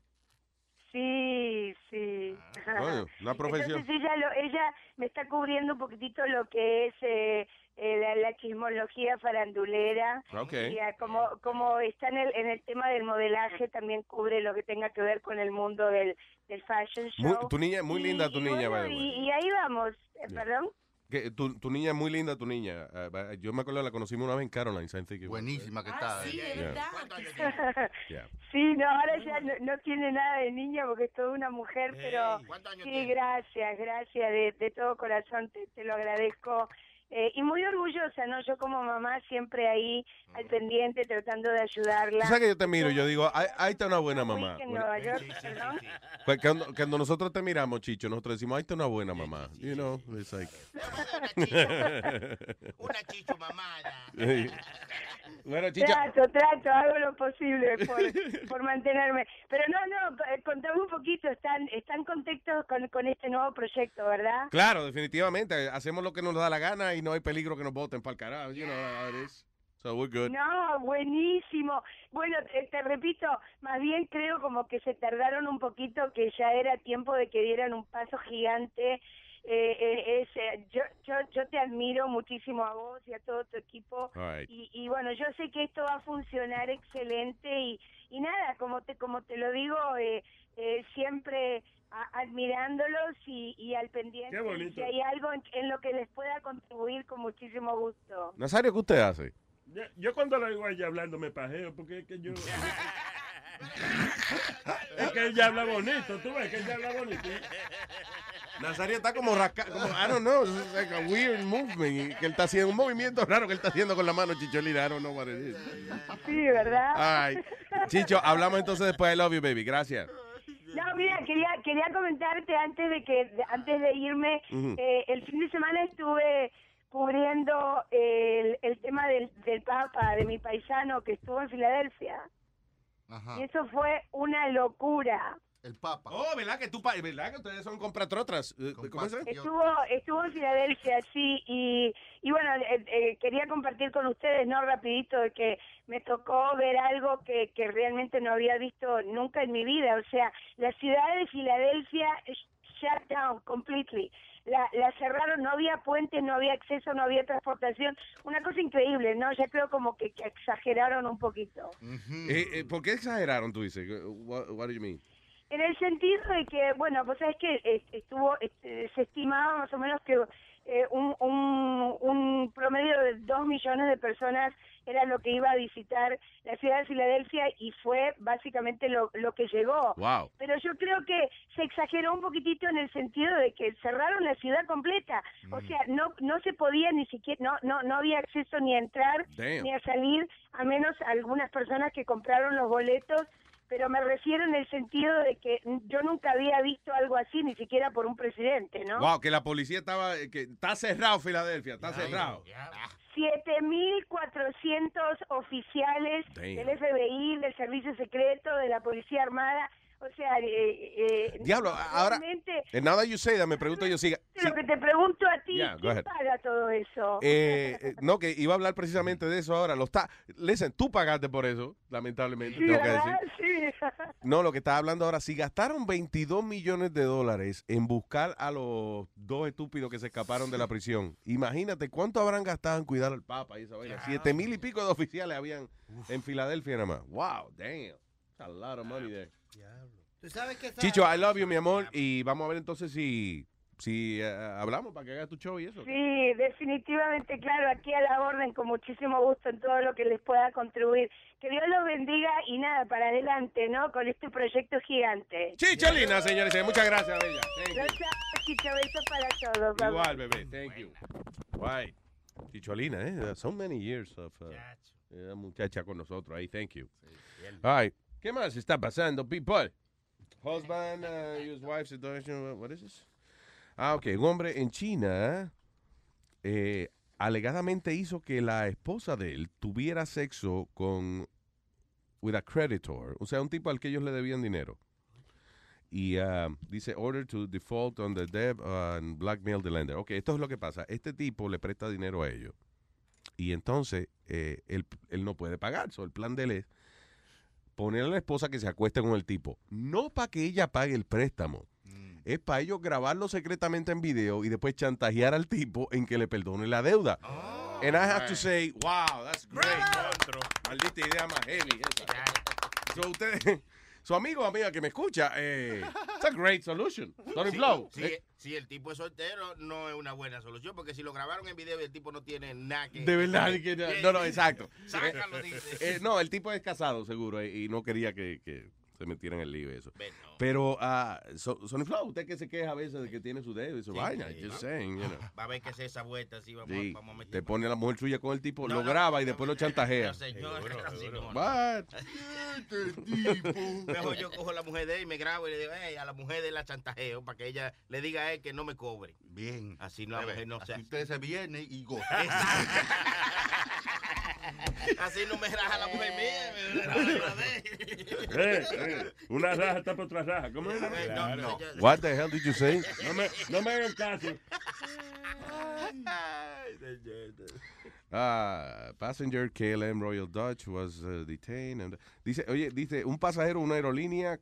Sí, sí. Coño, una profesión. Entonces ella, lo, ella me está cubriendo un poquitito lo que es eh, la, la chismología farandulera. Ok. Y ah, como, como está en el, en el tema del modelaje, también cubre lo que tenga que ver con el mundo del, del fashion Muy- show. tu niña, muy Y- linda tu y niña, bueno, by the way. y, y ahí vamos, eh, Yeah. perdón. Que tu, tu niña es muy linda, tu niña. Ah, va- yo me acuerdo, la conocimos una vez en Caroline. Buenísima que está. Sí, de Yeah. verdad. Yeah. Sí, no, ahora ya no, no tiene nada de niña porque es toda una mujer, pero sí, gracias, gracias, de, de todo corazón te, te lo agradezco. Eh, y muy orgullosa, ¿no? Yo como mamá siempre ahí al pendiente tratando de ayudarla. Sabes que yo te miro yo digo, ahí, ahí está una buena mamá. En Nueva York. Pues Cuando, cuando nosotros te miramos, Chicho, nosotros decimos, ahí está una buena mamá. You know, it's like... Una chicho mamada. Bueno, Chicho, Trato, trato, hago lo posible por, por mantenerme. Pero no, no, eh, contame un poquito, están, están contentos con, con este nuevo proyecto, ¿verdad? claro, definitivamente. Hacemos lo que nos da la gana y no hay peligro que nos voten para el carajo. You know how it is. So we're good. No, buenísimo. Bueno, te, te repito, más bien creo como que se tardaron un poquito, que ya era tiempo de que dieran un paso gigante. Eh, eh, es, eh, yo, yo, yo te admiro muchísimo a vos y a todo tu equipo. Right. Y, y bueno, yo sé que esto va a funcionar excelente y, y nada, como te, como te lo digo, eh, eh, siempre a- admirándolos y, y al pendiente. Qué bonito. Si hay algo en, en lo que les pueda contribuir, con muchísimo gusto. Nazario, ¿qué usted hace? Yo, yo cuando la oigo a ella hablando me pajeo porque es que yo... es que ella habla bonito, tú ves que ella habla bonito. Nazario está como rasca, como, I don't know, it's like a weird movement. Que él está haciendo un movimiento raro que él está haciendo con la mano, Chicholina. I don't know what it is. Sí, ¿verdad? Right. Chicho, hablamos entonces después. I love you, baby. Gracias. No, mira, quería quería comentarte antes de que de- antes de irme, Ujú. eh, el fin de semana estuve cubriendo el, el tema del, del Papa, de mi paisano que estuvo en Filadelfia. Y eso fue una locura. El Papa. Oh, ¿verdad que tú, pa- verdad que ustedes son compratrotras? Eh, ¿Cómo es? Estuvo, estuvo en Filadelfia, sí, y, y bueno, eh, eh, quería compartir con ustedes, ¿no? Rapidito, de que me tocó ver algo que, que realmente no había visto nunca en mi vida. O sea, la ciudad de Filadelfia shut down completely. La, la cerraron, no había puentes, no había acceso, no había transportación. Una cosa increíble, ¿no? Ya creo como que, que exageraron un poquito. Eh, eh, ¿Por qué exageraron, tú dices? What, what do you mean? En el sentido de que, bueno, pues sabes que eh, estuvo, este, se estimaba más o menos que eh, un, un, un promedio de dos millones de personas era lo que iba a visitar la ciudad de Filadelfia y fue básicamente lo, lo que llegó. Wow. Pero yo creo que se exageró un poquitito en el sentido de que cerraron la ciudad completa. O sea, no no se podía ni siquiera, no no no había acceso ni a entrar Damn. ni a salir, a menos algunas personas que compraron los boletos pero me refiero en el sentido de que yo nunca había visto algo así, ni siquiera por un presidente, ¿no? Wow, que la policía estaba, eh, que está cerrado Filadelfia, está cerrado. 7.400 oficiales Damn. del FBI, del Servicio Secreto, de la Policía Armada. O sea, eh, eh, Diablo, ahora, and now that you say that, me pregunto yo, siga. lo que te pregunto a ti, Yeah, go ¿quién paga todo eso? Eh, eh, no, que iba a hablar precisamente de eso ahora. Lo está, listen, tú pagaste por eso, lamentablemente, Sí, tengo que ¿verdad? decir. Sí. No, lo que estaba hablando ahora, si gastaron 22 millones de dólares en buscar a los dos estúpidos que se escaparon de la prisión, imagínate cuánto habrán gastado en cuidar al Papa y esa vaina. Siete mil y pico de oficiales habían en Filadelfia nada más. Wow, damn. A lot of money there. Tú sabes que esa- Chicho, I love you, mi amor. Y vamos a ver entonces si, si eh, hablamos para que hagas tu show y eso. Sí, definitivamente, claro, aquí a la orden, con muchísimo gusto en todo lo que les pueda contribuir. Que Dios los bendiga y nada, para adelante, ¿no? Con este proyecto gigante. Chicholina, señores. Muchas gracias, Bella. Thank you. Gracias, Chicho, besos para todos. Bye, bye. Igual, bebé. Thank you. Right. Chicholina, eh. So many years of uh, eh, muchacha con nosotros ahí. Thank you. All right. ¿Qué más está pasando, people? Husband, uh, use wife situation. What is this? Ah, ok. Un hombre en China eh, alegadamente hizo que la esposa de él tuviera sexo con with a creditor, o sea, un tipo al que ellos le debían dinero. Y ah, dice, order to default on the debt and blackmail the lender. Ok, esto es lo que pasa. Este tipo le presta dinero a ellos. Y entonces eh, él, no puede pagar. El plan de él es poner a la esposa que se acueste con el tipo. No para que ella pague el préstamo. Es para ellos grabarlo secretamente en video y después chantajear al tipo en que le perdone la deuda. And I have to say, wow, that's great. Maldita idea más heavy. esa. So, usted, su amigo o amiga que me escucha, eh, it's a great solution. Tony Sí, Flow. Si, Eh, si el tipo es soltero, no es una buena solución, porque si lo grabaron en video y el tipo no tiene nada que... De verdad, que no, no, exacto. Sácalo, Eh, dice. eh, no, el tipo es casado, seguro, eh, y no quería que, que se metiera en el lío y eso. Pero, ah, so- Sonny Flow, usted que se queja a veces de que tiene su dedo y su Sí, vaina, sí, just ¿no? saying, you know. Va a ver que es esa vuelta, así vamos, Sí, vamos a meter. te pone a la mujer suya con el tipo, No, lo no, graba y después lo chantajea. No, señor? Mejor yo cojo a la mujer de él y me grabo y le digo, hey, a la mujer de él la chantajeo para que ella le diga a él que no me cobre. Bien. Así no, la mujer no se usted se viene y goza. Así no me raja la mujer mía. me raja la de él. Eh, eh, una raja está por otra raja. ¿Cómo es? no, no. What the hell did you say? No me, no me hagan caso. Ah, passenger KLM Royal Dutch was uh, detained. and- dice, oye, dice, un pasajero una aerolínea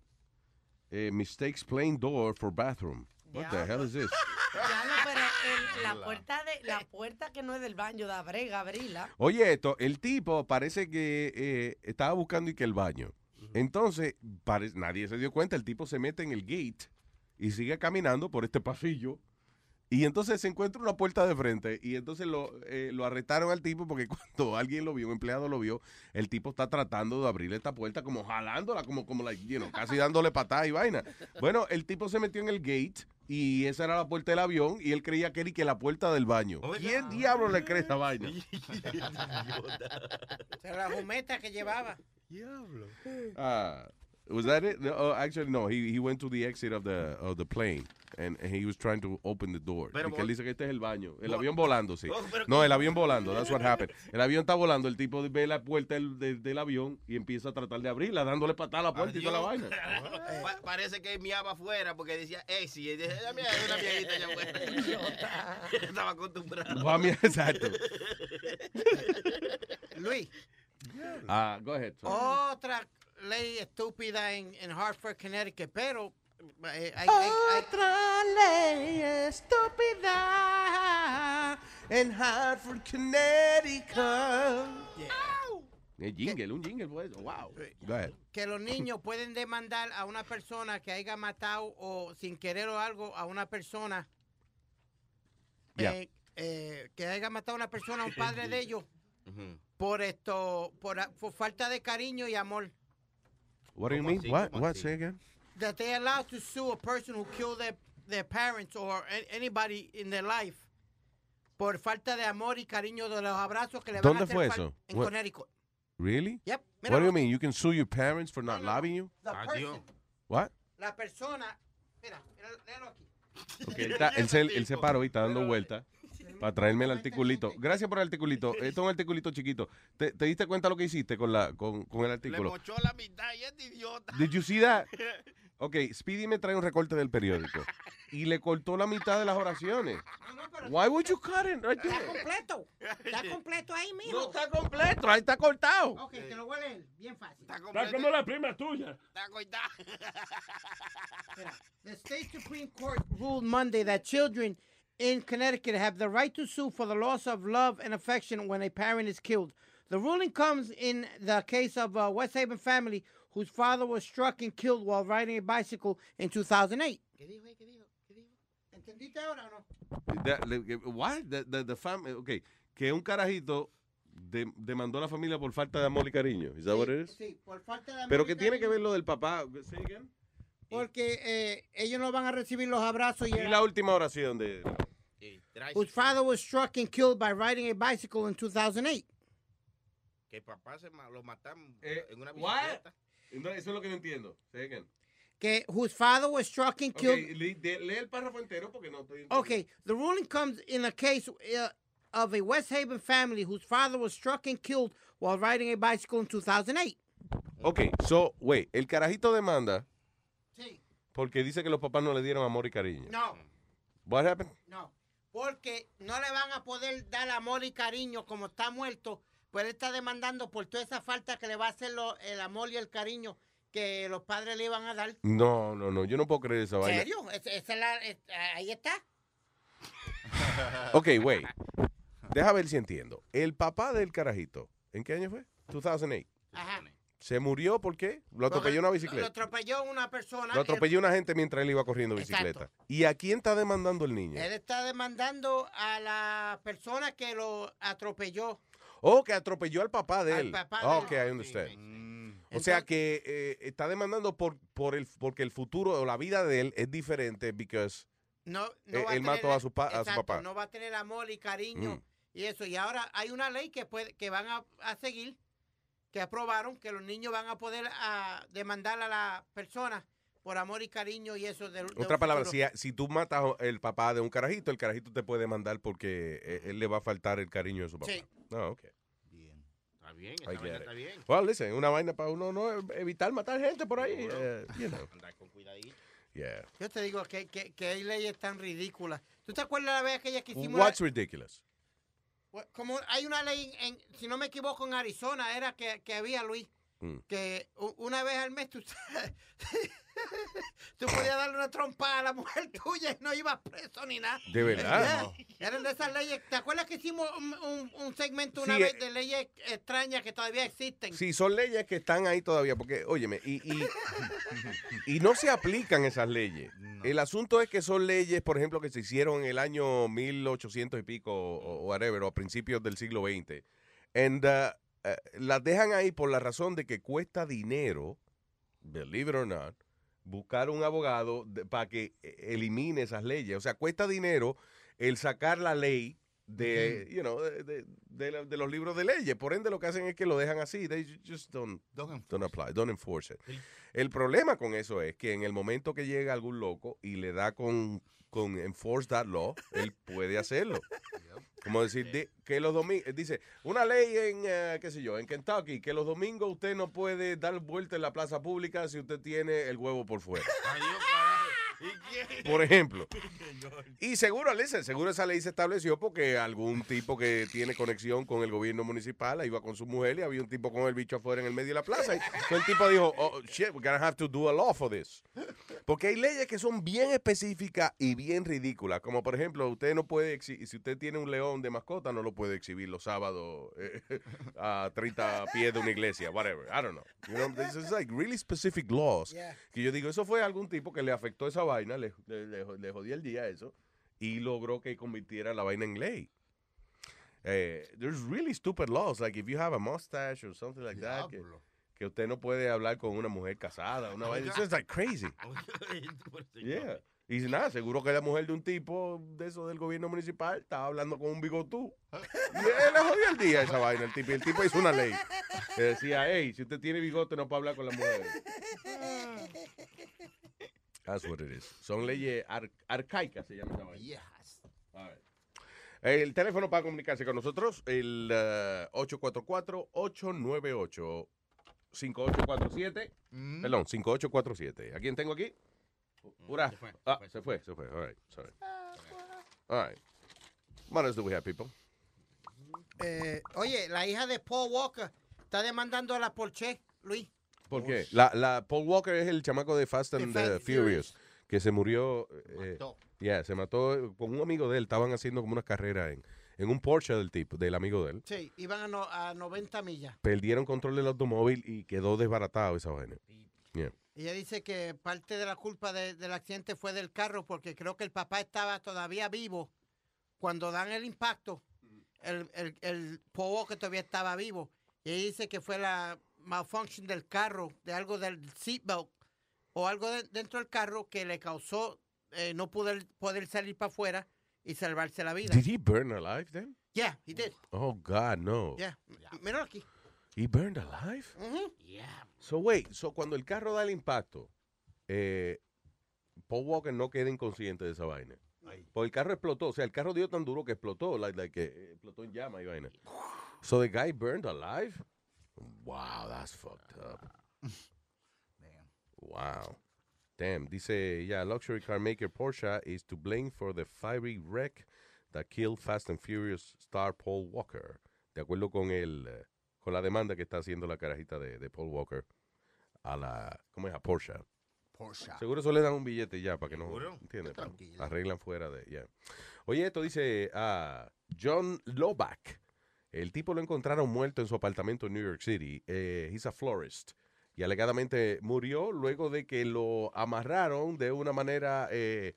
eh, mistakes plane door for bathroom. What the hell is this? Diablo, pero el- la puerta de la puerta que no es del baño da brega abrirla. Oye, esto, el tipo parece que eh, estaba buscando y que el baño. Entonces, pare- nadie se dio cuenta, el tipo se mete en el gate y sigue caminando por este pasillo. Y entonces se encuentra una puerta de frente y entonces lo, eh, lo arrestaron al tipo porque cuando alguien lo vio, un empleado lo vio, el tipo está tratando de abrirle esta puerta como jalándola, como, como like, you know, casi dándole patada y vaina. Bueno, el tipo se metió en el gate y esa era la puerta del avión y él creía que era y que la puerta del baño. ¿Quién diablo le cree esa vaina? Era la jumeta que llevaba. Uh, was that it? No, oh, actually, no. He he went to the exit of the of the plane and, and he was trying to open the door. Pero que él dice que este es el baño. El avión volando, sí. Oh, pero No, el avión volando. That's what happened. El avión está volando. El tipo ve la puerta del, del, del avión y empieza a tratar de abrirla, dándole patada a la puerta y toda la vaina. Pa- parece que miaba afuera porque decía, sí, y dije, "Ah, mira, hay una viejita allá afuera. Estaba acostumbrado. Va, mira, exacto. Luis, Ah, go ahead. son. otra ley estúpida en, en Hartford, Connecticut, pero... eh, hay- hay- hay- Otra ley estúpida en Hartford, Connecticut. El jingle, un jingle, pues. Wow. Go ahead. que los niños pueden demandar a una persona que haya matado o sin querer o algo a una persona Yeah. eh, eh, que haya matado a una persona, a un padre de ellos, por esto, por falta de cariño y amor. What do you ¿Cómo mean? What? ¿Cómo What? Say again? That they allowed to sue a person who killed their, their parents or anybody in their life por falta de amor y cariño de los abrazos que le van ¿Dónde a hacer fue eso? En What- Connecticut. Really? Yep. What do you mean? You can sue your parents for not loving you? The person, What? la persona, mira, mira, léelo aquí. Okay, él, está- él se, él se paró y está dando vueltas. Para traerme el articulito. Gracias por el articulito. Esto es un articulito chiquito. ¿Te, te diste cuenta lo que hiciste con, la, con, con el Le artículo? mochó la mitad y este idiota. Did you see that? Ok, Speedy me trae un recorte del periódico. Y le cortó la mitad de las oraciones. Why would you cut it right Está completo. Está completo ahí, mijo. No está completo, ahí está cortado. Ok, te lo voy a leer. Bien fácil. Está Está como la prima tuya. Está cortado. The state Supreme Court ruled Monday that children in Connecticut have the right to sue for the loss of love and affection when a parent is killed. The ruling comes in the case of a West Haven family whose father was struck and killed while riding a bicycle in 2008. ¿Qué dijo? ¿Qué dijo? ¿Qué dijo? ¿Entendiste ahora o no? The- the- why? The, the, the fam- ok, que un carajito de- demandó a la familia por falta de amor y cariño. ¿Is that what it is? Sí, por falta de amor Pero que tiene que ver lo del papá. Say. Porque eh, ellos no van a recibir los abrazos y, Y la última oración de... whose father was struck and killed by riding a bicycle in 2008. Que papá se lo mataron Eh, en una what? bicicleta. No, eso es lo que no entiendo. Say again. Que whose father was struck and killed le- de- lee el párrafo entero porque no estoy... Okay, the ruling comes in a case uh, of a West Haven family whose father was struck and killed while riding a bicycle in 2008. Ok, so, wait, el carajito demanda Sí. porque dice que los papás no le dieron amor y cariño. No, What happened? no, porque no le van a poder dar amor y cariño como está muerto, pues él está demandando por toda esa falta que le va a hacer lo- el amor y el cariño que los padres le iban a dar. No, no, no, yo no puedo creer esa ¿En vaina. serio? Es- es la- es- ahí está. Ok, wait. Deja ver si entiendo. El papá del carajito, ¿en qué año fue? 2008. Ajá. ¿Se murió por qué? Lo atropelló una Lo bicicleta. atropelló una persona. Lo atropelló una gente mientras él iba corriendo Exacto. bicicleta. ¿Y a quién está demandando el niño? Él está demandando a la persona que lo atropelló. Oh, que atropelló al papá de Al él. papá Ah, de ok, él. I understand. O sea que eh, está demandando por, por el, porque el futuro o la vida de él es diferente because No, no eh, él mató a su, pa- a su exacto, papá. No va a tener amor y cariño Mm. y eso. Y ahora hay una ley que puede, que van a, a seguir, que aprobaron, que los niños van a poder a, demandar a la persona por amor y cariño y eso. del- de Otra palabra, si, si tú matas el papá de un carajito, el carajito te puede demandar porque eh, él le va a faltar el cariño de su papá. Sí. Ah, ok. Está bien, I esa vaina está bien. Well, listen, una vaina para uno no evitar matar gente por ahí. eh, you know. Andar con cuidadito. Yeah. Yo te digo que, que, que hay leyes tan ridículas. ¿Tú te acuerdas la vez aquella que hicimos? What's la- ridiculous? Como hay una ley, en, si no me equivoco, en Arizona era que, que había, Luis, Mm. que una vez al mes tú, tú podías darle una trompada a la mujer tuya y no ibas preso ni nada. ¿De verdad? Eran de esas leyes. ¿Te acuerdas que hicimos un, un- un segmento una Sí, vez eh, de leyes extrañas que todavía existen? Sí, son leyes que están ahí todavía, porque, óyeme, y, y, y no se aplican esas leyes. El asunto es que son leyes, por ejemplo, que se hicieron en el año 1800 y pico, o o whatever, o a principios del siglo XX. And, uh, uh, las dejan ahí por la razón de que cuesta dinero, believe it or not, buscar un abogado para que eh, elimine esas leyes. O sea, cuesta dinero el sacar la ley de, you know, de, de- de de los libros de leyes. Por ende, lo que hacen es que lo dejan así. They ju- just don't, don't apply, don't enforce it. El problema con eso es que en el momento que llega algún loco y le da con, con enforce that law, él puede hacerlo. Como decir, di- que los domingos, dice, una ley en, eh, qué sé yo, en Kentucky, que los domingos usted no puede dar vuelta en la plaza pública si usted tiene el huevo por fuera. Por ejemplo. Y seguro, listen, seguro esa ley se estableció porque algún tipo que tiene conexión con el gobierno municipal iba con su mujer y había un tipo con el bicho afuera en el medio de la plaza. Y el tipo dijo, oh, shit, we're gonna have to do a law for this. Porque hay leyes que son bien específicas y bien ridículas. Como por ejemplo, usted no puede, si usted tiene un león de mascota, no lo puede exhibir los sábados eh, a 30 pies de una iglesia, whatever. I don't know. You know, this is like really specific laws. Yeah. Que yo digo, eso fue algún tipo que le afectó esa vaina, le, le, le- le jodía el día eso, y logró que convirtiera la vaina en ley. Eh, there's really stupid laws, like if you have a mustache or something like that, que, que usted no puede hablar con una mujer casada, una vaina. It's just like crazy. Yeah. Y nada, seguro que la mujer de un tipo de eso del gobierno municipal estaba hablando con un bigotú. Y él le jodió el día esa vaina, el tipo. El tipo hizo una ley que decía, hey, si usted tiene bigote no puede hablar con la mujer. That's what it is. Son leyes ar- arcaicas, se llama esa vaina. All right. El teléfono para comunicarse con nosotros, el eh, 844-898-5847. Perdón, 5847. ¿A quién tengo aquí? Pura. ah, se fue, se fue. All right, sorry. All right. What else do we have, people? Eh, oye, la hija de Paul Walker está demandando a la Porsche, Luis. ¿Por qué? La, la Paul Walker es el chamaco de Fast and and Furious, que se murió. eh, yeah, se mató con un amigo de él. Estaban haciendo como una carrera en, en un Porsche del tipo, del amigo de él. Sí, iban a, no- a 90 millas. Perdieron control del automóvil y quedó desbaratado esa vaina. Yeah. Ella dice que parte de la culpa de- del accidente fue del carro porque creo que el papá estaba todavía vivo cuando dan el impacto. El, el, el Paul Walker todavía estaba vivo. Y ella dice que fue la malfunction del carro, de algo del seatbelt o algo de- dentro del carro que le causó eh, no poder, poder salir para afuera y salvarse la vida. Did he burn alive then? Yeah, he did. Oh, God, no. Yeah. Míralo aquí. He burned alive? Ujú. So, wait, so cuando el carro da el impacto, eh, Paul Walker no queda inconsciente de esa vaina. Porque el carro explotó, o sea, el carro dio tan duro que explotó, like, like, explotó en llama y vaina. So the guy burned alive? Wow, that's fucked up. Wow. Damn, dice, yeah, luxury car maker Porsche is to blame for the fiery wreck that killed Fast and Furious star Paul Walker. De acuerdo con el, eh, con la demanda que está haciendo la carajita de, de Paul Walker a la, ¿cómo es? A Porsche. Porsche. Seguro eso le dan un billete ya para que no, Seguro. ¿entiendes? Pa- Tranquilo. Arreglan fuera de, ya. Oye, esto dice ah, John Loback. El tipo lo encontraron muerto en su apartamento en New York City. Eh, he's a florist. Y alegadamente murió luego de que lo amarraron de una manera eh,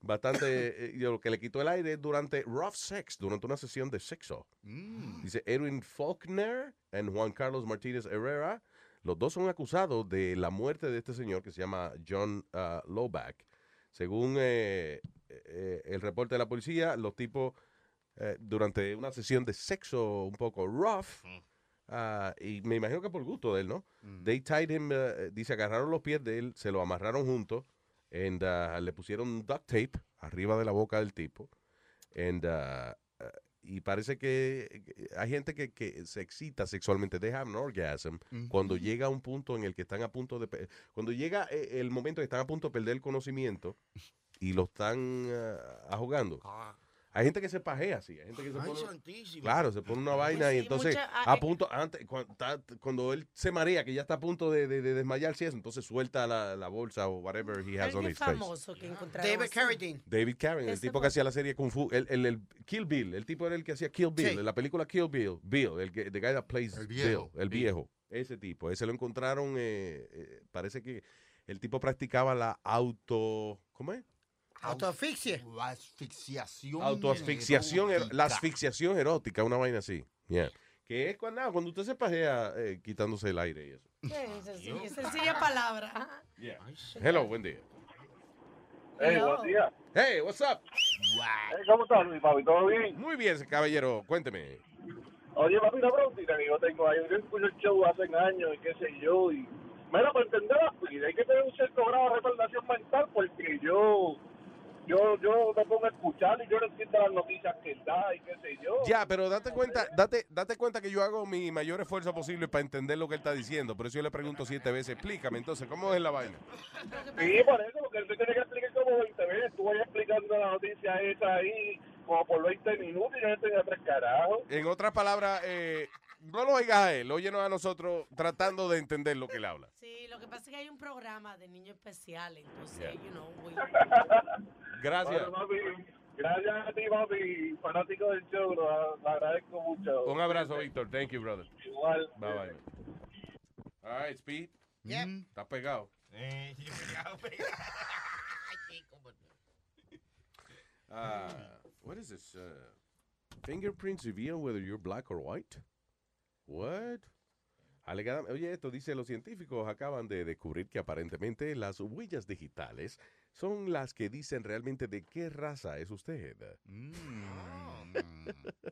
bastante, eh, lo que le quitó el aire durante rough sex, durante una sesión de sexo. Dice Edwin Faulkner y Juan Carlos Martínez Herrera. Los dos son acusados de la muerte de este señor que se llama John ah, Loback. Según eh, eh, el reporte de la policía, los tipos eh, durante una sesión de sexo un poco rough, ah, y me imagino que por gusto de él, ¿no? They tied him, eh, dice, agarraron los pies de él, se lo amarraron juntos, and, ah, le pusieron duct tape arriba de la boca del tipo, and, ah, ah, y parece que hay gente que, que se excita sexualmente, they have an orgasm, cuando llega a un punto en el que están a punto de, cuando llega eh, el momento que están a punto de perder el conocimiento y lo están ah, ahogando. Hay gente que se pajea así, hay gente que se Ay, pone, santísimo. claro, se pone una vaina y Sí, entonces mucha- ah, a eh. punto, antes, cuando, él se marea, que ya está a punto de, de, de desmayarse, eso, entonces suelta la, la bolsa o whatever he has on his face. famoso que David. Carradine. David Carradine, el tipo que hacía la serie Kung Fu, el, el, el Kill Bill, el tipo era el que hacía Kill Bill, Sí. en la película Kill Bill, Bill, el que, the guy that plays El viejo. Bill, el viejo, ese tipo, ese lo encontraron, eh, eh, parece que el tipo practicaba la auto, ¿cómo es? Autoasfixia. La asfixiación. Autoasfixiación, er- la asfixiación erótica, una vaina así, yeah. Que es cuando, cuando usted se pajea eh, quitándose el aire y eso. Sí, sencilla, sencilla palabra. Hello, buen día. Hey, Hello. buen día. Hey, what's up? Hey, ¿Cómo estás, mi papi? ¿Todo bien? Muy bien, caballero, cuénteme. Oye, papi, una preguntita que yo tengo ahí. Yo escucho el show hace años y qué sé yo. Y, mira, para entender la vida hay que tener un cierto grado de retardación mental porque yo, yo, yo me pongo a escuchar y yo no entiendo las noticias que da y qué sé yo. Ya, pero date cuenta, date, date cuenta que yo hago mi mayor esfuerzo posible para entender lo que él está diciendo. Por eso yo le pregunto siete veces, explícame entonces, ¿cómo es la vaina? Sí, por eso, porque él tiene que explicar como 20 veces. Tú vas explicando la noticia esa ahí como por 20 minutos y yo no tenía tres carajos. En otras palabras, eh, no lo oigas a él, óyenos a nosotros tratando de entender lo que él habla. Sí, lo que pasa es que hay un programa de niños especiales, entonces, Yeah. you know, we- Gracias. Bueno, papi, gracias a ti, papi, fanático del show, lo, lo agradezco mucho. Un abrazo, Víctor. Thank you, brother. Igual. Bye bye. All right, Speed. Yep. Está pegado. Eh, pegado, pegado. Uh, what is this? Uh, fingerprints reveal whether you're black or white. What? Oye, esto dice, los científicos acaban de descubrir que aparentemente las huellas digitales son las que dicen realmente de qué raza es usted.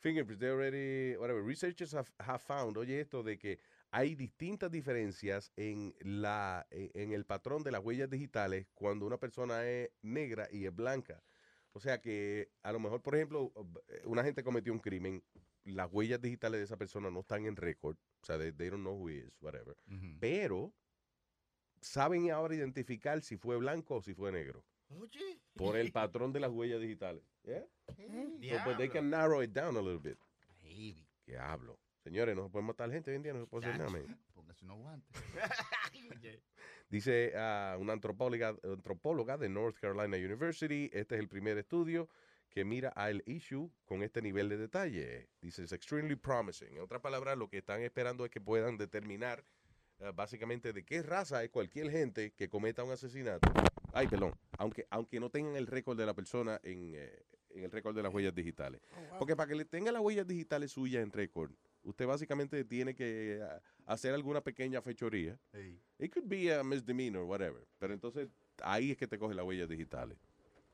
Fingerprints, they already, whatever, researchers have, have found, oye, esto de que hay distintas diferencias en, la, en en el patrón de las huellas digitales cuando una persona es negra y es blanca. O sea que a lo mejor, por ejemplo, una gente cometió un crimen, las huellas digitales de esa persona no están en récord, o sea, they, they don't know who he is, whatever. Pero saben ahora identificar si fue blanco o si fue negro Oye. por el patrón de las huellas digitales. Yeah? So, but they can narrow it down a little bit. Diablo. Señores, no se puede matar gente hoy en día, no se puede hacer nada. Man. Póngase unos guantes. Dice ah, una antropóloga, antropóloga de North Carolina University, este es el primer estudio que mira al issue con este nivel de detalle. Dice, es extremely promising. En otras palabras, lo que están esperando es que puedan determinar ah, básicamente de qué raza es cualquier gente que cometa un asesinato. Ay, perdón. Aunque, aunque no tengan el récord de la persona en, eh, en el récord de las huellas digitales. Porque para que le tenga las huellas digitales suyas en récord, usted básicamente tiene que ah, hacer alguna pequeña fechoría. It could be a misdemeanor, whatever. Pero entonces ahí es que te coge las huellas digitales.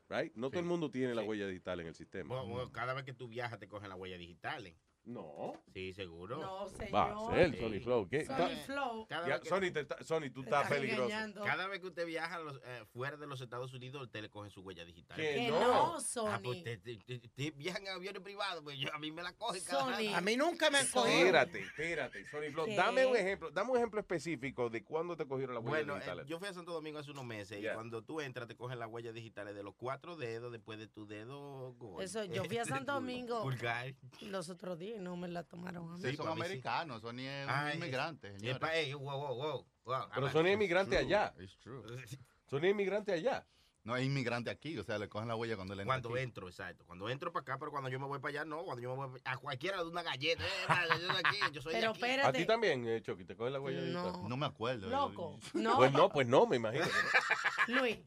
Right? No todo el mundo tiene la huella digital en el sistema. Bueno, bueno, cada vez que tú viajas te cogen las huellas digitales. No. Sí, seguro. No, Va a ser, Sony Flow. ¿Qué? Sony Flow. Ya, Sony, te está- Sony, tú estás peligroso. Cada vez que usted viaja a los- eh, fuera de los Estados Unidos, usted le coge su huella digital. Que no. no, Ah, Sony. pues usted, usted- usted- usted viaja en aviones privados, pues yo, a mí me la coge cada Sony. A mí nunca me han cogido. Espérate, espérate, Sony Flow. ¿Qué? Dame un ejemplo, dame un ejemplo específico de cuándo te cogieron las huellas Bueno, eh, digitales. yo fui a Santo Domingo hace unos meses y cuando tú entras te cogen las huellas digitales de los cuatro dedos después de tu dedo gordo. Eso, yo fui a Santo Domingo los otros días y no me la tomaron a mí. Sí, son americanos, son inmigrantes, señores. Epa, ey, wow, wow, wow, wow. Pero son inmigrantes allá. it's true. Son inmigrantes allá. No, es inmigrante aquí, o sea, le cogen la huella cuando le entra Cuando aquí. entro, exacto. Cuando entro para acá, pero cuando yo me voy para allá, no. Cuando yo me voy a cualquiera de una galleta. eh, yo soy de aquí, yo soy de Pero aquí. espérate. A ti también, eh, Chucky, te cogen la huella digital. No me acuerdo. Loco. No. Pues no, pues no, me imagino. Luis,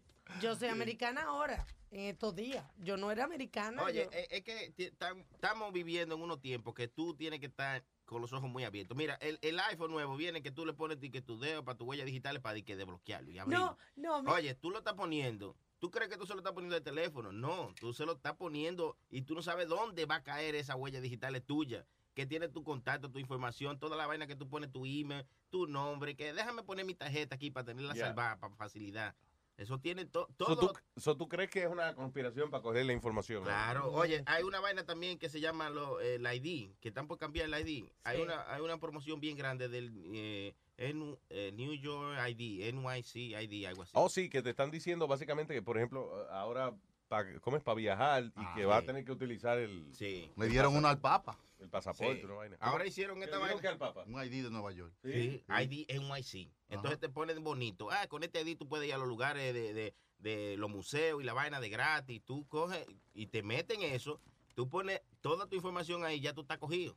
yo soy americana ahora, en estos días. Yo no era americana. Oye, yo- es, es que estamos viviendo en unos tiempos que tú tienes que estar con los ojos muy abiertos. Mira, el, el iPhone nuevo viene que tú le pones que tu dedo para tu huella digital para que desbloquearlo y abrirlo. no, no. mi- Oye, tú lo estás poniendo. ¿Tú crees que tú se lo estás poniendo de teléfono? No, tú se lo estás poniendo y tú no sabes dónde va a caer esa huella digital tuya. Que tiene tu contacto, tu información, toda la vaina que tú pones, tu email, tu nombre. Que déjame poner mi tarjeta aquí para tenerla Ya. salvada, para facilidad. Eso tiene to- So, todo. ¿tú, so, ¿Tú crees que es una conspiración para coger la información? no? Claro, oye, hay una vaina también que se llama lo, el ID, que están por cambiar el ID. Hay una hay una promoción bien grande del eh, N- eh, New York ID, NYC ID, algo así. Oh, sí, que te están diciendo básicamente que, por ejemplo, ahora, pa, ¿cómo es? Para viajar y Ah, que va a sí. tener que utilizar el, Sí. Le dieron uno al Papa. el pasaporte, Sí. una vaina. Ahora ¿Cómo? hicieron ¿Qué esta vaina. qué al Papa? Un ID de Nueva York. Sí, ID NYC. Entonces te ponen bonito. Ah, con este ID tú puedes ir a los lugares de, de, de los museos y la vaina de gratis. Tú coges y te meten eso. Tú pones toda tu información ahí, ya tú estás cogido.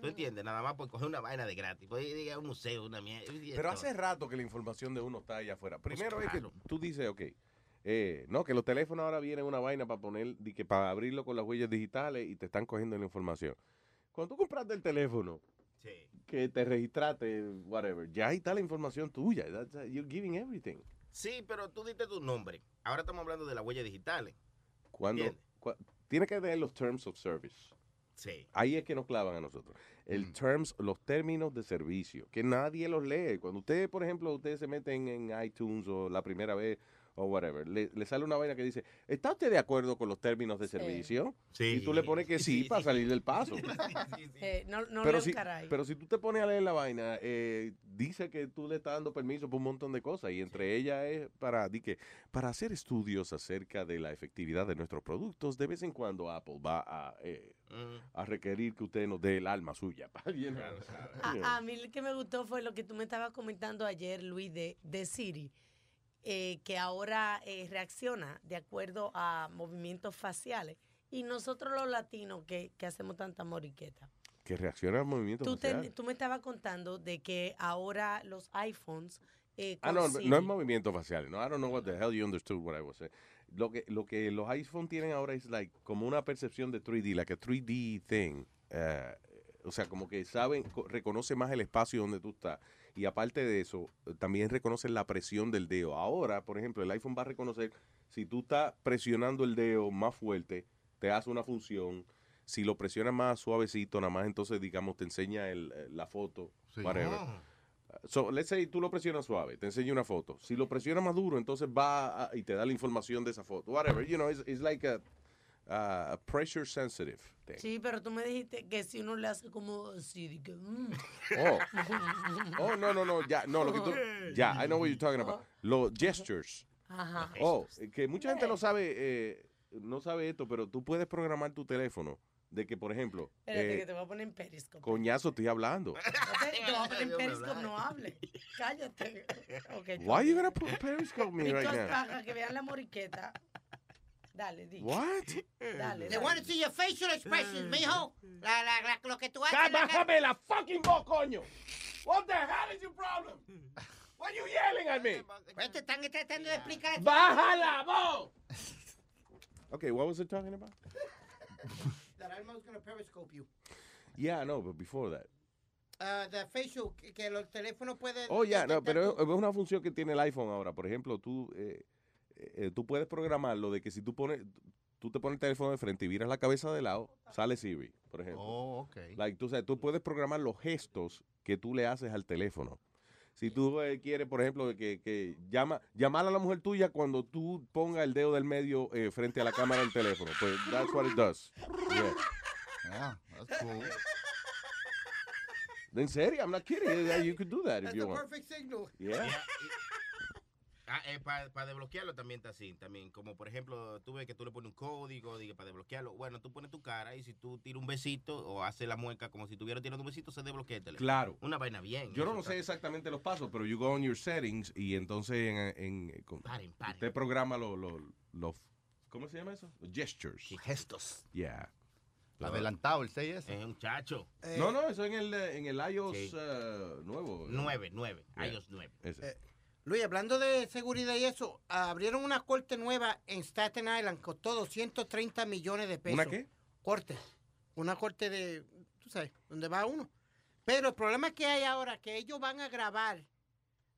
¿Tú entiendes? Nada más por coger una vaina de gratis. Puedes ir a un museo, una mierda. Pero hace rato que la información de uno está allá afuera. Primero es que tú dices, ok, eh, no, que los teléfonos ahora vienen una vaina para poner, que para abrirlo con las huellas digitales y te están cogiendo la información. Cuando tú compraste el teléfono, Sí. que te registraste, whatever, ya ahí está la información tuya. That's, you're giving everything. Sí, pero tú diste tu nombre. Ahora estamos hablando de las huellas digitales. Cuando, tiene que tener los terms of service. Sí. Ahí es que nos clavan a nosotros. El terms, los términos de servicio, que nadie los lee. Cuando usted, por ejemplo, ustedes se meten en iTunes o la primera vez o whatever, le, le sale una vaina que dice, ¿está usted de acuerdo con los términos de servicio? Sí. Y tú le pones que sí, para salir del paso. eh, no no pero, si, caray. pero si tú te pones a leer la vaina, eh, dice que tú le estás dando permiso por un montón de cosas y entre ellas es para, di que, para hacer estudios acerca de la efectividad de nuestros productos, de vez en cuando Apple va a, eh, a requerir que usted nos dé el alma suya. A, a mí lo que me gustó fue lo que tú me estabas comentando ayer, Luis, de, de Siri, eh, que ahora eh, reacciona de acuerdo a movimientos faciales. Y nosotros los latinos que, que hacemos tanta moriqueta. que reacciona al movimiento Tú, tú me estabas contando de que ahora los iPhones... eh, Ah, no, no es movimiento facial. No, I don't know what the hell you understood what I was saying. Lo que, lo que los iPhone tienen ahora es like como una percepción de 3D, like a 3D thing. Eh, o sea, como que saben, co- reconoce más el espacio donde tú estás. Y aparte de eso, eh, también reconoce la presión del dedo. Ahora, por ejemplo, el iPhone va a reconocer si tú estás presionando el dedo más fuerte, te hace una función. Si lo presionas más suavecito, nada más, entonces, digamos, te enseña el, eh, la foto, Sí. whatever. Oh. So, let's say tú lo presionas suave, te enseño una foto. Si lo presionas más duro, entonces va a- y te da la información de esa foto. Whatever, you know, it's, it's like a, a pressure sensitive thing. Sí, pero tú me dijiste que si uno le hace como así, que, mm. Oh. Oh, no, no, no, ya, no, lo que tú, ya, I know what you're talking about. Los gestures. Ajá. Oh, que mucha gente no sabe, eh, no sabe esto, pero tú puedes programar tu teléfono de que, por ejemplo, Espérate eh, que te voy a poner en Periscope. coñazo, estoy hablando. Te, te voy a poner en Periscope, no hable. Cállate. Okay, Why you gonna put Periscope me right now? para que vean la moriqueta. Dale, di. What? Dale, They want to see your facial expressions, mijo. La, la, la, lo que tú haces. Bájame la fucking voz, coño. What the hell is your problem? Why you yelling at me? Pues te están tratando de explicar. Baja la voz. Okay, what was it talking about? That Alma was going to periscope you. Yeah, no, but before that. Uh, the facial, que, que los teléfonos pueden... Oh, ya, no, pero es es una función que tiene el iPhone ahora. Por ejemplo, tú, eh, eh, tú puedes programarlo de que si tú pones, tú te pones el teléfono de frente y viras la cabeza de lado, sale Siri, por ejemplo. Oh, ok. Like, tú, sabes, tú puedes programar los gestos que tú le haces al teléfono. Si tú eh, quieres, por ejemplo, que, que llama, llamar a la mujer tuya cuando tú pongas el dedo del medio eh, frente a la cámara del teléfono, pues that's what it does. Yeah. Yeah, that's cool. En serio, I'm not kidding. Yeah, You could do that if That's you the want. perfect signal. Yeah. Para Ah, desbloquearlo también está así. También, como por ejemplo, tú ves que tú le pones un código digo, para desbloquearlo. Bueno, tú pones tu cara y si tú tiras un besito o haces la mueca como si estuviera tirando un besito, se desbloquea el teléfono. Claro. Una vaina bien. Yo no lo está- sé exactamente los pasos, pero you go on your settings y entonces en, en- con- Paren, paren. usted programa los los los- ¿cómo se llama eso? Los gestures. gestos. Yeah. Adelantado el 6S. Es un chacho. No, no, eso en el en el iOS Sí. uh, nuevo. 9, 9. Yeah. iOS 9. Ese. Eh, Luis, hablando de seguridad y eso, abrieron una corte nueva en Staten Island, costó 230 millones de pesos. ¿Una qué? Corte. Una corte de, tú sabes, donde va uno. Pero el problema que hay ahora, que ellos van a grabar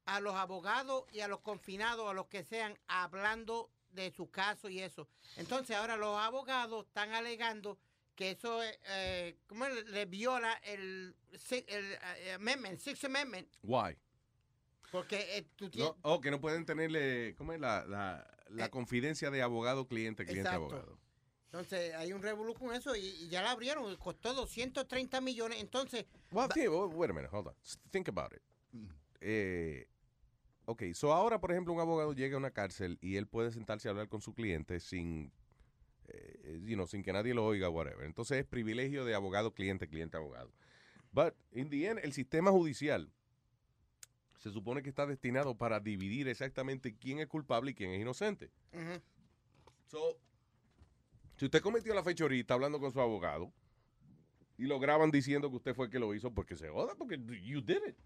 a los abogados y a los confinados, a los que sean, hablando de su caso y eso. Entonces ahora los abogados están alegando que eso eh, eh, ¿cómo es? le viola el, si- el eh, amendment, Sixth Amendment, Why? Porque eh, tú tienes... No, oh, que no pueden tenerle, ¿cómo es la, la, la confidencia de abogado cliente, cliente Exacto. abogado? Entonces hay un revolú con eso y, y ya la abrieron, costó 230 millones. Entonces, Well, sí, well, wait a minute, hold on. Think about it. Eh, ok, so ahora, por ejemplo, un abogado llega a una cárcel y él puede sentarse a hablar con su cliente sin, eh, you know, sin que nadie lo oiga, whatever. Entonces es privilegio de abogado, cliente, cliente, abogado. But, in the end, el sistema judicial se supone que está destinado para dividir exactamente quién es culpable y quién es inocente. ujú, So, si usted cometió la fechorita hablando con su abogado y lo graban diciendo que usted fue el que lo hizo, porque se joda, porque you did it.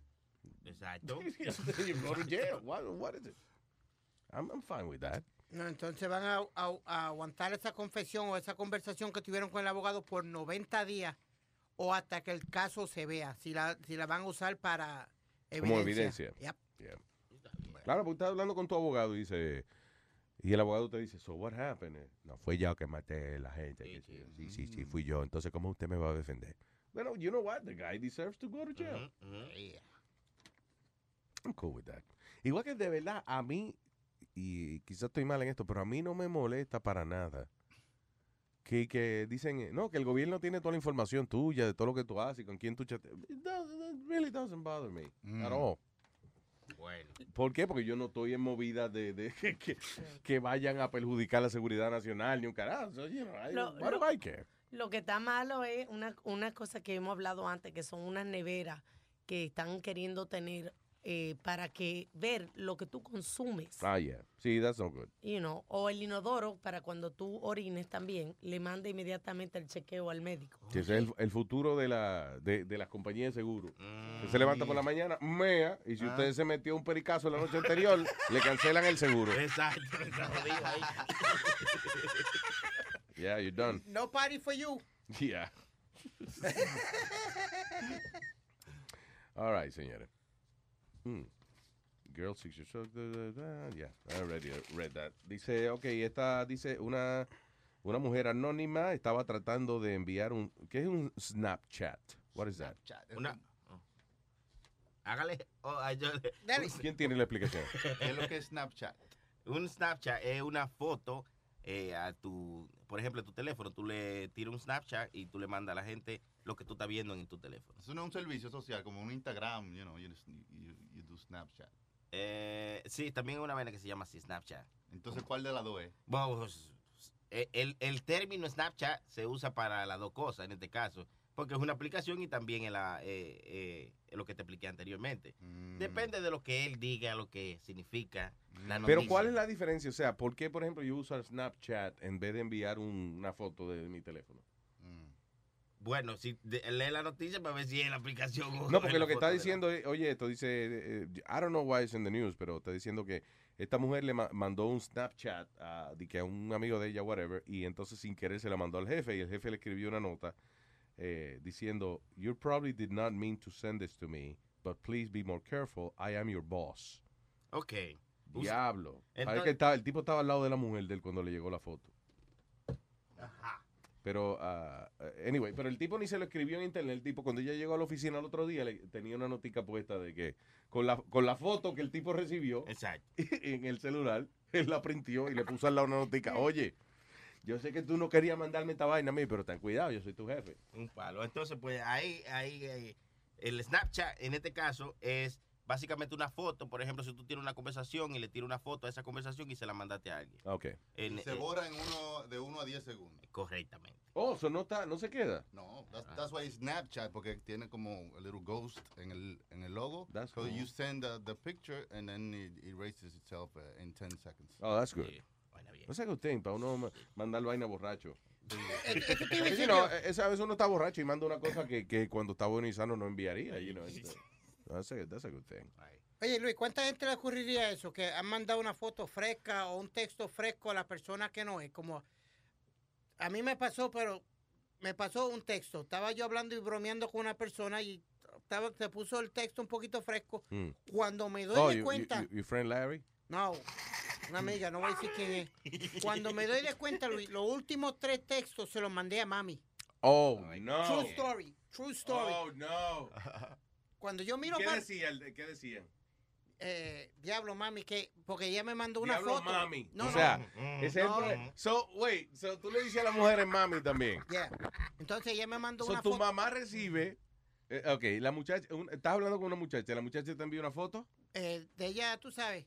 Exacto. you go to jail. What, what is it? I'm, I'm fine with that. no, entonces van a, a- a aguantar esa confesión o esa conversación que tuvieron con el abogado por 90 días o hasta que el caso se vea, si la, si la van a usar para. Como evidencia. Yep. Yeah. Claro, porque estás hablando con tu abogado y dice, y el abogado te dice, so what happened? No, fue yo que maté a la gente. sí, sí, sí, sí, fui yo. Entonces, ¿cómo usted me va a defender? Bueno, you know what? The guy deserves to go to jail. I'm cool with that. Igual que de verdad, a mí, y quizás estoy mal en esto, pero a mí no me molesta para nada. Que, que dicen, no, que el gobierno tiene toda la información tuya, de todo lo que tú haces y con quién tú chateas. It, it really doesn't bother me at Mm. all. Bueno. ¿Por qué? Porque yo no estoy en movida de, de que, que- que vayan a perjudicar la seguridad nacional ni un carajo. So, you know, I- Lo- do lo- I care? Lo que está malo es una, una cosa que hemos hablado antes, que son unas neveras que están queriendo tener eh, para que ver lo que tú consumes. Ah, yeah. Sí, that's no good. You know, o el inodoro para cuando tú orines también, le manda inmediatamente el chequeo al médico. Sí, ese es el, el futuro de, la, de, de las compañías de seguro. Mm. Se levanta por la mañana, mea, y si Ah. usted se metió un pericazo la noche anterior, le cancelan el seguro. Exacto. ahí. Yeah, you're done. No party for you. Yeah. All right, señores. Hmm. Girl six years old. da, da, da, Yeah, I already read that. Dice, ok, esta dice una, una mujer anónima estaba tratando de enviar un, ¿qué es un Snapchat? What is that? Una, Hágale. oh, ay, yo le- ¿Quién tiene la explicación? ¿Qué es lo que es Snapchat? Un Snapchat es una foto eh, a tu, por ejemplo, a tu teléfono. Tú le tiras un Snapchat y tú le mandas a la gente lo que tú estás viendo en tu teléfono. Eso no es un servicio social, como un Instagram, you know, you, you, you do Snapchat. Eh, sí, también hay una vaina que se llama así Snapchat. Entonces, ¿cuál de las dos es? Bueno, pues, eh, el, el término Snapchat se usa para las dos cosas en este caso, porque es una aplicación y también es, la, eh, eh, lo que te expliqué anteriormente. Mm. Depende de lo que él diga, lo que significa la Pero noticia. ¿cuál es la diferencia? O sea, ¿por qué, por ejemplo, yo uso Snapchat en vez de enviar un- una foto de mi teléfono? Bueno, si de- lee la noticia para ver si es la aplicación o No, porque lo que está la- diciendo, es, oye, esto dice, eh, I don't know why it's in the news, pero está diciendo que esta mujer le ma- mandó un Snapchat a, de que a un amigo de ella, whatever, y entonces sin querer se la mandó al jefe, y el jefe le escribió una nota eh, diciendo, you probably did not mean to send this to me, but please be more careful, I am your boss. Ok. Diablo. Entonces- que estaba- el tipo estaba al lado de la mujer de él cuando le llegó la foto. Pero, ah, anyway, pero el tipo ni se lo escribió en internet. El tipo, cuando ella llegó a la oficina el otro día, le, tenía una notica puesta de que con la, con la foto que el tipo recibió en el celular, él la printió y le puso al lado una notica. Oye, yo sé que tú no querías mandarme esta vaina a mí, pero ten cuidado, yo soy tu jefe. Un palo. Entonces, pues ahí, ahí, ahí, el Snapchat en este caso es básicamente una foto. Por ejemplo, si tú tienes una conversación y le tiras una foto a esa conversación y se la mandaste a alguien. Ok. En- se eh, borra en uno, de 1 a 10 segundos. Correctamente. Oh, eso no, está, no se queda. No, that's, that's why it's Snapchat, porque tiene como a little ghost en el, en el logo. That's so cool. you send the, the picture and then it erases itself uh, in 10 seconds. Oh, that's good. No sé que usted, para uno ma- mandar vaina borracho. Know, yo. eh, esa vez uno está borracho y manda una cosa que, que cuando está bueno y sano no enviaría. You know, uh, that's, a, that's a good thing. Oye, Luis, ¿cuánta gente le ocurriría eso? Que han mandado una foto fresca o un texto fresco a la persona que no es. Como a mí me pasó, pero me pasó un texto. Estaba yo hablando y bromeando con una persona y estaba, se puso el texto un poquito fresco. Mm. Cuando me doy Oh, de you- cuenta, you- you- your friend Larry? no, una amiga, no voy a decir quién es. Cuando me doy de cuenta, Luis, los últimos tres textos se los mandé a mami. Oh, no. True story, true story. Oh, no. Cuando yo miro ¿Qué para decían? ¿Qué decían? eh, diablo, mami, que porque ella me mandó una Diablo, foto. mami. No, o no. sea, ese es el No. So, wait, so tú le dices a la mujer en mami también. Yeah. Entonces ella me mandó So, una tu foto. mamá recibe. eh, ok, la muchacha, un- estás hablando con una muchacha, la muchacha te envía una foto. eh, de ella, tú sabes.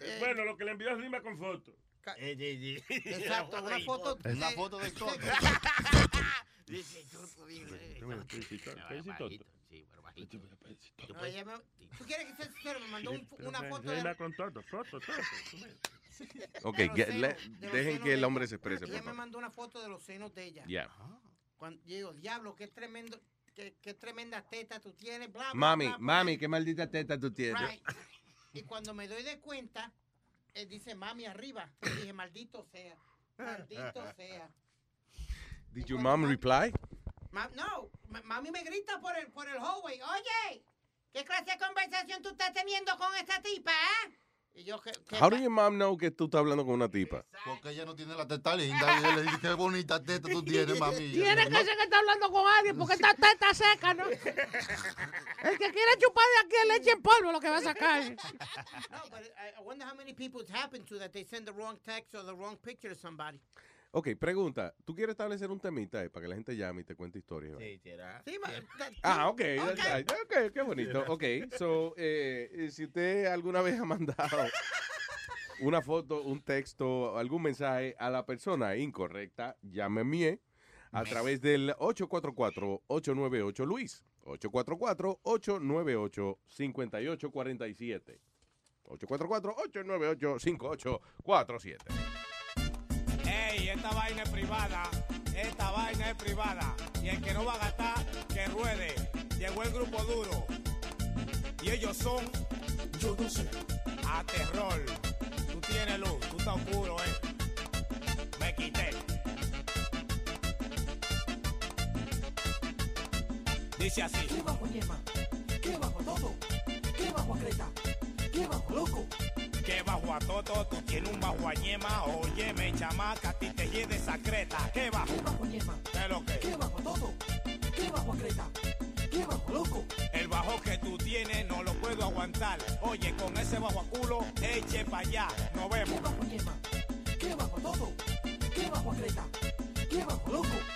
eh, Bueno, lo que le envió es rima con foto. Exacto, una foto. Una de- foto de todo. No, ella me- ¿Tú quieres que sea sincero? Me mandó un- una foto de, con todo, foto, todo. Ok, de los get- senos- le- de los dejen senos que el hombre ella. se exprese, Ella por me favor. mandó una foto de los senos de ella. Ya. Cuando, yo digo, diablo, qué tremendo, qué, qué tremenda teta tú tienes, bla, bla, Mami, bla, bla. mami, qué maldita teta tú tienes. Right. Y cuando me doy de cuenta, él dice mami arriba. Y dije, maldito sea, maldito sea. Did your mom reply? Ma- no, ma- mami me grita por el, por el hallway. Oye, ¿qué clase de conversación tú estás teniendo con esta tipa, eh? Y yo, ¿qué, qué How do your mom know que tú estás hablando con una tipa? Porque ella no tiene la teta linda. Y ella le dice, qué bonita teta tú tienes, mami. Tiene que ser que está hablando con alguien porque esta teta seca, ¿no? El que quiere chupar de aquí es leche en polvo lo que va a sacar. No, but I, I wonder how many people it's happened to that they send the wrong text or the wrong picture to somebody. Ok, pregunta. ¿Tú quieres establecer un temita eh, para que la gente llame y te cuente historias? Sí, será. Sí, ma- that- Ah, ok, Okay. that's right. ok, qué bonito. Ok, so, eh, eh, si usted alguna vez ha mandado una foto, un texto, algún mensaje a la persona incorrecta, llámeme a través del 844-898-LUIS. 844-898-5847. 844-898-5847. Esta vaina es privada. Esta vaina es privada. Y el que no va a gastar, que ruede. Llegó el grupo duro. Y ellos son. Yo no sé. A terror. Tú tienes luz, tú estás oscuro, eh. Me quité. Dice así. ¿Qué bajo yema? ¿Qué bajo todo? ¿Qué bajo creta? ¿Qué bajo loco? Que bajo a toto, tú tienes un bajo a ñema. Óyeme, chamaca, a ti te lleve esa creta. ¿Qué bajo? ¿Qué bajo yema? ¿Qué lo que? ¿Qué bajo todo? ¿Qué bajo creta? ¿Qué bajo loco? El bajo que que tú tienes no lo puedo aguantar. Oye, con ese bajo a culo, eche pa' allá. Nos vemos. ¿Qué bajo todo? ¿Qué bajo Creta? ¿Qué bajo loco?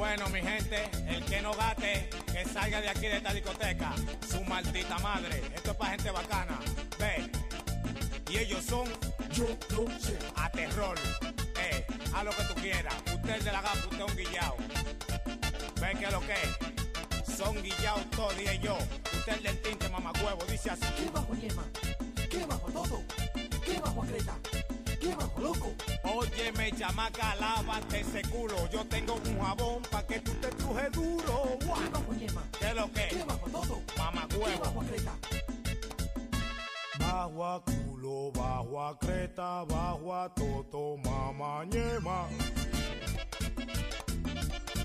Bueno, mi gente, el que no gate, que salga de aquí de esta discoteca. Su maldita madre. Esto es para gente bacana. Ve. Y ellos son. Yo no sé. A terror. Eh, a lo que tú quieras. Usted es de la gafa, usted es un guillao. Ve que lo que es. Son guillaos todos y yo. Usted es del tinte, mamacuevo. Dice así. ¿Qué bajo yema? ¿Qué bajo todo? ¿Qué bajo Creta? ¿Qué bajo loco? Óyeme, chamaca, lávate ese culo. Yo tengo un jabón pa' que tú te truje duro. ¿Qué bajo yema? ¿Qué lo que? ¿Qué bajo todo? Mamá ¿Qué huevo. Bajo a culo, bajo a creta, bajo a toto, mamá ñema.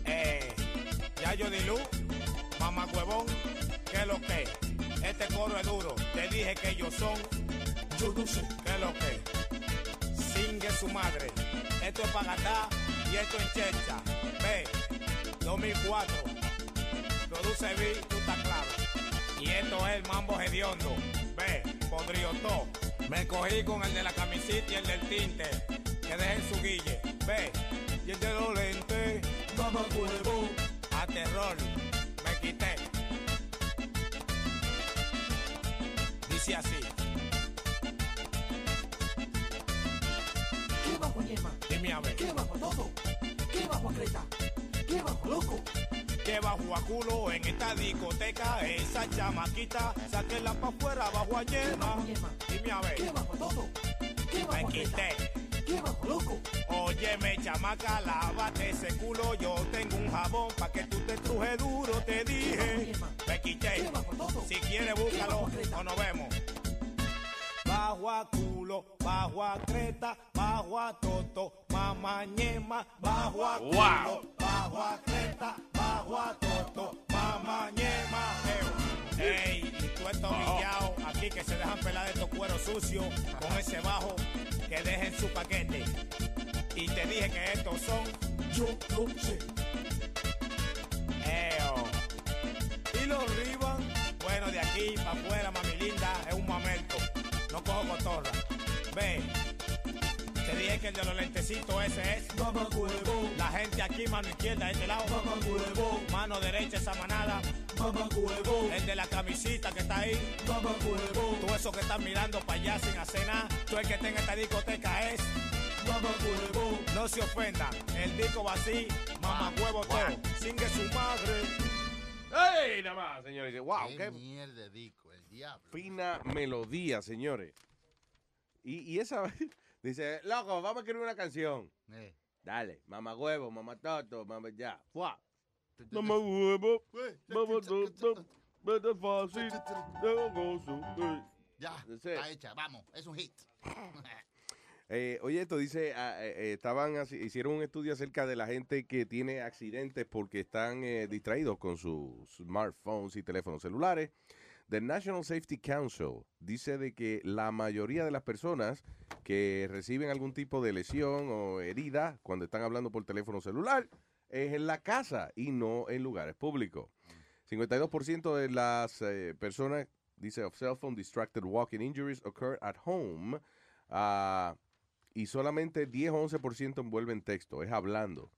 Eh, ya yo di luz, mamá huevón, ¿qué lo que? Este coro es duro, te dije que ellos son. Yo no sé. ¿Qué lo que? Singue su madre. Esto es para gastar y esto en checha. Ve, 2004. Produce B, tú estás claro. Y esto es el mambo hediondo. Ve, podrido todo. Me cogí con el de la camisita y el del tinte. Que dejen su guille. Ve, y el de los lentes. Mamá huevo. A terror. Me quité. Dice así. Dime a ver. ¿Qué bajo todo? ¿Qué bajo Creta? ¿Qué bajo loco? Que bajo a culo en esta discoteca, esa chamaquita, sáquela pa' afuera bajo a yema. Dime a ver. ¿Qué bajo todo? ¿Qué Me bajo Creta? quité. ¿Qué bajo loco? Óyeme, chamaca, lávate ese culo. Yo tengo un jabón pa' que tú te truje duro, te dije. Me quité. Si quieres, búscalo o nos vemos. Bajo a culo, bajo a creta, bajo a toto, mamá ñema, bajo a culo, Wow. bajo a creta, bajo a toto, mamá ñema. Ey, y tú estos guillaos aquí que se dejan pelar estos cueros sucios con ese bajo que dejen su paquete. Y te dije que estos son. Yo no sé. Eo. Y los riban. Bueno, de aquí para afuera, mami linda, es un mamerto. No cojo cotorra. Ve. Te dije que el de los lentecitos ese es. Mamá huevo. La gente aquí, mano izquierda, de este lado. Mamá huevo. Mano derecha, esa manada. Mamá huevo. El de la camisita que está ahí. Mamá huevo. Tú esos que están mirando para allá sin hacer nada. Tú el que está en esta discoteca es. Mamá huevo. No se ofendan. El disco va así. Mamá huevo todo. Singue su madre. ¡Ey! Nada más, señores. ¡Wow! Qué ¡Qué mierda, Dico, el diablo. fina melodía, señores! Y, y esa dice, loco, vamos a escribir una canción. Eh. Dale, mamá huevo, mamá toto, mamá ya. ¡Fua! Mamá huevo, mamá toto, vete fácil, tengo gozo. eh. Ya, está hecha, vamos, es un hit. Eh, oye, esto dice, ah, eh, eh, estaban hicieron un estudio acerca de la gente que tiene accidentes porque están eh, distraídos con sus smartphones y teléfonos celulares. The National Safety Council dice de que la mayoría de las personas que reciben algún tipo de lesión o herida cuando están hablando por teléfono celular es en la casa y no en lugares públicos. 52% de las eh, personas, dice, of cell phone distracted walking injuries occur at home. Ah, y solamente 10 o 11% envuelven texto, es hablando.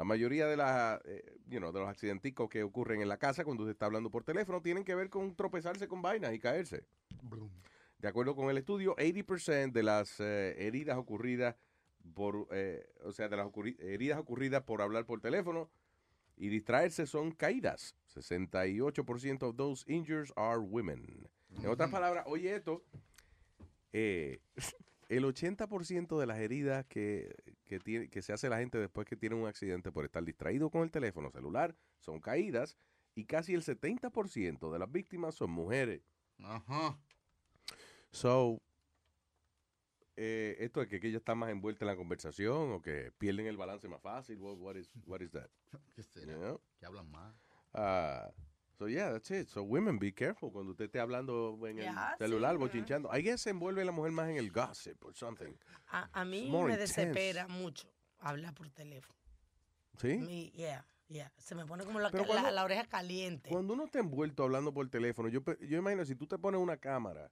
La mayoría de, las, eh, you know, de los accidenticos que ocurren en la casa cuando usted está hablando por teléfono tienen que ver con tropezarse con vainas y caerse. De acuerdo con el estudio, 80% de las eh, heridas ocurridas por, eh, o sea, de las ocurri- heridas ocurridas por hablar por teléfono y distraerse son caídas. 68% of those injuries are women. En otras palabras, oye esto, eh, el 80% de las heridas que, que, tiene, que se hace la gente después que tiene un accidente por estar distraído con el teléfono celular son caídas y casi el 70% de las víctimas son mujeres. Ajá. So, eh, esto es que, que ella está más envuelta en la conversación o que pierden el balance más fácil. What, what is, what is that? ¿Qué será? You know? Que hablan más. Ah, so yeah, that's it. So women, be careful cuando usted esté hablando en el Yeah, celular, sí, bochinchando. I guess se envuelve la mujer más en el gossip or something. A, a mí me intense. desespera mucho hablar por teléfono. ¿Sí? Mi- yeah. Yeah, Se me pone como la, Pero la- cuando- la oreja caliente. Cuando uno está envuelto hablando por teléfono, yo, yo imagino, si tú te pones una cámara,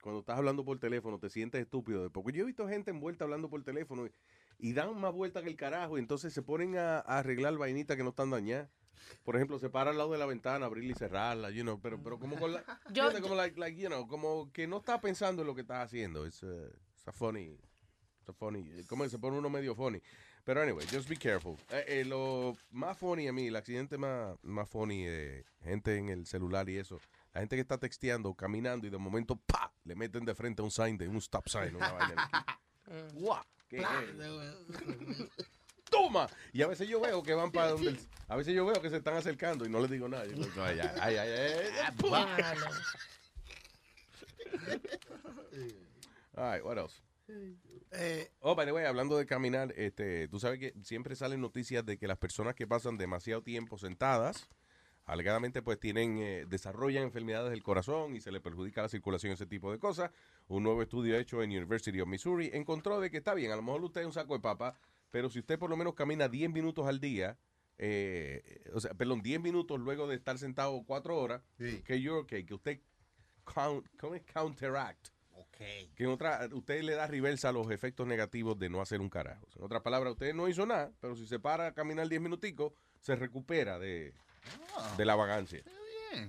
cuando estás hablando por teléfono, te sientes estúpido. Porque yo he visto gente envuelta hablando por teléfono y, y dan más vuelta que el carajo, y entonces se ponen a, a arreglar vainitas que no están dañadas. Por ejemplo, se para al lado de la ventana, abrirla y cerrarla, you know, pero, pero como con la, Yo- ¿entiendes? como, like, like, you know, como que no está pensando en lo que está haciendo. Es uh, a funny, it's a funny, como se pone uno medio funny. Pero anyway, just be careful. Eh, eh, lo más funny a mí, el accidente más, más funny de gente en el celular y eso. La gente que está texteando, caminando y de momento, ¡pa! Le meten de frente un sign, de un stop sign, una vaina. ¡Guau! ¿Qué es? ¡Toma! Y a veces yo veo que van para donde... el- a veces yo veo que se están acercando y no les digo nada. Yo digo, ay, ay, ay, ay, ay, ay, ¡pum! All right, what else? oh, by the way, hablando de caminar, este, tú sabes que siempre salen noticias de que las personas que pasan demasiado tiempo sentadas, alegadamente pues tienen, eh, desarrollan enfermedades del corazón y se les perjudica la circulación, ese tipo de cosas. Un nuevo estudio hecho en University of Missouri encontró de que está bien, a lo mejor usted es un saco de papa, pero si usted por lo menos camina 10 minutos al día, eh, o sea, perdón, 10 minutos luego de estar sentado 4 horas, que you're okay, que usted count, ¿cómo es? counteract. Que en otra, usted le da reversa a los efectos negativos de no hacer un carajo. En otras palabras, usted no hizo nada, pero si se para a caminar 10 minuticos, se recupera de, de la vagancia.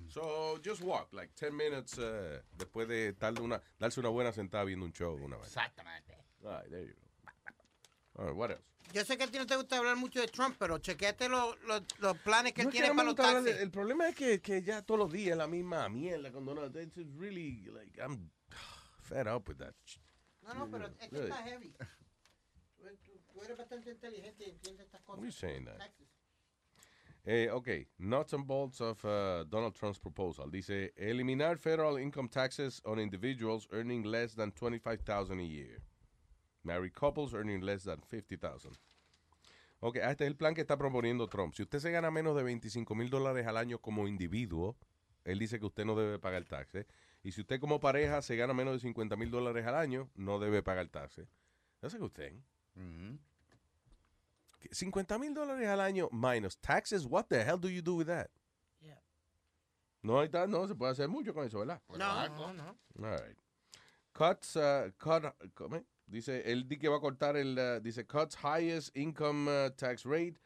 So, just walk, like 10 minutes uh, después de darle una, darse una buena sentada viendo un show. Una. Exactamente. All right, there you go. All right, what else? Yo sé que a ti no te gusta hablar mucho de Trump, pero chequeate los, los, los planes que No él tiene para los de- taxis. el problema es que, que ya todos los días la misma mierda. Cuando no, it's really, like, I'm fed up with that. No, no, pero es que Really. está heavy. Tú, tú- eres bastante inteligente y entiendes estas cosas. What are you saying that? Taxis. Eh, ok, nuts and bolts of uh, Donald Trump's proposal. Dice, eliminar federal income taxes on individuals earning less than 25000 a year. Married couples earning less than 50000 Ok, ah, este es el plan que está proponiendo Trump. Si usted se gana menos de 25 mil dólares al año como individuo, él dice que usted no debe pagar taxes. Y si usted como pareja se gana menos de 50 mil dólares al año, no debe pagar taxes. That's a good thing. 50 mil dólares al año minus taxes, what the hell do you do with that? Yeah. No, hay no se puede hacer mucho con eso, ¿verdad? No, no, no. All right. Cuts, uh, cut, ¿cómo es? Dice, él di que va a cortar el, uh, dice, cuts highest income uh, tax rate,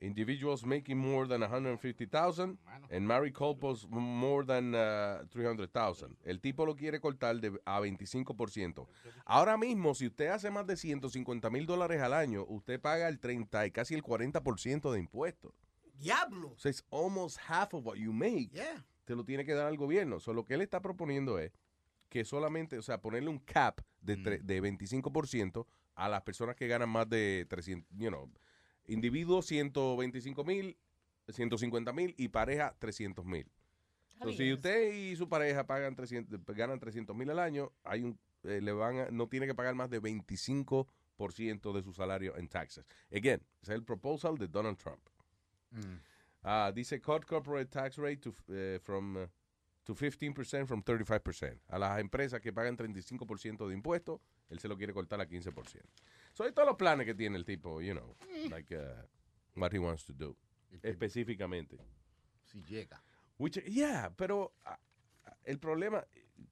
individuals making more than 150,000, and married couples more than uh, 300,000. El tipo lo quiere cortar de, a 25%. Ahora mismo, si usted hace más de 150 mil dólares al año, usted paga el 30 y casi el 40% de impuestos. Diablo. So it's almost half of what you make. Yeah. Te lo tiene que dar al gobierno. So, lo que él está proponiendo es que solamente, o sea, ponerle un cap de, tre- de 25% a las personas que ganan más de 300, you know, individuos 125 mil, 150 mil y pareja 300 mil. So, si usted y su pareja pagan 300, ganan 300 mil al año, hay un, eh, le van a- no tiene que pagar más de 25% de su salario en taxes. Again, ese es el proposal de Donald Trump. Ah, dice cut corporate tax rate to, eh, from, eh, to 15% from 35%. A las empresas que pagan 35% de impuestos, él se lo quiere cortar a 15%. So, hay todos los planes que tiene el tipo, you know, like uh, what he wants to do. Específicamente. Si llega. Which, yeah, pero ah, ah, el problema,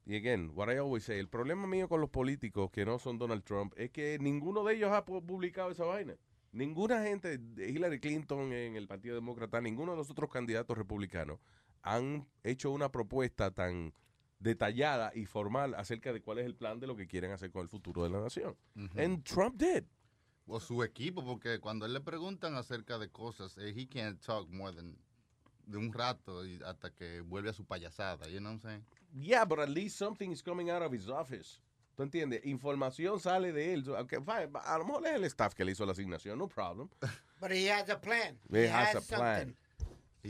y again, what I always say, el problema mío con los políticos que no son Donald Trump es que ninguno de ellos ha pu- publicado esa vaina. Ninguna gente, de Hillary Clinton en el Partido Demócrata, ninguno de los otros candidatos republicanos han hecho una propuesta tan detallada y formal acerca de cuál es el plan de lo que quieren hacer con el futuro de la nación. And Trump did. O su equipo, porque cuando él le preguntan acerca de cosas, eh, he can't talk more than de un rato y hasta que vuelve a su payasada, you know what I'm saying? Yeah, but at least something is coming out of his office. ¿Tú entiendes? Información sale de él. Okay, fine, a lo mejor es el staff que le hizo la asignación, no problem. But he has a plan. He has a plan.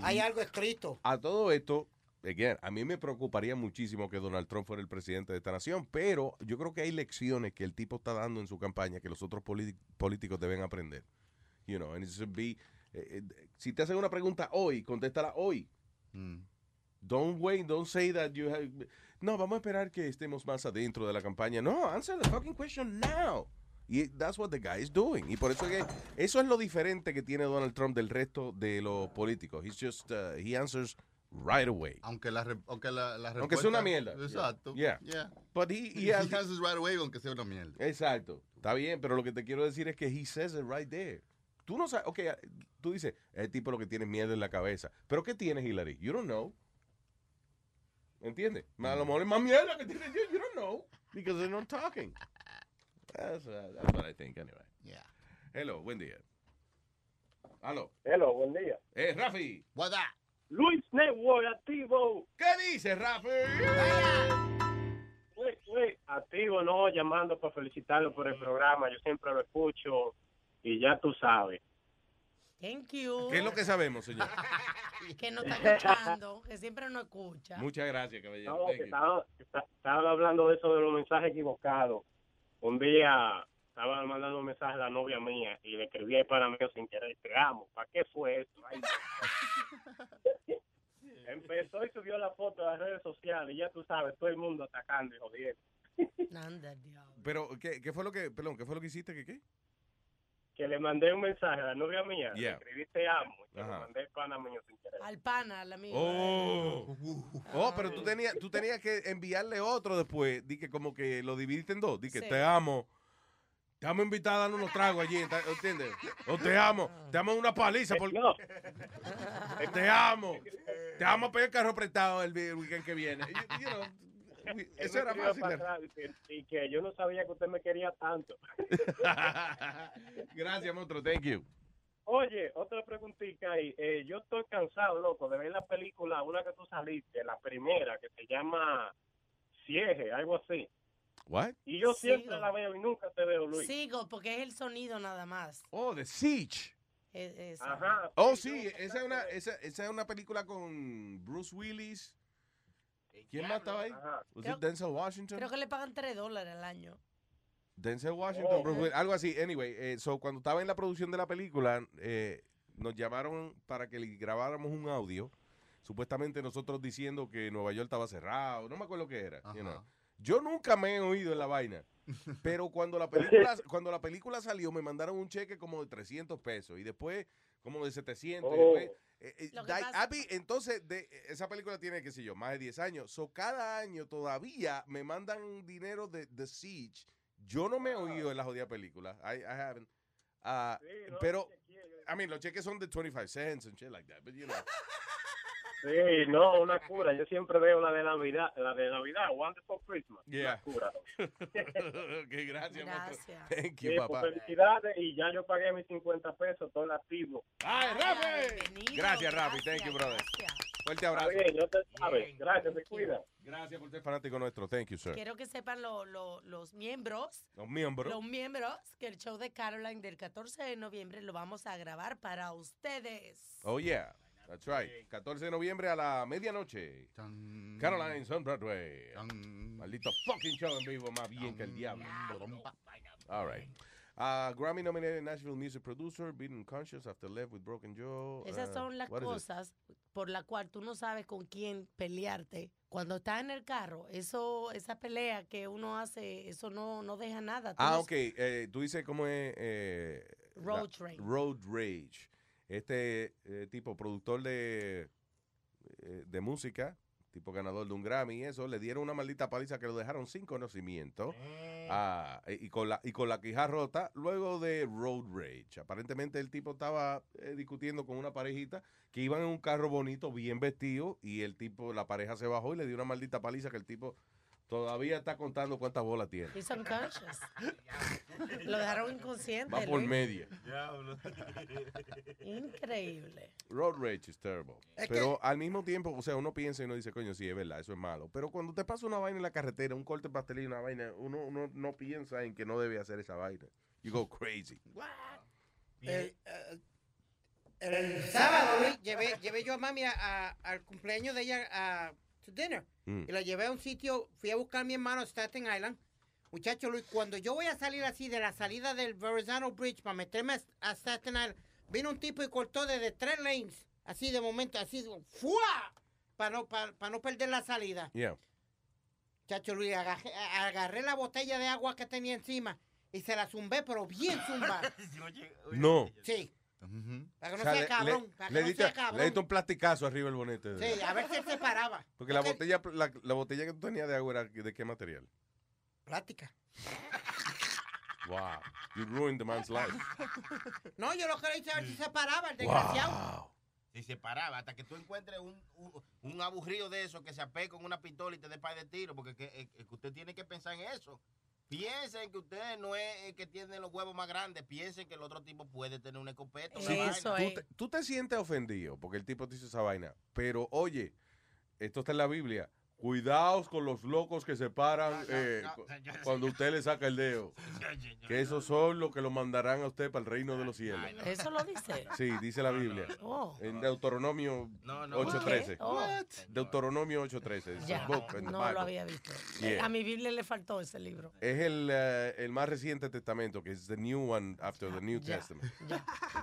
Hay algo escrito. A todo esto, again, a mí me preocuparía muchísimo que Donald Trump fuera el presidente de esta nación, pero yo creo que hay lecciones que el tipo está dando en su campaña que los otros políticos deben aprender. You know, and it should be, eh, eh, si te hacen una pregunta hoy, contéstala hoy. Don't wait, don't say that you have... No, vamos a esperar que estemos más adentro de la campaña. No, answer the fucking question now. Y that's what the guy is doing. Y por eso que eso es lo diferente que tiene Donald Trump del resto de los políticos. He's just uh, he answers right away. Aunque la, aunque la, la Aunque sea una respuesta- mierda. Exacto. Yeah. Yeah. But he, He, he has- answers right away aunque sea una mierda. Exacto. Está bien, pero lo que te quiero decir es que he says it right there. Tú no sabes, ok, tú dices, el tipo lo que tiene miedo en la cabeza. Pero ¿qué tiene Hillary? You don't know. ¿Entiendes? A lo mejor es más mierda que tiene yo. You don't know. Because they're not talking. That's, uh, that's what I think anyway. Yeah. Hello, buen día. Aló. Hello, buen día. Eh, Rafi. What Luis Network, activo. ¿Qué dice, Rafi? Luis, Luis, activo, no, llamando para felicitarlo por el programa. Yo siempre lo escucho y ya tú sabes. Thank you. ¿Qué es lo que sabemos, señor? Que no está escuchando, que siempre no escucha. Muchas gracias, caballero. No, que estaba, estaban hablando de eso de los mensajes equivocados. Un día estaba mandando un mensaje a la novia mía y le escribí al pana mío sin querer, te amo. ¿Para qué fue eso? Ay, Empezó y subió la foto a las redes sociales y ya tú sabes, todo el mundo atacando y jodiendo. Pero, ¿qué, ¿qué fue lo que, perdón, qué fue lo que hiciste? ¿Qué qué? Que le mandé un mensaje a la novia mía, le Yeah. escribí te amo, y Ajá. mandé al pana mío sin querer. Al pana, al amigo. Oh, oh pero tú tenías, tú tenías que enviarle otro después. Di que como que lo dividiste en dos. Di que Sí. te amo. Te amo invitada a dar unos tragos allí, ¿entiendes? O te amo. Te amo una paliza. Porque... Te amo. Te amo a pedir el carro prestado el, el weekend que viene. You- you know, eso era fácil. y que- y que yo no sabía que usted me quería tanto. Gracias, monstruo. Thank you. Oye, otra preguntita ahí. Eh, yo estoy cansado, loco, de ver la película, una que tú saliste, la primera, que se llama Cieje, algo así. What? Y yo siempre Sigo. la veo y nunca te veo, Luis. Sigo, porque es el sonido nada más. Oh, The Siege. Es- es- Ajá. Oh, sí, esa es una, esa, esa es una película con Bruce Willis. ¿Quién más estaba ahí? ¿Was Creo- it Denzel Washington? Creo que le pagan 3 dólares al año. Denzel Washington, Bruce Willis, algo así. Anyway, eh, so cuando estaba en la producción de la película, eh, nos llamaron para que le grabáramos un audio. Supuestamente nosotros diciendo que Nueva York estaba cerrado. No me acuerdo qué era. you know. Yo nunca me he oído en la vaina. Pero cuando la película cuando la película salió, me mandaron un cheque como de 300 pesos. Y después como de 700. y Oh. después, eh, eh, Di- pasa- Abby, entonces, de, esa película tiene, qué sé yo, más de 10 años. So, cada año todavía me mandan dinero de The Siege. Yo no me he oído en la jodida película. I, I haven't. Ah, pero, I mean, los cheques son de 25 cents and shit like that. But, you know. Sí, no, una cura. Yo siempre veo la de Navidad, la de Navidad, Wonderful Christmas. Yeah. Una cura. Ok, gracias, monstruo. Thank you, Sí, papá. pues, felicidades y ya yo pagué mis 50 pesos, todo el activo. ¡Ay, Rafi! Gracias, Rafi. Thank you, brother. Fuerte abrazo. Está bien, no te sabes. Gracias, te cuida. Gracias por ser fanático nuestro. Thank you, sir. Quiero que sepan lo- lo- los miembros. Los miembros. Los miembros que el show de Caroline del 14 de noviembre lo vamos a grabar para ustedes. Oh, yeah. That's right. 14 de noviembre a la medianoche. Caroline's on Broadway. Maldito fucking show en vivo, más bien que el diablo. All right. Uh, Grammy nominated Nashville music producer, beaten conscious after left with broken jaw. Esas Uh, son las cosas por las cuales tú no sabes con quién pelearte. Cuando estás en el carro, eso, esa pelea que uno hace, eso no, no deja nada. Tú Ah, no- ok. Eh, tú dices cómo es. eh, Road la- Rage. Road Rage. Este eh, tipo, productor de, eh, de música, tipo ganador de un Grammy y eso, le dieron una maldita paliza que lo dejaron sin conocimiento ah, y, con la, y con la quija rota luego de Road Rage. Aparentemente el tipo estaba eh, discutiendo con una parejita que iban en un carro bonito, bien vestido, y el tipo, la pareja se bajó y le dio una maldita paliza que el tipo todavía está contando cuántas bolas tiene. He's unconscious. Lo dejaron inconsciente. Va por Luis. media. Increíble. Road rage is terrible. Es Pero al mismo tiempo, o sea, uno piensa y uno dice, coño, sí, es verdad, eso es malo. Pero cuando te pasa una vaina en la carretera, un corte de pastelillo, una vaina, uno, uno no piensa en que no debe hacer esa vaina. You go crazy. El, eh, el sábado Luis, llevé, llevé yo a mami a- a- al cumpleaños de ella a to dinner. Mm. Y la llevé a un sitio, fui a buscar a mi hermano a Staten Island. Muchacho Luis, cuando yo voy a salir así de la salida del Verrazano Bridge para meterme a, Staten Island, vino un tipo y cortó desde tres lanes, así de momento, así, ¡fua! Para no, para, no perder la salida. Yeah. Chacho Luis, agarré, agarré la botella de agua que tenía encima Y se la zumbé, pero bien zumba. No. Sí. Para que no O sea, sea le- cabrón. le- para que le no diste- sea le cabrón. diste un plasticazo arriba del bonete. Sí, a ver si él se paraba. Porque la botella, la, la botella que tú tenías de agua era de qué material? Plástica. Wow. You ruined the man's life. No, yo lo que le hice a ver si se paraba, el desgraciado. Si se paraba, hasta que tú encuentres un, un, un aburrido de eso que se ape con una pistola y te dé par de tiro, porque que, que usted tiene que pensar en eso. Piensen que usted no es el que tiene los huevos más grandes, piensen que el otro tipo puede tener una escopeta. una Sí, vaina. tú, te, tú te sientes ofendido porque el tipo te hizo esa vaina. Pero oye, esto está en la Biblia. Cuidaos con los locos que se paran eh, cu- cuando usted le saca el dedo. Que esos son los que lo mandarán a usted para el reino de los cielos. Eso lo dice. Sí, dice la Biblia. Oh. En Deuteronomio No, no. 8.13. ¿Qué? Oh. Deuteronomio 8.13. It's a Ya, book in the no lo había visto. Yeah. A mi Biblia le faltó ese libro. Es el, eh, el más reciente testamento, que es the new one after the New Ya, Testament.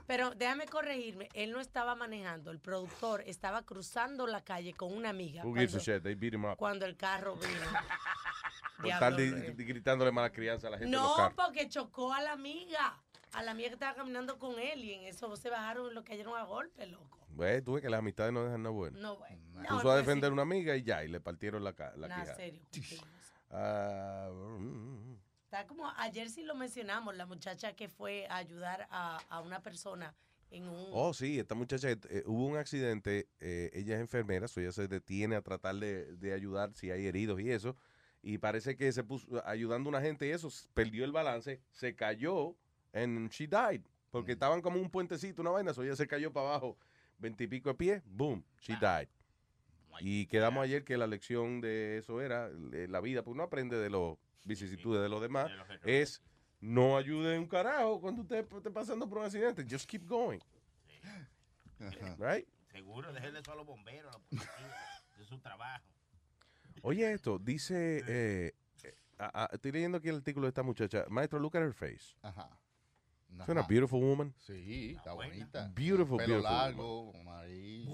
Pero déjame corregirme, él no estaba manejando, el productor estaba cruzando la calle con una amiga Who gives a shit? They beat him up. Cuando el carro vino. Por estar di- gritándole mala crianza a la gente en los No, carros. porque chocó a la amiga, a la amiga que estaba caminando con él y en eso se bajaron lo cayeron a golpe, loco. Tú ves que las amistades no dejan nada bueno. No, güey. No, Puso a pues defender a una amiga y ya, y le partieron la, ca- la Nada, quijada. serio. Ah, mm, Está como, ayer sí lo mencionamos, la muchacha que fue a ayudar a, a una persona en un... Oh, sí, esta muchacha, eh, hubo un accidente, eh, ella es enfermera, so ella se detiene a tratar de, de ayudar si hay heridos y eso, y parece que se puso ayudando a una gente y eso, perdió el balance, se cayó, and she died, porque estaban como un puentecito, una vaina, so ella se cayó para abajo, veintipico de pies, boom, she died. Y quedamos ayer que la lección de eso era, eh, la vida, pues uno aprende de los vicisitudes de los demás, es no ayude un carajo cuando usted esté pasando por un accidente, just keep going. Right? Seguro, déjenle eso a los bomberos, a la policía. es su trabajo. Oye, esto, dice, eh, eh, estoy leyendo aquí el artículo de esta muchacha. Maestro, look at her face. Ajá. Es una beautiful woman. Sí, está bonita. Beautiful, Pelo beautiful largo, amarillo,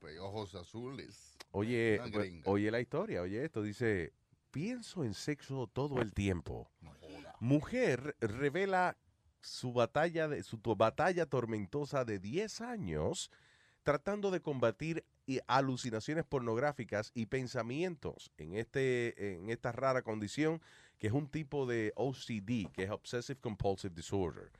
pe- ojos azules. Oye, oye la historia, oye esto, dice, pienso en sexo todo el tiempo. Mujer revela su batalla, de, su batalla tormentosa de 10 años tratando de combatir alucinaciones pornográficas y pensamientos en, este, en esta rara condición que es un tipo de OCD, que es Obsessive Compulsive Disorder.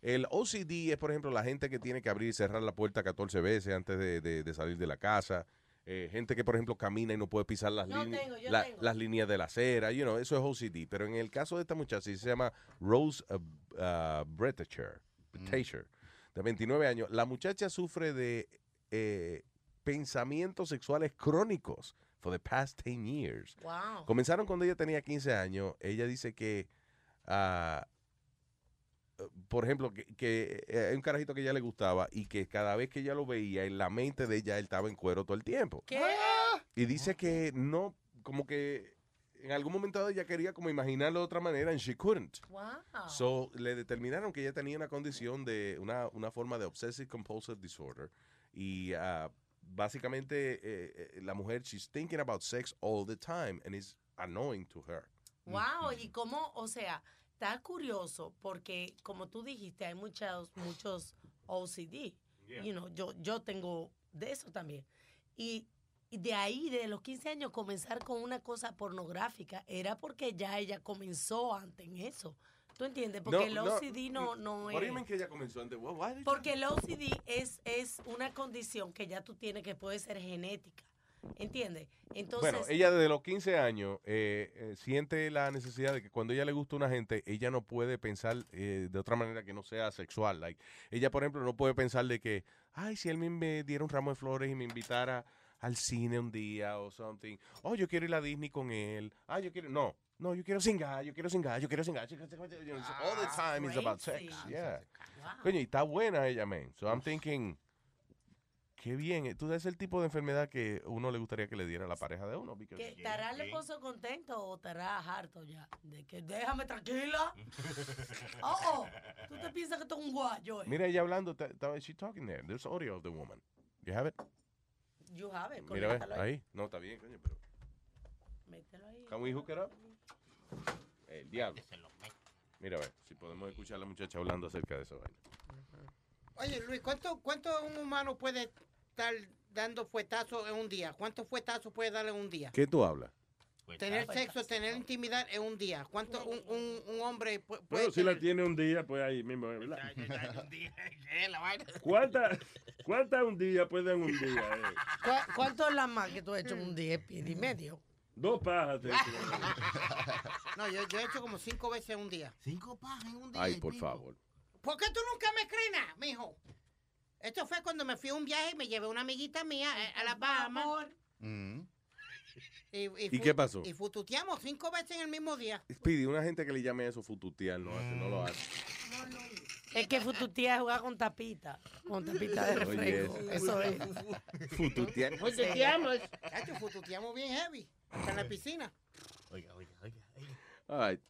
El OCD es, por ejemplo, la gente que tiene que abrir y cerrar la puerta 14 veces antes de- de salir de la casa. Eh, gente que, por ejemplo, camina y no puede pisar las, Yo líneas- tengo, yo la- tengo. las líneas de la acera. You know, eso es OCD. Pero en el caso de esta muchacha, sí se llama Rose uh, uh, Bretacher, Bretacher, de 29 años. La muchacha sufre de eh, pensamientos sexuales crónicos for the past 10 years. Wow. Comenzaron cuando ella tenía 15 años. Ella dice que, eh, por ejemplo, que, que eh, hay un carajito que ella le gustaba y que cada vez que ella lo veía, en la mente de ella, él estaba en cuero todo el tiempo. ¿Qué? Y dice que no, como que en algún momento ella quería como imaginarlo de otra manera and she couldn't. Wow. So, le determinaron que ella tenía una condición de, una, una forma de obsessive compulsive disorder. Y ah, básicamente eh, eh, la mujer, she's thinking about sex all the time and it's annoying to her. Wow, y cómo, o sea, está curioso porque como tú dijiste, hay muchos, muchos OCD. Yeah. You know, yo, yo tengo de eso también. Y, y de ahí, de los 15 años, comenzar con una cosa pornográfica era porque ya ella comenzó antes en eso. ¿Tú entiendes? Porque el OCD no, no es... mean que ella comenzó antes? Porque el OCD es, es una condición que ya tú tienes que puede ser genética. ¿Entiendes? Entonces, Bueno, ella desde los 15 años eh, eh, siente la necesidad de que cuando ella le gusta a una gente, ella no puede pensar eh, de otra manera que no sea sexual. Like, ella, por ejemplo, no puede pensar de que, ay, si él me diera un ramo de flores y me invitara al cine un día o something. Oh, yo quiero ir a Disney con él. Ah, yo quiero... No, no, yo quiero singar, yo quiero singar, yo quiero singar. All the time is about sex. Yeah. Coño, y está buena ella, man. So I'm thinking... Qué bien. eh, Tú eres el tipo de enfermedad que uno le gustaría que le diera a la pareja de uno. because- que ¿estará el esposo contento o estará harto ya? De que déjame tranquila. Oh, oh, tú te piensas que esto es un guayo. eh? Mira ella hablando. She's talking there. There's audio of the woman. You have it? You have it, Mira, ahí. ahí. No, está bien, coño, pero... Mételo ahí. Can we hook it up? El diablo. Mira, a ver, si podemos escuchar a la muchacha hablando acerca de eso. vaina. Oye, Luis, ¿cuánto, ¿cuánto un humano puede estar dando fuetazos en un día? ¿Cuántos fuetazos puede darle en un día? ¿Qué tú hablas? Tener sexo, tener intimidad en un día. ¿Cuánto un, un, un hombre pu- puede Bueno, si tener? la tiene un día, pues ahí mismo, ¿verdad? ¿Cuántas cuánta un día pueden un día? eh? ¿Cu- ¿Cuánto es la más que tú has hecho en un día y medio? Dos pajas. te- No, yo, yo he hecho como cinco veces en un día. ¿Cinco pajas en un Ay, por favor. ¿Por qué tú nunca me crees nada, mijo? Esto fue cuando me fui a un viaje y me llevé una amiguita mía a, a las Bahamas. Y, ¿Y qué pasó? Y fututeamos cinco veces en el mismo día. Speedy, una gente que le llame eso fututear no, hace, no lo hace. Es que fututía es jugar con tapita. Con tapita de refresco. Oye, Eso es. Fututear. Fututeamos. Chacho, fututeamos bien heavy. Hasta en la piscina. Oiga, oiga, oiga. All right.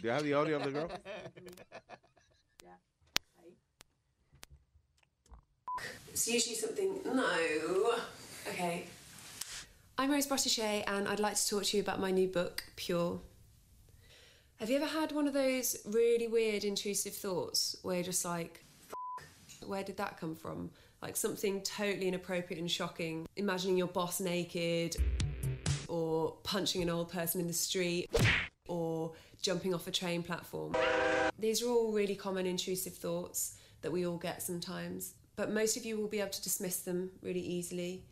Do you have the audio of the girl? It's usually something. No. Okay. I'm Rose Bottichet, and I'd like to talk to you about my new book, Pure. Have you ever had one of those really weird, intrusive thoughts where you're just like, where did that come from? Like something totally inappropriate and shocking. Imagining your boss naked, or punching an old person in the street, or jumping off a train platform. These are all really common intrusive thoughts that we all get sometimes, but most of you will be able to dismiss them really easily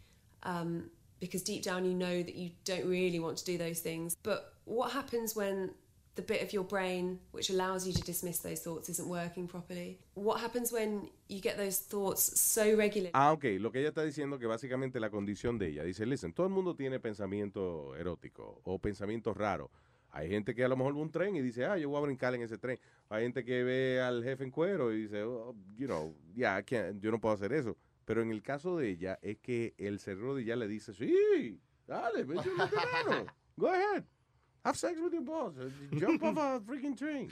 um, because deep down you know that you don't really want to do those things. But what happens when the bit of your brain which allows you to dismiss those thoughts isn't working properly? What happens when you get those thoughts so regularly? Ah, ok. Lo que ella está diciendo que básicamente la condición de ella. Dice, listen, todo el mundo tiene pensamiento erótico o pensamientos raros. Hay gente que a lo mejor ve un tren y dice, ah, yo voy a brincar en ese tren. Hay gente que ve al jefe en cuero y dice, oh, you know, yeah, yo no puedo hacer eso. Pero en el caso de ella es que el cerebro de ella le dice, sí, dale, vete terreno. Go ahead. Have sex with your boss. Jump off a freaking train.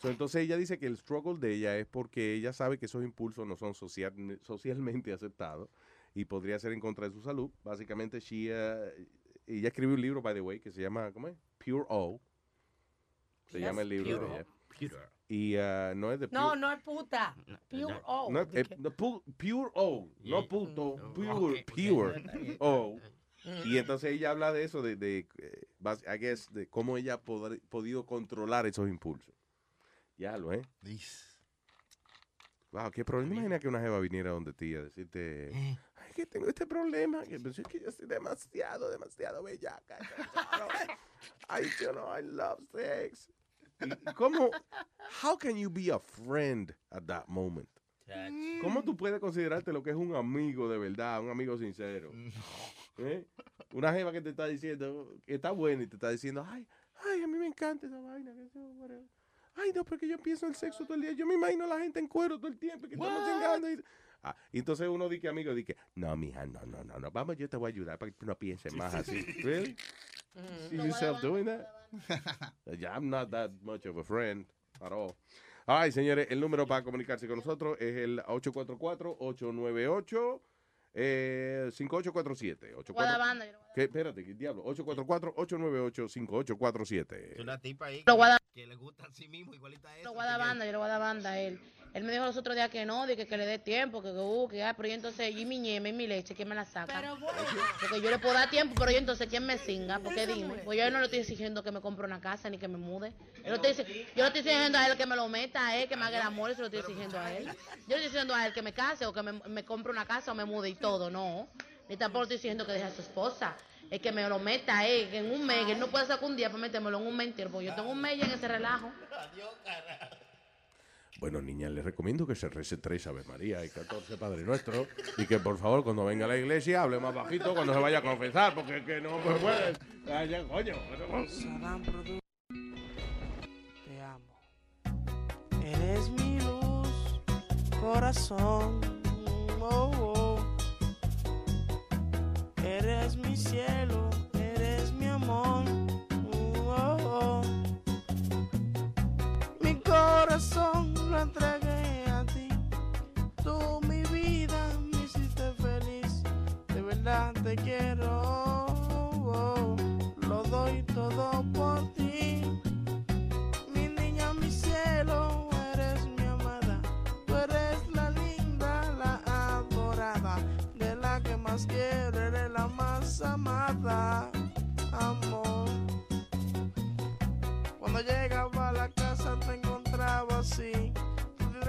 So, entonces ella dice que el struggle de ella es porque ella sabe que esos impulsos no son social- socialmente aceptados y podría ser en contra de su salud. Básicamente, she, uh, ella escribió un libro, by the way, que se llama, ¿cómo es? Pure O. Se Yes, llama el libro Pure de ella. Pure. Y uh, no es de No, pure- no es puta. Pure O. no, eh, no, pu- pure O, no puto, pure, pure O. Y entonces ella habla de eso, de, de eh, bas- I guess, de cómo ella ha podido controlar esos impulsos. Ya lo, ¿eh? Wow, qué problema. Imagina que una jeva viniera donde ti a decirte, que tengo este problema, que pensé que yo soy demasiado, demasiado bellaca. cabrón. Ay, yo no, I love sex. ¿Y ¿Cómo? How can you be a friend at that moment? ¿Cómo tú puedes considerarte lo que es un amigo de verdad, un amigo sincero? ¿Eh? Una jeva que te está diciendo, que está buena y te está diciendo, ay, ay, a mí me encanta esa vaina. que. Ay, no, porque yo pienso en el sexo todo el día. Yo me imagino a la gente en cuero todo el tiempo, que estamos chingando. Y, Ah, y entonces uno dice, amigo, dice, no, mija, no, no, no, no, vamos, yo te voy a ayudar para que tú no pienses más así. Really? See yourself doing that? Yeah, I'm not that much of a friend at all. All right, señores, el número para comunicarse con nosotros es el 844-898. Eh, 5847. 84 Guadabanda, yo ¿Qué? Espérate, ¿qué diablo? 844-898-5847. Es una tipa ahí que, que le gusta a sí mismo, igualita a esa. lo voy a dar banda, yo lo voy a dar banda a él. Él me dijo los otros días que no, de que, que le dé tiempo, que, que, uh, que, ah, pero yo entonces, y mi ñeme, y mi leche, ¿quién me la saca? Pero bueno. Porque yo le puedo dar tiempo, pero yo entonces, ¿quién me singa? Porque dime, pues yo no le estoy exigiendo que me compre una casa ni que me mude. Yo, le estoy, yo le estoy exigiendo a él que me lo meta a él, que me haga el amor, eso lo estoy exigiendo a él. Yo le estoy diciendo a él que me case o que me, me compre una casa o me mude y todo, no. Ni tampoco estoy diciendo que deje a su esposa. Es que me lo meta a él, que en un mes, que él no puede sacar un día para metérmelo en un mes entero, porque yo tengo un mes ya en ese relajo. Bueno, niña, les recomiendo que se rece tres Ave María y 14 Padre Nuestro. Y que por favor, cuando venga a la iglesia, hable más bajito cuando se vaya a confesar, porque que no pues, puede. Ay, coño. Te amo. Eres mi luz, corazón. Oh, oh. Eres mi cielo, eres mi amor. entregué a ti. Tú mi vida me hiciste feliz. De verdad te quiero. Lo doy todo por ti. Mi niña, mi cielo, eres mi amada. Tú eres la linda, la adorada. De la que más quiero, eres la más amada. Amor. Cuando llegaba a la casa te encontraba así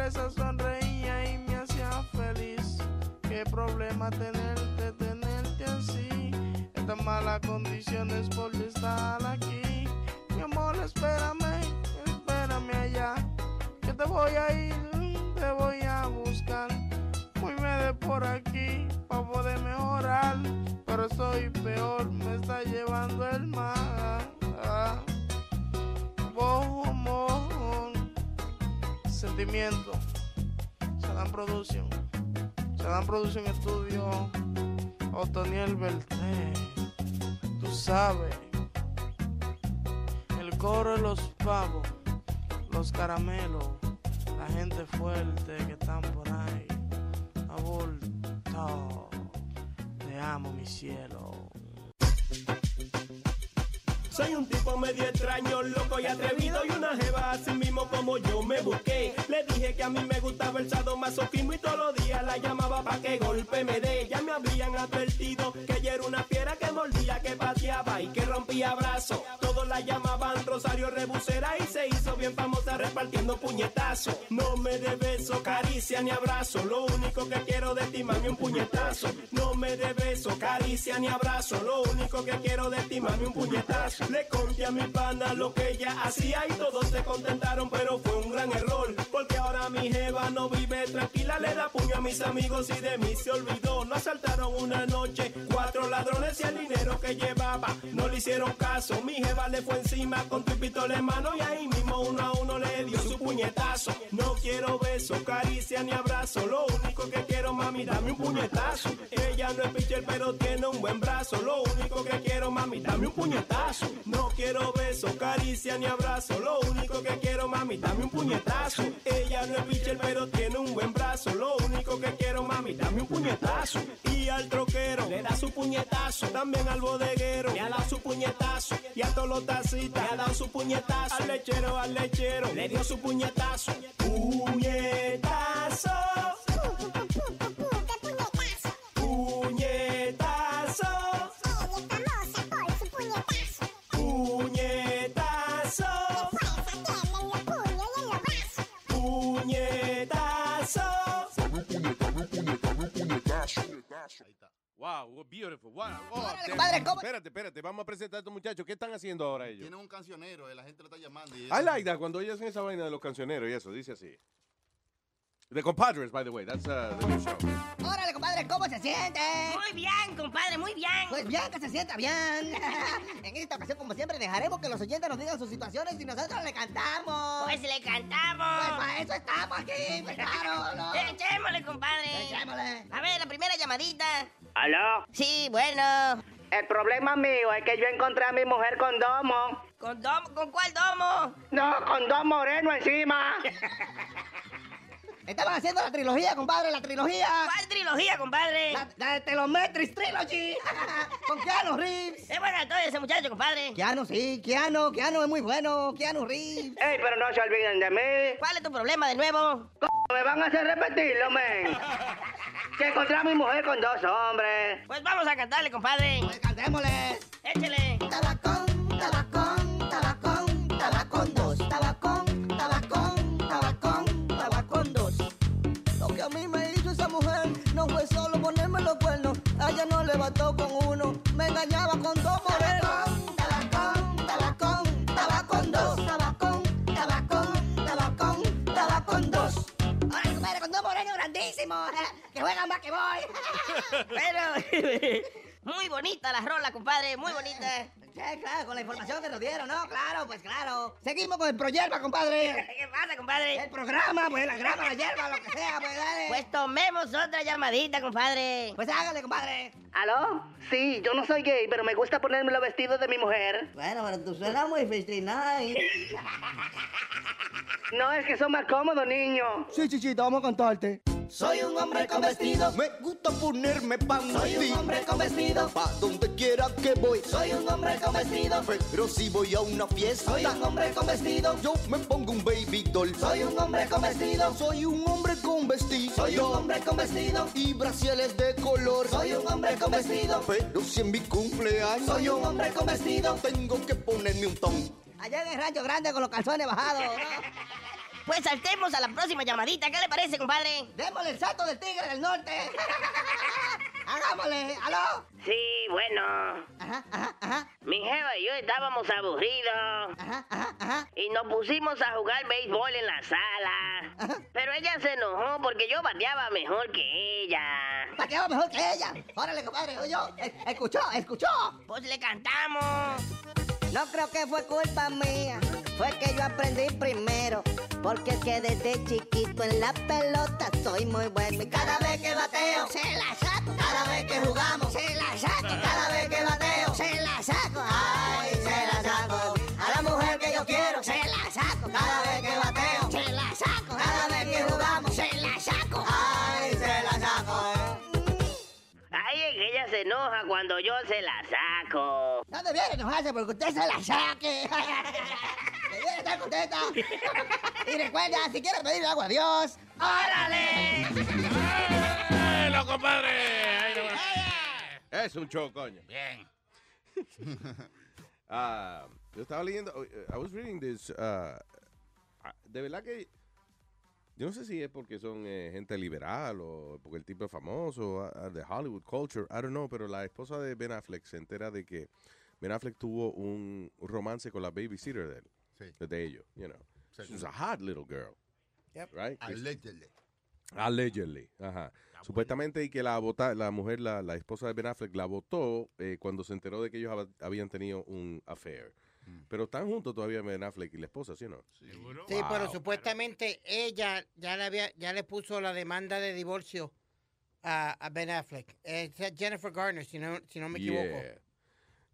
destreza sonreía y me hacía feliz. Qué problema tenerte, tenerte así, estas malas condiciones por estar aquí. Mi amor, espérame, espérame allá, que te voy a ir, te voy a buscar. Muéveme de por aquí para poder mejorar, pero estoy peor, me está llevando el mar. Sentimiento, se dan producción, se dan producción estudio, Otoniel Beltré, tú sabes, el coro de los pavos, los caramelos, la gente fuerte que están por ahí, aborto, te amo mi cielo. Soy un tipo medio extraño, loco y atrevido y una jeva así mismo como yo me busqué. Le dije que a mí me gustaba el sadomasoquismo y todos los días la llamaba pa' que golpe me dé. Ya me habían advertido que ella era una fiera que mordía, que pateaba y que rompía brazos. La llamaban Rosario Rebusera y se hizo bien famosa repartiendo puñetazos. No me dé beso, caricia ni abrazo, lo único que quiero de ti, mami, un puñetazo. No me dé beso, caricia ni abrazo, lo único que quiero de ti, mami, un puñetazo. Le conté a mi pana lo que ella hacía y todos se contentaron, pero fue un gran error. Porque ahora mi jeva no vive tranquila, le da puño a mis amigos y de mí se olvidó. No asaltaron una noche, cuatro ladrones y el dinero que llevaba. No le hicieron caso, mi jeva le fue encima con tu pistola en mano y ahí mismo uno a uno le dio su puñetazo. No quiero beso, caricia ni abrazo, lo único que quiero mami, dame un puñetazo. Ella no es pitcher pero tiene un buen brazo, lo único que quiero mami, dame un puñetazo. No quiero beso, caricia ni abrazo, lo único que quiero mami, dame un puñetazo. Ella no es pitcher pero tiene un buen brazo, lo único que quiero mami, dame un puñetazo. Y al troquero le da su puñetazo, también al bodeguero le dado su puñetazo. Y a todos los le ha dado su puñetazo. Al lechero, al lechero le dio su puñetazo. Puñetazo. Puñetazo. Wow, what beautiful. Wow. Oh, Órale, te- compadre, ¿cómo? Espérate, espérate, vamos a presentar a estos muchachos. ¿Qué están haciendo ahora ellos? Tiene un cancionero, eh, la gente lo está llamando. Y I like that cuando ellos hacen esa vaina de los cancioneros y eso, dice así. The Compadres, by the way, that's uh, the new show. Órale, compadre, ¿cómo se siente? Muy bien, compadre, muy bien. Pues bien, que se sienta bien. en esta ocasión, como siempre, dejaremos que los oyentes nos digan sus situaciones y nosotros le cantamos. Pues le cantamos. Pues para eso estamos aquí, pues claro, ¿no? Echémosle, compadre. Echémosle. A ver, la primera llamadita. ¿Aló? Sí, bueno. El problema mío es que yo encontré a mi mujer con domo. ¿Con domo? ¿Con cuál domo? No, con dos morenos encima. Estaban haciendo la trilogía, compadre, la trilogía. ¿Cuál trilogía, compadre? La, la de Telometris Trilogy. con Keanu Reeves. Es bueno todo ese muchacho, compadre. Keanu, sí, Keanu, Keanu es muy bueno, Keanu Reeves. Ey, pero no se olviden de mí. ¿Cuál es tu problema de nuevo? Me van a hacer repetirlo, men. que encontré a mi mujer con dos hombres. Pues vamos a cantarle, compadre. Pues cantémosle. Échele. Tabacón, tabacón, no fue solo ponerme los cuernos. A ella no le bastó con uno, me engañaba con dos morenos. Tabacón, tabacón, tabacón dos. Tabacón, tabacón, tabacón, tabacón dos. Ahora, compadre, con dos morenos grandísimos, que juegan más que voy. Pero... Muy bonita la rola, compadre, muy bonita. Sí, claro, con la información que nos dieron, ¿no? Claro, pues claro. Seguimos con el pro hierba, compadre. ¿Qué pasa, compadre? El programa, pues la grama, la hierba, lo que sea, pues dale. Pues tomemos otra llamadita, compadre. Pues hágale, compadre. ¿Aló? Sí, yo no soy gay, pero me gusta ponerme los vestidos de mi mujer. Bueno, pero tú suenas muy 59. No, es que son más cómodos, niño. Sí, chichita, vamos a contarte. Soy un hombre con vestido. Me gusta ponerme pan. Soy un hombre con vestido. Pa' donde quiera que voy. Soy un hombre con vestido. Pero si voy a una fiesta. Soy un hombre con vestido. Yo me pongo un baby doll. Soy un hombre con vestido. Soy un hombre con vestido. Soy un hombre con vestido. Y brasieles de color. Soy un hombre con vestido. Pero si en mi cumpleaños. Soy un hombre con vestido. Tengo que ponerme un ton. Allá en el rancho grande con los calzones bajados. Pues saltemos a la próxima llamadita. ¿Qué le parece, compadre? Démosle el salto del tigre del norte. Hagámosle. ¿Aló? Sí, bueno. Ajá, ajá, ajá. Mi jeva y yo estábamos aburridos. Ajá, ajá, ajá. Y nos pusimos a jugar béisbol en la sala. Pero ella se enojó porque yo bateaba mejor que ella. Pateaba mejor que ella. Órale, compadre. Oye, eh, escuchó, escuchó. Pues le cantamos. No creo que fue culpa mía, fue que yo aprendí primero. Porque es que desde chiquito en la pelota soy muy bueno. Y cada vez que bateo, se la saco. Cada vez que jugamos, se la saco. Cada vez que bateo, se la saco. Ay, se la saco. A la mujer que yo quiero, se la saco. Cada vez que bateo, se la saco. Cada vez que jugamos, se la saco. Ay, se la saco. Ay, es que ella se enoja cuando yo se la saco. No debiera enojarse porque usted se la saque. Debiera estar contenta. Y recuerda, si quieres pedirle algo a Dios, ¡órale! ¡Lo compadre! Ahí nomás. Es un show, coño. Bien. Ah, yo estaba leyendo, I was reading this, uh, de verdad que yo no sé si es porque son eh, gente liberal o porque el tipo es famoso, ah, de Hollywood culture, I don't know, pero la esposa de Ben Affleck se entera de que Ben Affleck tuvo un romance con la babysitter de él, de ellos, you know. She was a hot little girl, right? Allegedly. Allegedly, ajá. Supuestamente y que la vota, la mujer, la, la esposa de Ben Affleck, la votó eh, cuando se enteró de que ellos hab- habían tenido un affair. Pero están juntos todavía Ben Affleck y la esposa, ¿sí o no? Sí, pero Wow. supuestamente ella ya le había, ya le puso la demanda de divorcio a, a Ben Affleck. Es Jennifer Garner, si no, si no me equivoco. Yeah.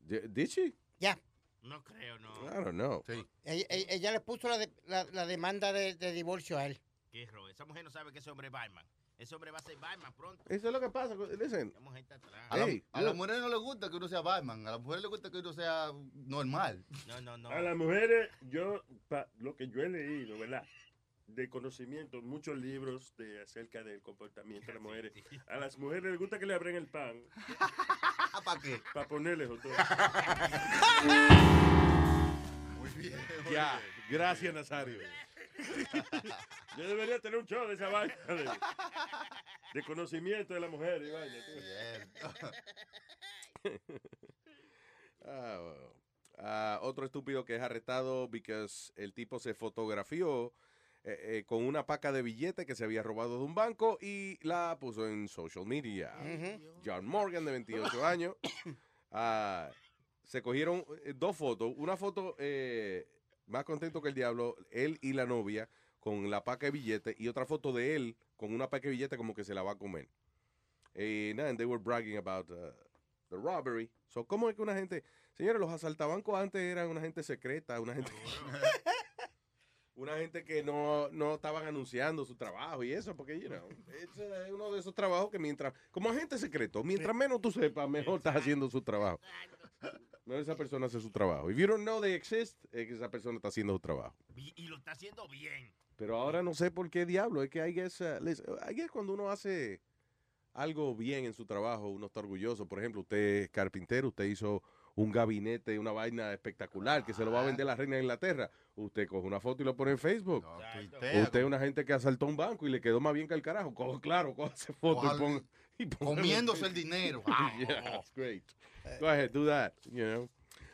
Di- Did she? Ya. No creo, no. I don't know. Ella, ella- ella le puso la, de- la, la demanda de, de divorcio a él. Qué ro- Esa mujer no sabe que ese hombre es Batman. Ese hombre va a ser Batman pronto. Eso es lo que pasa. Listen. Esa mujer está atrás. A, la- Hey, a look. las mujeres no les gusta que uno sea Batman, a las mujeres les gusta que uno sea normal. No, no, no. A las mujeres, yo, pa- lo que yo he leído, ¿verdad? De conocimiento, muchos libros de acerca del comportamiento de las mujeres. A las mujeres les gusta que le abren el pan. ¿Para qué? Para ponerle todo. Muy bien. Ya, gracias Nazario. Yo debería tener un show de esa vaina de, de conocimiento de la mujer y vaina. Ah, bueno. Ah, otro estúpido que es arrestado porque el tipo se fotografió eh, eh, con una paca de billetes que se había robado de un banco y la puso en social media. John Morgan, de 28 años. Ah, se cogieron eh, dos fotos. Una foto eh, más contento que el diablo, él y la novia con la paca de billetes y otra foto de él con una paca de billetes como que se la va a comer. Eh, nada, and they were bragging about uh, the robbery. So, ¿cómo es que una gente, señores, los asaltabancos antes eran una gente secreta, una gente, una gente que no, no estaban anunciando su trabajo y eso, porque, you know, es uno de esos trabajos que mientras, como agente secreto, mientras menos tú sepas, mejor estás haciendo su trabajo. Mejor esa persona hace su trabajo. If you don't know they exist, es que esa persona está haciendo su trabajo. Y, y lo está haciendo bien. Pero ahora no sé por qué diablo. Es que hay guess, uh, listen, I guess cuando uno hace algo bien en su trabajo, uno está orgulloso. Por ejemplo, usted es carpintero, usted hizo un gabinete, una vaina espectacular que se lo va a vender la reina de Inglaterra. Usted coge una foto y lo pone en Facebook. tuitea. Usted es una gente que asaltó un banco y le quedó más bien que el carajo. Co- claro, coge esa foto Ojalá- y ponga- Comiéndose el dinero. yeah, that's great. Go ahead, do that, you know.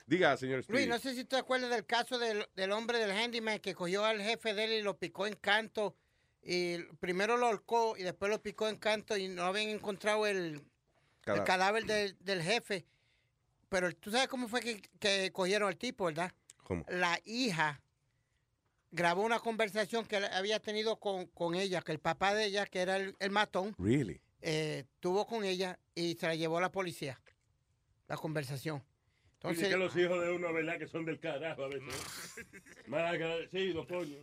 Diga, señor Luis, no sé si te acuerdas del caso del, del hombre del handyman que cogió al jefe de él y lo picó en canto. Y primero lo ahorcó y después lo picó en canto y no habían encontrado el, Cada- el cadáver del, del jefe. Pero tú sabes cómo fue que, que cogieron al tipo, ¿verdad? ¿Cómo? La hija grabó una conversación que había tenido con, con ella, que el papá de ella, que era el, el matón, Really? Eh, tuvo con ella y se la llevó a la policía, la conversación. Dice que los hijos de uno, ¿verdad? Que son del carajo a veces. Mal agradecidos, coño.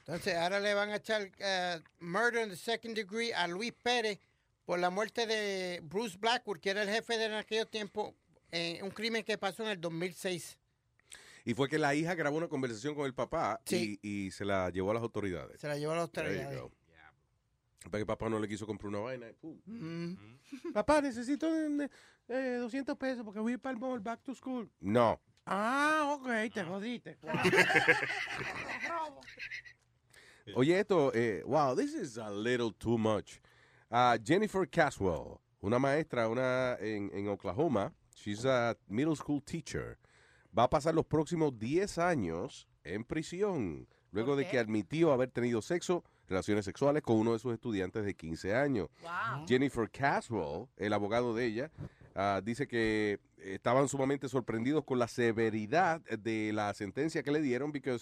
Entonces, ahora le van a echar eh, murder in the second degree a Luis Pérez por la muerte de Bruce Blackwood, que era el jefe de en aquellos tiempos, en un crimen que pasó en el 2006. Y fue que la hija grabó una conversación con el papá y, y se la llevó a las autoridades. Se la llevó a las autoridades. Para que papá no le quiso comprar una vaina. Mm. Papá, necesito eh, eh, 200 pesos porque voy para el mall, back to school. No. Ah, ok, te jodiste. Oye, esto, eh, wow, this is a little too much. Ah, Jennifer Caswell, una maestra una en, en Oklahoma, she's a middle school teacher, va a pasar los próximos 10 años en prisión, luego de que admitió haber tenido sexo, relaciones sexuales con uno de sus estudiantes de 15 años. Jennifer Caswell, el abogado de ella, ah, dice que estaban sumamente sorprendidos con la severidad de la sentencia que le dieron, porque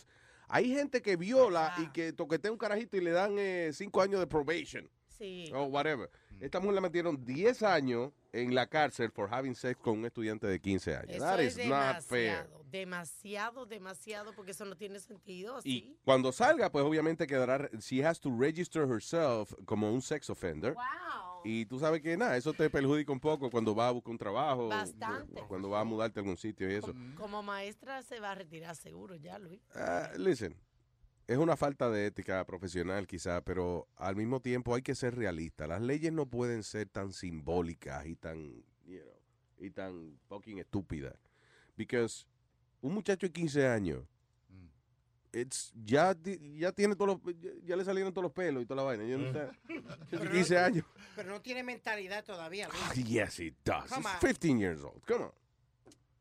hay gente que viola y que toquetea un carajito y le dan eh, cinco años de probation. Sí. O whatever. Esta mujer le metieron 10 años en la cárcel por having sex con un estudiante de 15 años. Eso That es is not fair. demasiado, demasiado, demasiado, porque eso no tiene sentido. así. Y cuando salga, pues obviamente quedará, she has to register herself como un sex offender. Y tú sabes que nada, eso te perjudica un poco cuando vas a buscar un trabajo, Bastante. cuando vas a mudarte a algún sitio y eso. Como maestra se va a retirar seguro ya, Luis. Ah, listen, es una falta de ética profesional quizá, pero al mismo tiempo hay que ser realista. Las leyes no pueden ser tan simbólicas y tan, you know, y tan fucking estúpidas. Because un muchacho de 15 años, it's, ya, ya tiene todos los, ya, ya le salieron todos los pelos y toda la vaina. Yo no sé. Pero no- 15 años. Pero no tiene mentalidad todavía. Ah, Yes, it does. Come It's on. 15 years old. Come on.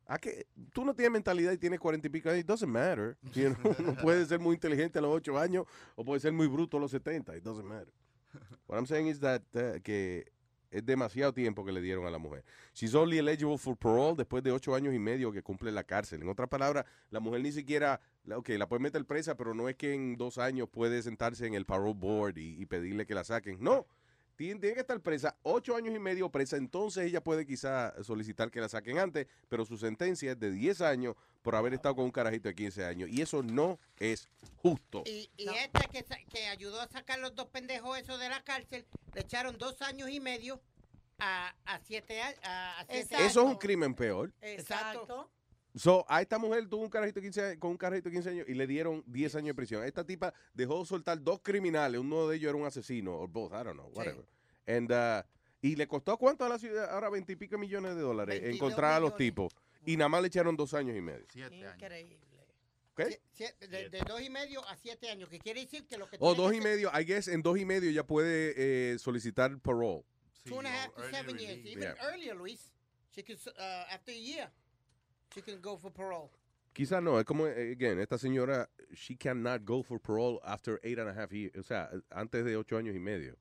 ¿A qué? Tú no tienes mentalidad y tienes 40 y pico años. It doesn't matter. You know, no puedes ser muy inteligente a los 8 años o puedes ser muy bruto a los 70. It doesn't matter. What I'm saying is that uh, que es demasiado tiempo que le dieron a la mujer. She's only eligible for parole después de 8 años y medio que cumple la cárcel. En otras palabras, la mujer ni siquiera, ok, la puede meter presa, pero no es que en dos años puede sentarse en el parole board y, y pedirle que la saquen. No. Tiene, tiene que estar presa, ocho años y medio presa, entonces ella puede quizá solicitar que la saquen antes, pero su sentencia es de 10 años por haber estado con un carajito de 15 años. Y eso no es justo. Y, y esta que, sa- que ayudó a sacar los dos pendejos esos de la cárcel, le echaron dos años y medio a, a siete, a- a, a siete años. Eso es un crimen peor. Exacto. So, a esta mujer tuvo un carajito de 15 años- con un carajito de 15 años y le dieron 10 años de prisión. Esta tipa dejó soltar dos criminales, uno de ellos era un asesino, o both, I don't know, whatever. And, uh, y le costó cuánto a la ciudad, ahora 20 y pico millones de dólares 22 encontrar a los tipos. Y nada más le echaron dos años y medio. Increíble. ¿Qué? De, de dos y medio a siete años, que quiere decir que lo que O tiene dos y medio, I guess en dos y medio ya puede eh, solicitar parole. Two and a half to seven years, even Yeah. earlier, Luis. She could, uh, after a year, she can go for parole. Quizás no, es como, again, esta señora, she cannot go for parole after eight and a half years, o sea, antes de ocho años y medio.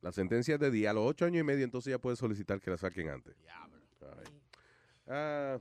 La sentencia es de día, a los ocho años y medio, entonces ya puede solicitar que la saquen antes. Ay. Ah,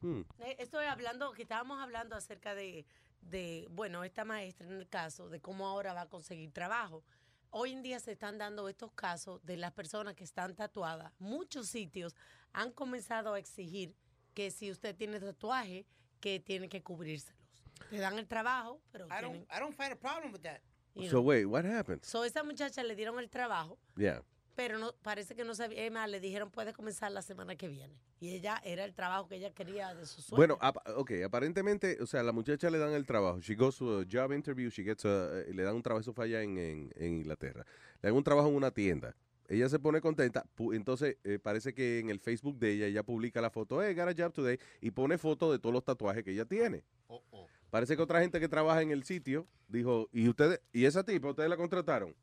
hmm. Eh, Estoy hablando, que estábamos hablando acerca de, de, bueno, esta maestra en el caso, de cómo ahora va a conseguir trabajo. Hoy en día se están dando estos casos de las personas que están tatuadas. Muchos sitios han comenzado a exigir que si usted tiene tatuaje, que tiene que cubrírselos. Te dan el trabajo, pero I tienen... don't, I don't find a problem with that. you So know. wait, what happened? So, esa muchacha le dieron el trabajo, Yeah. pero no parece que no sabía. Es más, le dijeron puede comenzar la semana que viene. Y ella era el trabajo que ella quería de su sueño. Bueno, ap- ok, aparentemente, o sea, la muchacha le dan el trabajo. She goes to a job interview, she gets a- eh, le dan un trabajo, eso fue allá en, en- en Inglaterra. Le dan un trabajo en una tienda. Ella se pone contenta, entonces eh, parece que en el Facebook de ella, ella publica la foto, hey, got a job today, y pone foto de todos los tatuajes que ella tiene. Parece que otra gente que trabaja en el sitio dijo, ¿y ustedes, y esa tipa, ustedes la contrataron?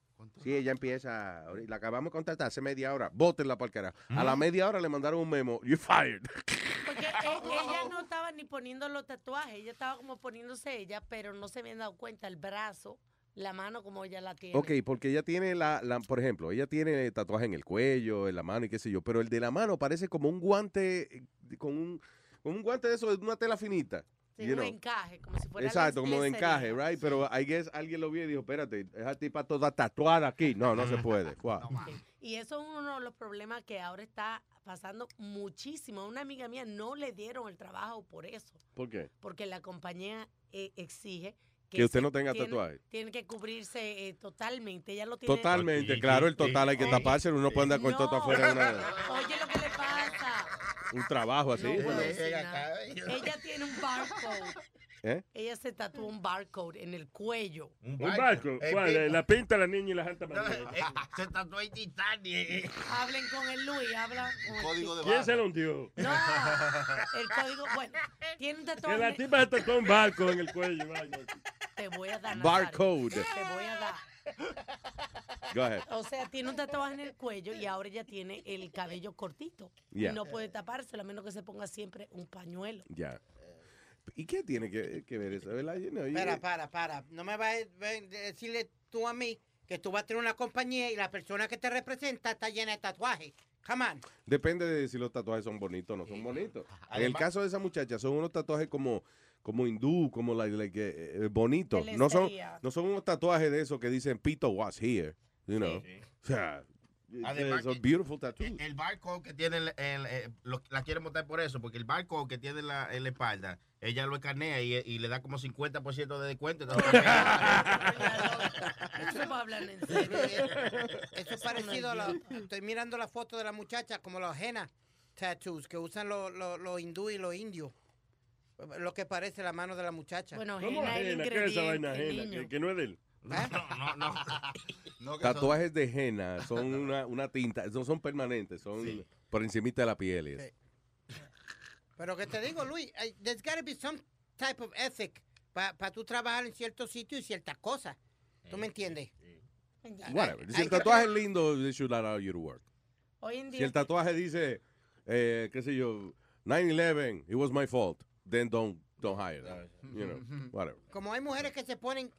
Sí, ella empieza, la acabamos de contratar hace media hora, bótenla para el carajo. A la media hora le mandaron un memo, you're fired. Porque e- ella no estaba ni poniendo los tatuajes, ella estaba como poniéndose ella, pero no se habían dado cuenta el brazo, la mano como ella la tiene. Ok, porque ella tiene la, la- por ejemplo, ella tiene tatuaje en el cuello, en la mano y qué sé yo, pero el de la mano parece como un guante, eh, con un, con un guante de eso, de una tela finita. Sí, un know. encaje, como si fuera Exacto, como de encaje, right? Pero I guess alguien lo vio y dijo, espérate, esa tipa toda tatuada aquí. No, no se puede. Wow. Y eso es uno de los problemas que ahora está pasando muchísimo. A una amiga mía no le dieron el trabajo por eso, ¿Por qué? porque la compañía eh, exige Que usted no tenga tiene- tatuaje. Tiene que cubrirse eh, totalmente. Ella lo tiene. Totalmente, claro, el total hay que taparse, uno no puede andar con el toto afuera de una- Oye, lo que le pasa. un trabajo así. No. Ella tiene un barcode. ¿Eh? Ella se tatuó un barcode en el cuello. Un barco. ¿Cuál? Eh, La pinta la niña y la janta Se tatuó en Titanic. Hablen con el Luis, hablan con el Código tipo. ¿Quién se lo hundió? No, el código, bueno, tiene un Que la tatuaje. tipa se tatuó un barco en el cuello. Te voy a dar. Barcode. Te voy a dar. Go ahead. O sea, tiene un tatuaje en el cuello y ahora ella tiene el cabello cortito. Yeah. Y no puede tapárselo a menos que se ponga siempre un pañuelo. Ya. ¿Y qué tiene que, que ver eso? ¿verdad? You know, you- Para, para, para. No me vas a decirle tú a mí que tú vas a tener una compañía y la persona que te representa está llena de tatuajes. Come on. Depende de si los tatuajes son bonitos o no son bonitos. En el Además- caso de esa muchacha, son unos tatuajes como, como hindú, como like, like, eh, eh, bonitos. No son, no son unos tatuajes de esos que dicen Pito was here. You know. O sea, Además son beautiful tattoos. El, el barcode que tiene, el, el- eh, lo- la quiere montar por eso, porque el barcode que tiene en la, en la espalda, ella lo escanea y, y le da como 50% de descuento. entonces- Eso para hablar en serio. Eso es parecido a la. Estoy mirando la foto de la muchacha como los henna tattoos que usan los los los hindú y los indios. Lo que parece la mano de la muchacha. Bueno, ¿Cómo ajena? ¿Qué es esa vaina ajena? Que, que no es de él. No, no, no. Tatuajes de henna son una, una tinta, no son permanentes, son por encimita de la piel. eso. Pero que te digo, Luis, there's got to be some type of ethic para tú trabajar en ciertos sitios y ciertas cosas. ¿Tú me entiendes? Whatever. Si el tatuaje es lindo, they should allow you to work. Hoy en Si día. el tatuaje dice, eh, qué sé yo, 9-11, it was my fault, then don't, don't hire them. You know, whatever. Como hay mujeres que se ponen,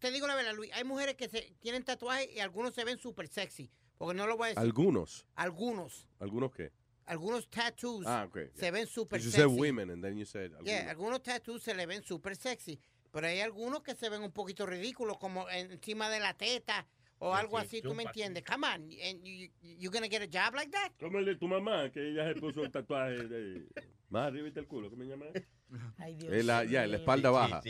te digo la verdad, Luis, hay mujeres que se tienen tatuajes y algunos se ven súper sexy. Porque no lo voy a decir. Algunos. Algunos. ¿Algunos qué? Algunos tattoos Ah, ok. se ven súper You sexy. said women and then you said Yeah, algunos. algunos tattoos se le ven súper sexy. Pero hay algunos que se ven un poquito ridículos, como encima de la teta o Sí, algo sí, así, ¿tú me entiendes? Come on, and you, you gonna get a job like that? Como el de tu mamá, que ella se puso el tatuaje de... Más arriba el culo, ¿cómo se llama? Ay, En la, ya, en la espalda baja.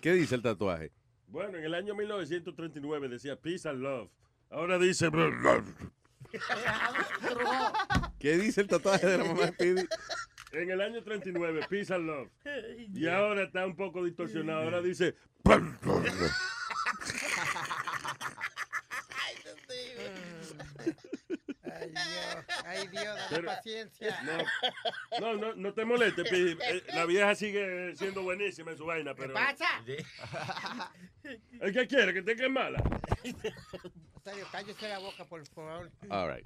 ¿Qué dice el tatuaje? Bueno, en el año 1939 decía Peace and Love. Ahora dice... ¿Qué dice el tatuaje de la mamá de Speedy? En el año 39, Peace and Love. Y ahora está un poco distorsionado. Ahora dice... Ay, Dios, ay, Dios, Pero- paciencia. No, no, no, no te molestes, Speedy. Eh, La vieja sigue siendo buenísima en su vaina, pero... pasa? ¿El que quiere? ¿Que te quede mala? Cállese la boca, por favor. All right.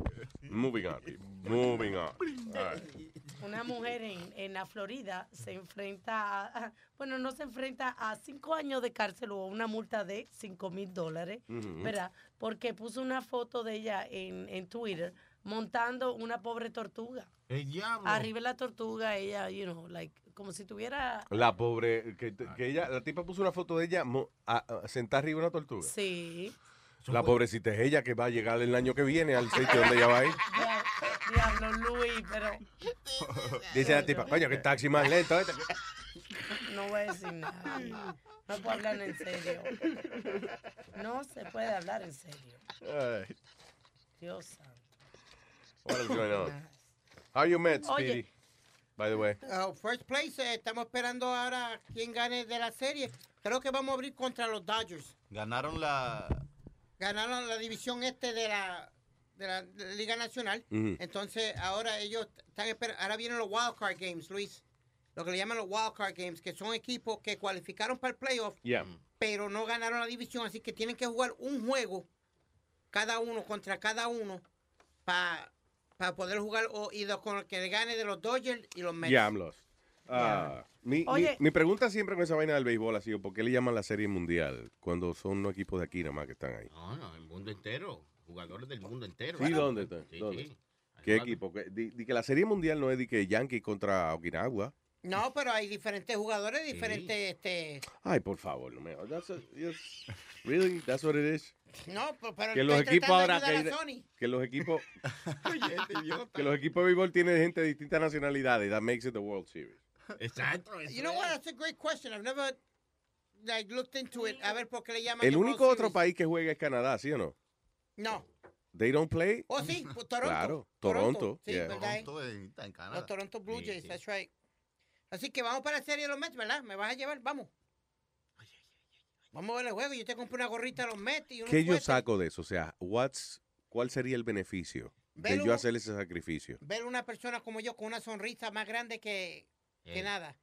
Moving on. Moving on. All right. Una mujer en, en la Florida se enfrenta, a, bueno, no se enfrenta a cinco años de cárcel o una multa de cinco mil dólares, Ujú. ¿verdad? Porque puso una foto de ella en, en Twitter montando una pobre tortuga. El diablo. Arriba de la tortuga, ella, you know, like, como si tuviera... La pobre, que, que ella, la tipa puso una foto de ella mo- a- a- sentada arriba de una tortuga. Sí. La pobrecita es ella que va a llegar el año que viene al sitio donde ella va a ir. Diablo, Luis, pero Dice la tipa, coño, que taxi más lento. este". no voy a decir nada. No puedo hablar en serio. No se puede hablar en serio. Ay, Dios santo. what is going on? How you met, Oye. Speedy? By the way. Uh, first place, eh, estamos esperando ahora quién gane de la serie. Creo que vamos a abrir contra los Dodgers. Ganaron la. Ganaron la división este de la, de la, de la Liga Nacional. Entonces, ahora ellos están esperando. Ahora vienen los Wild Card Games, Luis. Lo que le llaman los Wild Card Games, que son equipos que cualificaron para el playoff, Yeah. pero no ganaron la división. Así que tienen que jugar un juego, cada uno contra cada uno, para poder jugar o, y con el que gane de los Dodgers y los Mets. Yeah, I'm lost. Ah, mi, mi- Oye. mi pregunta siempre con esa vaina del béisbol ha sido, ¿por qué le llaman la serie mundial cuando son unos equipos de aquí nada más que están ahí? No, no, el mundo entero. Jugadores del mundo entero. Sí, ¿dónde está? Sí, ¿Dónde? sí. ¿Qué equipo? Que- Di, di que la serie mundial no es de que Yankee contra Okinawa. No, pero hay diferentes jugadores, diferentes, este... Ay, por favor, no me. That's a- yes. Really? That's what it is. No, pero, pero Que los equipos ahora que, que los equipos que los equipos de béisbol tienen gente de distintas nacionalidades. That makes it the World Series. Exacto. You know what? That's a great question. I've never like looked into it. A ver por qué le llaman El the único otro Series. país que juega es Canadá, ¿sí o no? No. They don't play. Oh, sí, pues, Toronto. Claro, Toronto. Sí, yeah. ¿verdad? Toronto está en Canadá. Los Toronto Blue Jays, sí. that's right. Así que vamos para la serie de los Mets, ¿verdad? Me vas a llevar, vamos. Vamos a ver el juego. Yo te compré una gorrita de los Mets y unos ¿Qué yo saco de eso? O sea, what's, ¿cuál sería el beneficio de yo hacer ese sacrificio? Ver una persona como yo con una sonrisa más grande que, que Eh, nada.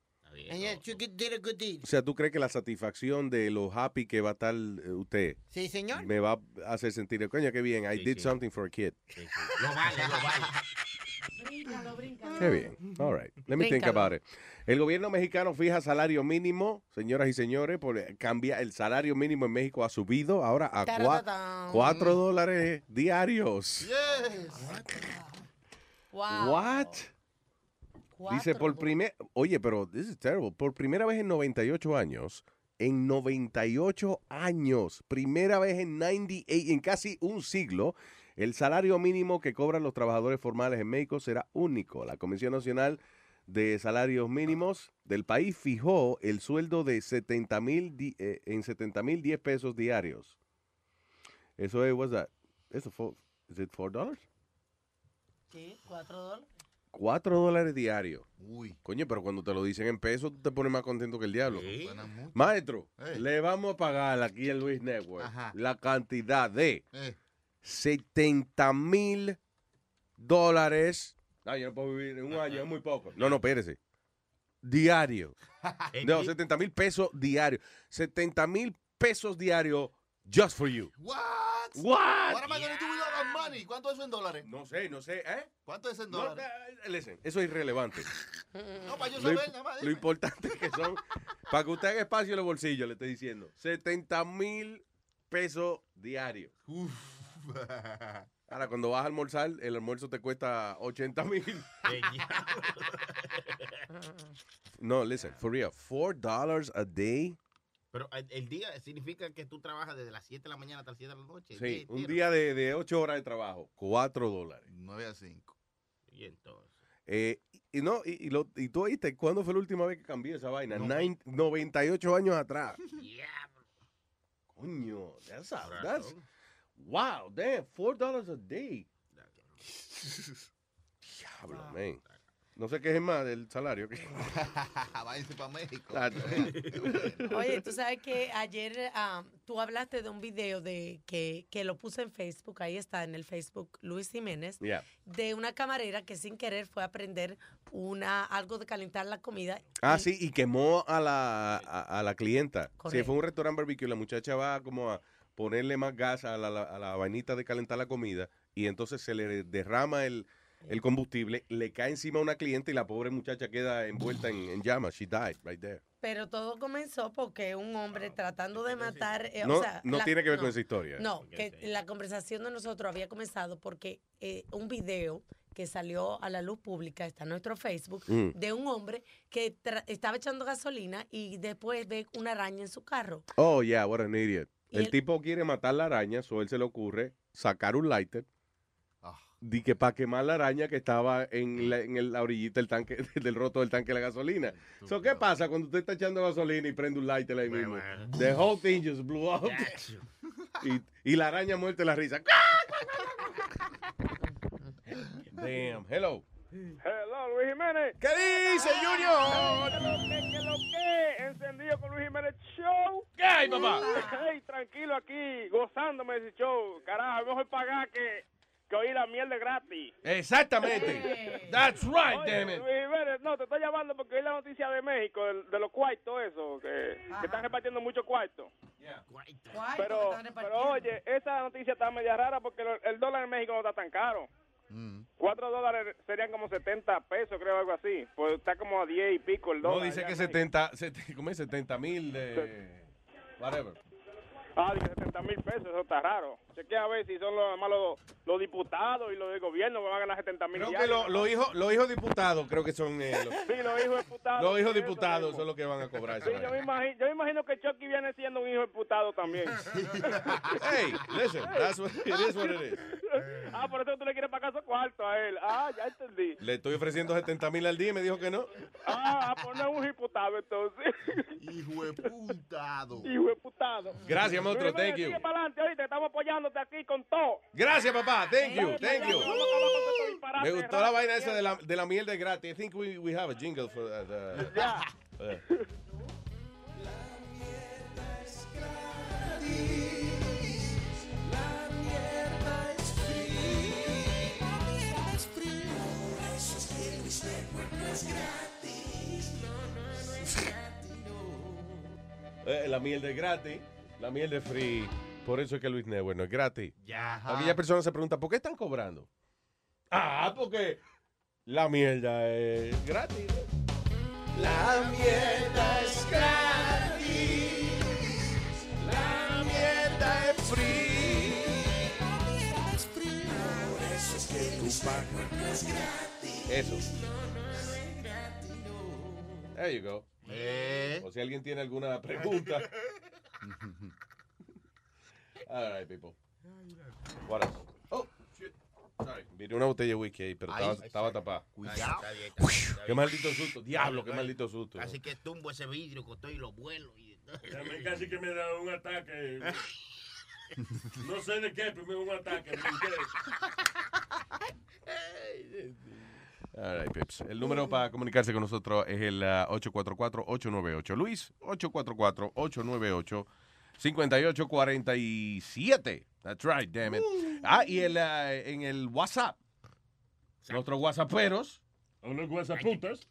And yet you did a good deed. O sea, ¿tú crees que la satisfacción de lo happy que va a estar eh, usted Sí, señor. me va a hacer sentir, coño, qué bien, I Sí, did sí. something for a kid? Lo vale, lo vale. Bríncalo, bríncalo. Qué bien. All right. Let me think about it. El gobierno mexicano fija salario mínimo, señoras y señores, por cambia el salario mínimo en México ha subido ahora a cua- Taratata. cuatro dólares diarios. Yes. Wow. What? Dice por dólares. primer, oye, pero this is terrible. Por primera vez en 98 años, en 98 años, primera vez en 98, en casi un siglo, el salario mínimo que cobran los trabajadores formales en México será único. La Comisión Nacional de Salarios Mínimos del país fijó el sueldo de 70 mil eh, en 70 mil 10 pesos diarios. Eso es, what's that? Eso fue, is it four dollars? Sí, cuatro dólares. 4 dólares diarios. Uy. Coño, pero cuando te lo dicen en pesos, tú te pones más contento que el diablo. Mucho. Maestro, le vamos a pagar aquí en Luis Network Ajá. la cantidad de Eh. 70 mil dólares. No, yo no puedo vivir en un año, es muy poco. No, no, espérese. Diario. No, 70 mil pesos diario. 70 mil pesos diario just for you. What? What? What am I gonna do money? ¿Cuánto es eso en dólares? No sé, no sé, ¿eh? ¿Cuánto es en No, dólares? eh, listen, eso es irrelevante. No, para yo Lo, saber, nada más. lo dime. importante que son, para que usted haga espacio en los bolsillos, le estoy diciendo, 70 mil pesos diarios. Ahora, cuando vas a almorzar, el almuerzo te cuesta 80 mil. No, listen, for real, $4 dollars a day. Pero el, el día significa que tú trabajas desde las 7 de la mañana hasta las 7 de la noche. Sí, día un día de, de 8 horas de trabajo, 4 dólares. 9 a 5. Y entonces. Eh, y, no, y, y lo- y tú oíste, ¿cuándo fue la última vez que cambié esa vaina? No. Nine- 98 años atrás. Diablo. Coño, that's, a, that's wow, damn, four dollars a day. Diablo, man. No sé qué es más del salario. Váyanse para México. Oye, tú sabes que ayer ah, tú hablaste de un video de que, que lo puse en Facebook, ahí está en el Facebook Luis Jiménez, Yeah. de una camarera que sin querer fue a prender una, algo de calentar la comida. Ah, sí, y quemó a la, a, a la clienta. Sí, Correcto. fue un restaurante barbecue. La muchacha va como a ponerle más gas a la, la- a la vainita de calentar la comida y entonces se le derrama el, el combustible, le cae encima a una cliente y la pobre muchacha queda envuelta en, en llamas. She died right there. Pero todo comenzó porque un hombre tratando de matar... eh, o No, sea, no la- tiene que ver no, con esa historia. No, que la conversación de nosotros había comenzado porque eh, un video que salió a la luz pública, está en nuestro Facebook, Mm. de un hombre que tra- estaba echando gasolina y después ve una araña en su carro. Oh, yeah, what an idiot. El el- tipo quiere matar la araña, so él se le ocurre sacar un lighter. Di que para quemar la araña que estaba en la, en el- la orillita del tanque del roto del tanque de la gasolina. So, ¿Qué pasa cuando usted está echando gasolina y prende un lighter ahí mismo? The whole thing just blew up. y, y la araña muerta de la risa. Damn, hello. Hello, Luis Jiménez. ¿Qué dice, Junior? ¿Qué lo que, qué lo que? Encendido con Luis Jiménez Show. ¿Qué hay, papá? Hey, tranquilo aquí, gozándome de ese show. Carajo, mejor pagar que, que oír la mierda gratis. Exactamente. That's right, Oye, damn it. Luis Jiménez, no, te estoy llamando porque oí la noticia de México, de, de los cuartos, eso, que, que están repartiendo muchos cuartos. Pero, pero oye, esa noticia está media rara porque el dólar en México no está tan caro. Cuatro dólares serían como 70 pesos, creo, algo así. Pues está como a 10 y pico el dólar. No, dice que en México. 70, sete- ¿cómo es? 70 mil de... Whatever. Ah, de 70 mil pesos, eso está raro. Chequea a ver si son los, además los, los diputados y los del gobierno que van a ganar 70 mil Creo que lo- los hijos los hijos diputados creo que son eh, los, Sí, los hijos diputados. los hijos diputados son los que van a cobrar Sí, yo me, imagino, yo me imagino que Chucky viene siendo un hijo diputado también. Hey, listen, that's what it is what it is. ah, por eso tú le quieres pagar su cuarto a él. Ah, ya entendí. Le estoy ofreciendo 70 mil al día y me dijo que no. Ah, pues no es un diputado entonces. Hijo de putado. Hijo de putado. Gracias, monstruo, thank you. Sigue para adelante, oíste, estamos apoyándote aquí con todo. Gracias, papá. Thank you, thank you. Me gustó la vaina esa de la, de la miel de gratis. I think we, we have a jingle for that. uh, Ya. uh, eh, la miel de gratis, la miel de free. Por eso es que Luis Network no es gratis. Ya. Aquella persona se pregunta, ¿por qué están cobrando? Ah, porque la mierda es gratis. La mierda es gratis. La mierda es free. La mierda es free. Por eso es que Luis Network no es gratis. Eso. No, no, no es gratis, no. There you go. Eh. O si alguien tiene alguna pregunta. All right, people. What else? Oh, shit. Sorry. Miré una botella de whisky ahí, pero Ay, estaba, tapada. Cuidado. Está bien, está bien, está Qué maldito susto. Diablo, qué maldito susto. Así que tumbo ese vidrio con todo y los vuelos. Y... Casi que me da un ataque. No sé de qué, pero me da un ataque. All right, pips. El número para comunicarse con nosotros es el ah, 844-898. Luis, 844-898-5847. That's right, damn it. Ah, y el, ah, en el WhatsApp. Nuestros WhatsApperos. O los WhatsApputas.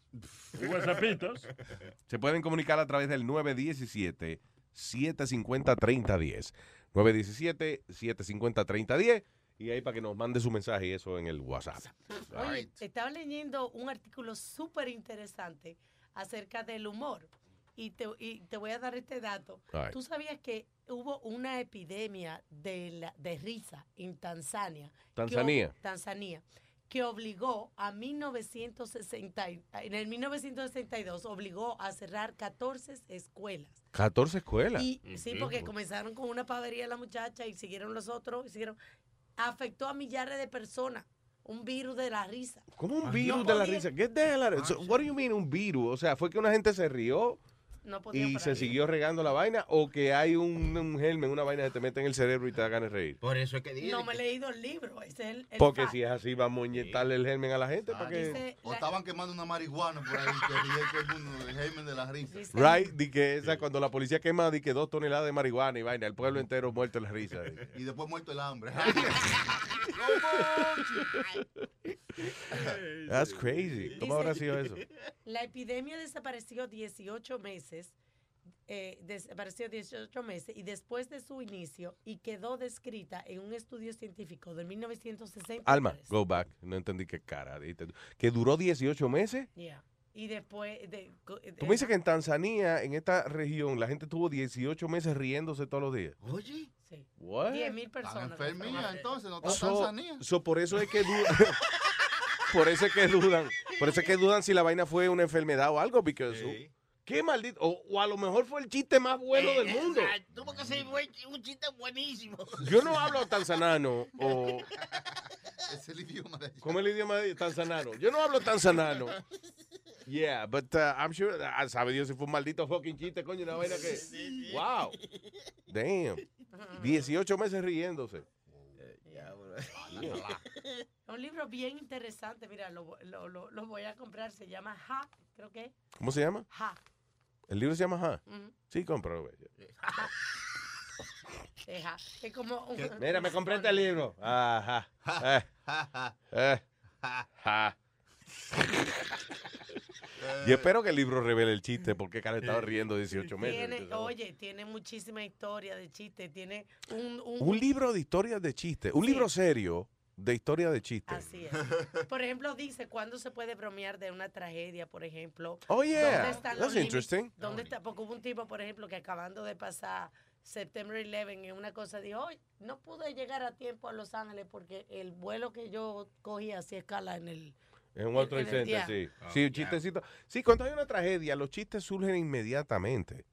Los WhatsAppitos. Se pueden comunicar a través del 917-750-3010. 917-750-3010. Y ahí para que nos mande su mensaje y eso en el WhatsApp. Oye, right. estaba leyendo un artículo súper interesante acerca del humor. Y te, y te voy a dar este dato. Right. ¿Tú sabías que hubo una epidemia de, la- de risa en Tanzania? que Tanzania. Tanzania. Que obligó a 1960, y- en el 1962 obligó a cerrar 14 escuelas. 14 escuelas. Y, sí, porque comenzaron con una pavería la muchacha y siguieron los otros, y siguieron. Afectó a millares de personas. Un virus de la risa. ¿Cómo un No virus de la risa? Hell out of- so, what do you mean un virus? O sea, ¿fue que una gente se rió No y parar. se siguió regando la vaina o que hay un, un germen, una vaina que te mete en el cerebro y te de reír? Por eso es que No me he leído el libro. Es el, el Porque fact. si es así, vamos a inyectarle el germen a la gente para que... Dice O la- estaban quemando una marihuana por ahí que el mundo, el germen de la risa. Right, di que esa, cuando la policía quema di que dos toneladas de marihuana y vaina, el pueblo entero muerto en la risa. Y después muerto el hambre. That's crazy. ¿Cómo habrá sido eso? La epidemia desapareció 18 meses, eh, desapareció 18 meses y después de su inicio y quedó descrita en un estudio científico de 1960. Alma, go back. No entendí qué cara. ¿Que duró 18 meses? Yeah. Y después de, Tú me dices que en Tanzania, en esta región, la gente tuvo 18 meses riéndose todos los días. Oye. Sí. What? 10 mil personas. enfermía, entonces, no está So- Tanzania. so por eso es que dudan. por eso es que dudan. Por eso es que dudan si la vaina fue una enfermedad o algo. Porque eso- Qué maldito. O, o a lo mejor fue el chiste más bueno del mundo. Tuvo que ser un chiste buenísimo. Yo no hablo tanzanano o. Es el idioma de ¿Cómo es el idioma de tanzanano? Yo no hablo tanzanano. Yeah, but uh, I'm sure. ah, sabe Dios si fue un maldito fucking chiste, coño, una vaina que. Wow. Damn. 18 meses riéndose. Un libro bien interesante, mira, lo, lo, lo, lo voy a comprar, se llama Ha, creo que. ¿Cómo se llama? Ha. El libro se llama Ja. Sí, cómpralo. güey. Es como un- Mira, me compré este libro. Ajá. Eh. Eh. Ja. Y espero que el libro revele el chiste, porque cara estaba riendo 18 meses. Tiene, oye, tiene muchísima historia de chiste, tiene un... Un, Un libro de historias de chistes. Un Sí. libro serio de historia de chistes. Así es. Por ejemplo, dice, ¿cuándo se puede bromear de una tragedia, por ejemplo? Oh, yeah. ¿Dónde están That's los interesting. ¿Dónde está? Porque hubo un tipo, por ejemplo, que acabando de pasar September 11 en una cosa, dijo, hoy no pude llegar a tiempo a Los Ángeles porque el vuelo que yo cogí hacía escala en el... En un en el Center, día. sí. sí, un chistecito. Sí, cuando hay una tragedia, los chistes surgen inmediatamente.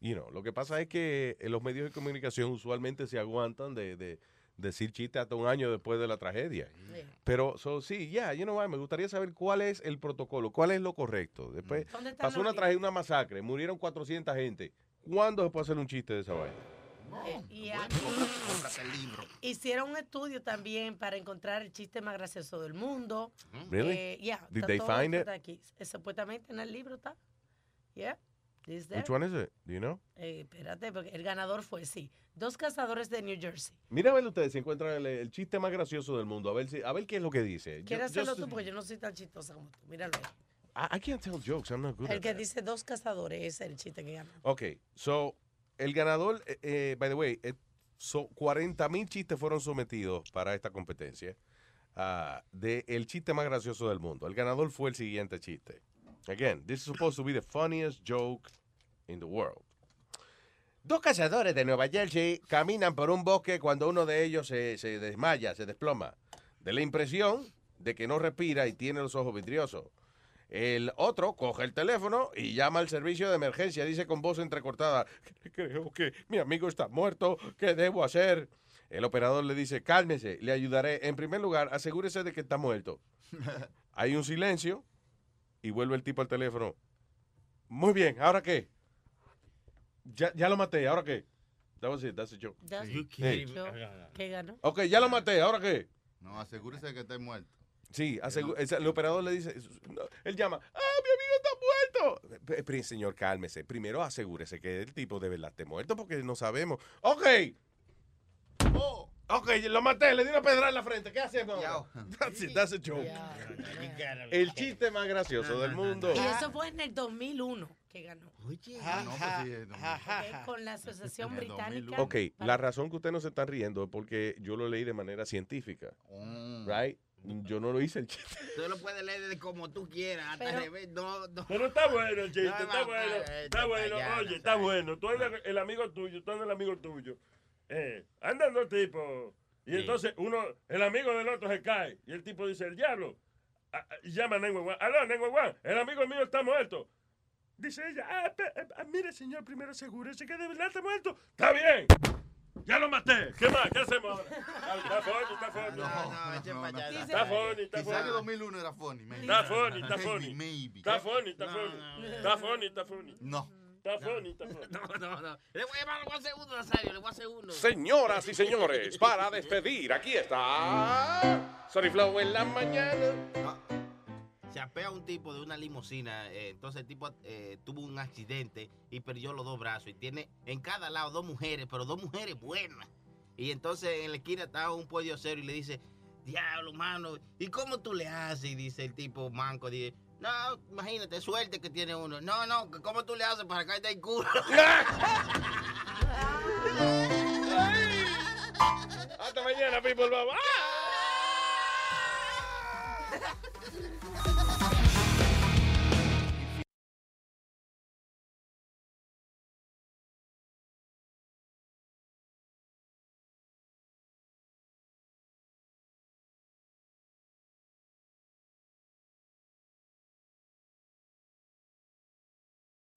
You know, lo que pasa es que los medios de comunicación usualmente se aguantan de, de decir chistes hasta un año después de la tragedia. Pero, so, sí, ya, you know what, me gustaría saber cuál es el protocolo, cuál es lo correcto. Después ¿Dónde están pasó una tragedia, una masacre, murieron 400 gente. ¿Cuándo se puede hacer un chiste de esa vaina? Eh, y aquí hicieron un estudio también para encontrar el chiste más gracioso del mundo. Really? Eh, yeah, Did they find it? aquí. Eh, Supuestamente en el libro está. Yeah. It's there. Which one is it? Do you know? Eh, espérate, porque el ganador fue, sí, dos cazadores de New Jersey. Mira a ver ustedes si encuentran el, el chiste más gracioso del mundo. A ver, si, a ver qué es lo que dice. Yo- ¿Quieres yo hacerlo tú? Porque yo no soy tan chistosa como tú. Míralo ahí. I, I can't tell jokes. I'm not good El at que that. dice dos cazadores es el chiste que gana. Ok, so, el ganador, eh, eh, by the way, eh, so, 40 mil chistes fueron sometidos para esta competencia ah, de el chiste más gracioso del mundo. El ganador fue el siguiente chiste. Again, this is supposed to be the funniest joke in the world. Dos cazadores de Nueva Jersey caminan por un bosque cuando uno de ellos se, se desmaya, se desploma. De la impresión de que no respira y tiene los ojos vidriosos. El otro coge el teléfono y llama al servicio de emergencia. Dice con voz entrecortada, creo que mi amigo está muerto. ¿Qué debo hacer? El operador le dice, cálmese, le ayudaré. En primer lugar, asegúrese de que está muerto. Hay un silencio y vuelve el tipo al teléfono. Muy bien, ¿ahora qué? Ya, ya lo maté, ¿ahora qué? That was it, that's a joke. That's Hey. it. Yo- ¿Qué ganó? Ok, ya lo maté, ¿ahora qué? No, asegúrese de que esté muerto. Sí, el, el operador le dice, no, él llama, ¡ah, mi amigo está muerto! Señor, cálmese. Primero asegúrese que el tipo de verdad esté muerto porque no sabemos. ¡Ok! Ok, lo maté, le di una pedra en la frente. ¿Qué hacemos? ahora? That's it, that's a joke. El chiste más gracioso del mundo. Y eso fue en el 2001 que ganó. Ah, no, pues sí, no. Ok, Con la Asociación Británica. Ok, la razón que ustedes no se están riendo es porque yo lo leí de manera científica. Mm. Right? Yo no lo hice el chiste. Tú lo puedes leer de como tú quieras, hasta Pero- revés. No, no. Pero está bueno el chiste, No, está no, bueno, está bueno, oye, está bueno. Tú eres el amigo tuyo, tú eres el amigo tuyo. Eh, andan dos tipos. Y Sí. entonces uno, el amigo del otro se cae. Y el tipo dice, el diablo. Ah, ah, y llama a 911. Aló, 911, el amigo mío está muerto. Dice ella, ah, pe- ah, mire señor, primero asegúrese que de verdad está muerto. Está bien. Ya lo maté. ¿Qué más? ¿Qué hacemos ahora? Ah, Está funny, está funny. No, eche allá. Está funny, está Quizá en el funny. 2001 era funny. Está funny, está funny. maybe. Está funny, está funny. Está funny, está funny. No. Está funny, está funny. No, no, no. Le voy a llamar, le voy a hacer uno, Nazario, le voy a hacer uno. Señoras y señores, para despedir, aquí está. Sorry Flow en la mañana. Se apea un tipo de una limusina, eh, entonces el tipo eh, tuvo un accidente y perdió los dos brazos y tiene en cada lado dos mujeres, pero dos mujeres buenas. Y entonces en la esquina estaba un podio cero y le dice, diablo, mano, ¿y cómo tú le haces? Y dice el tipo manco, dice, no, imagínate, suerte que tiene uno. No, no, ¿cómo tú le haces para caerte el culo? Hasta mañana, people. Bye,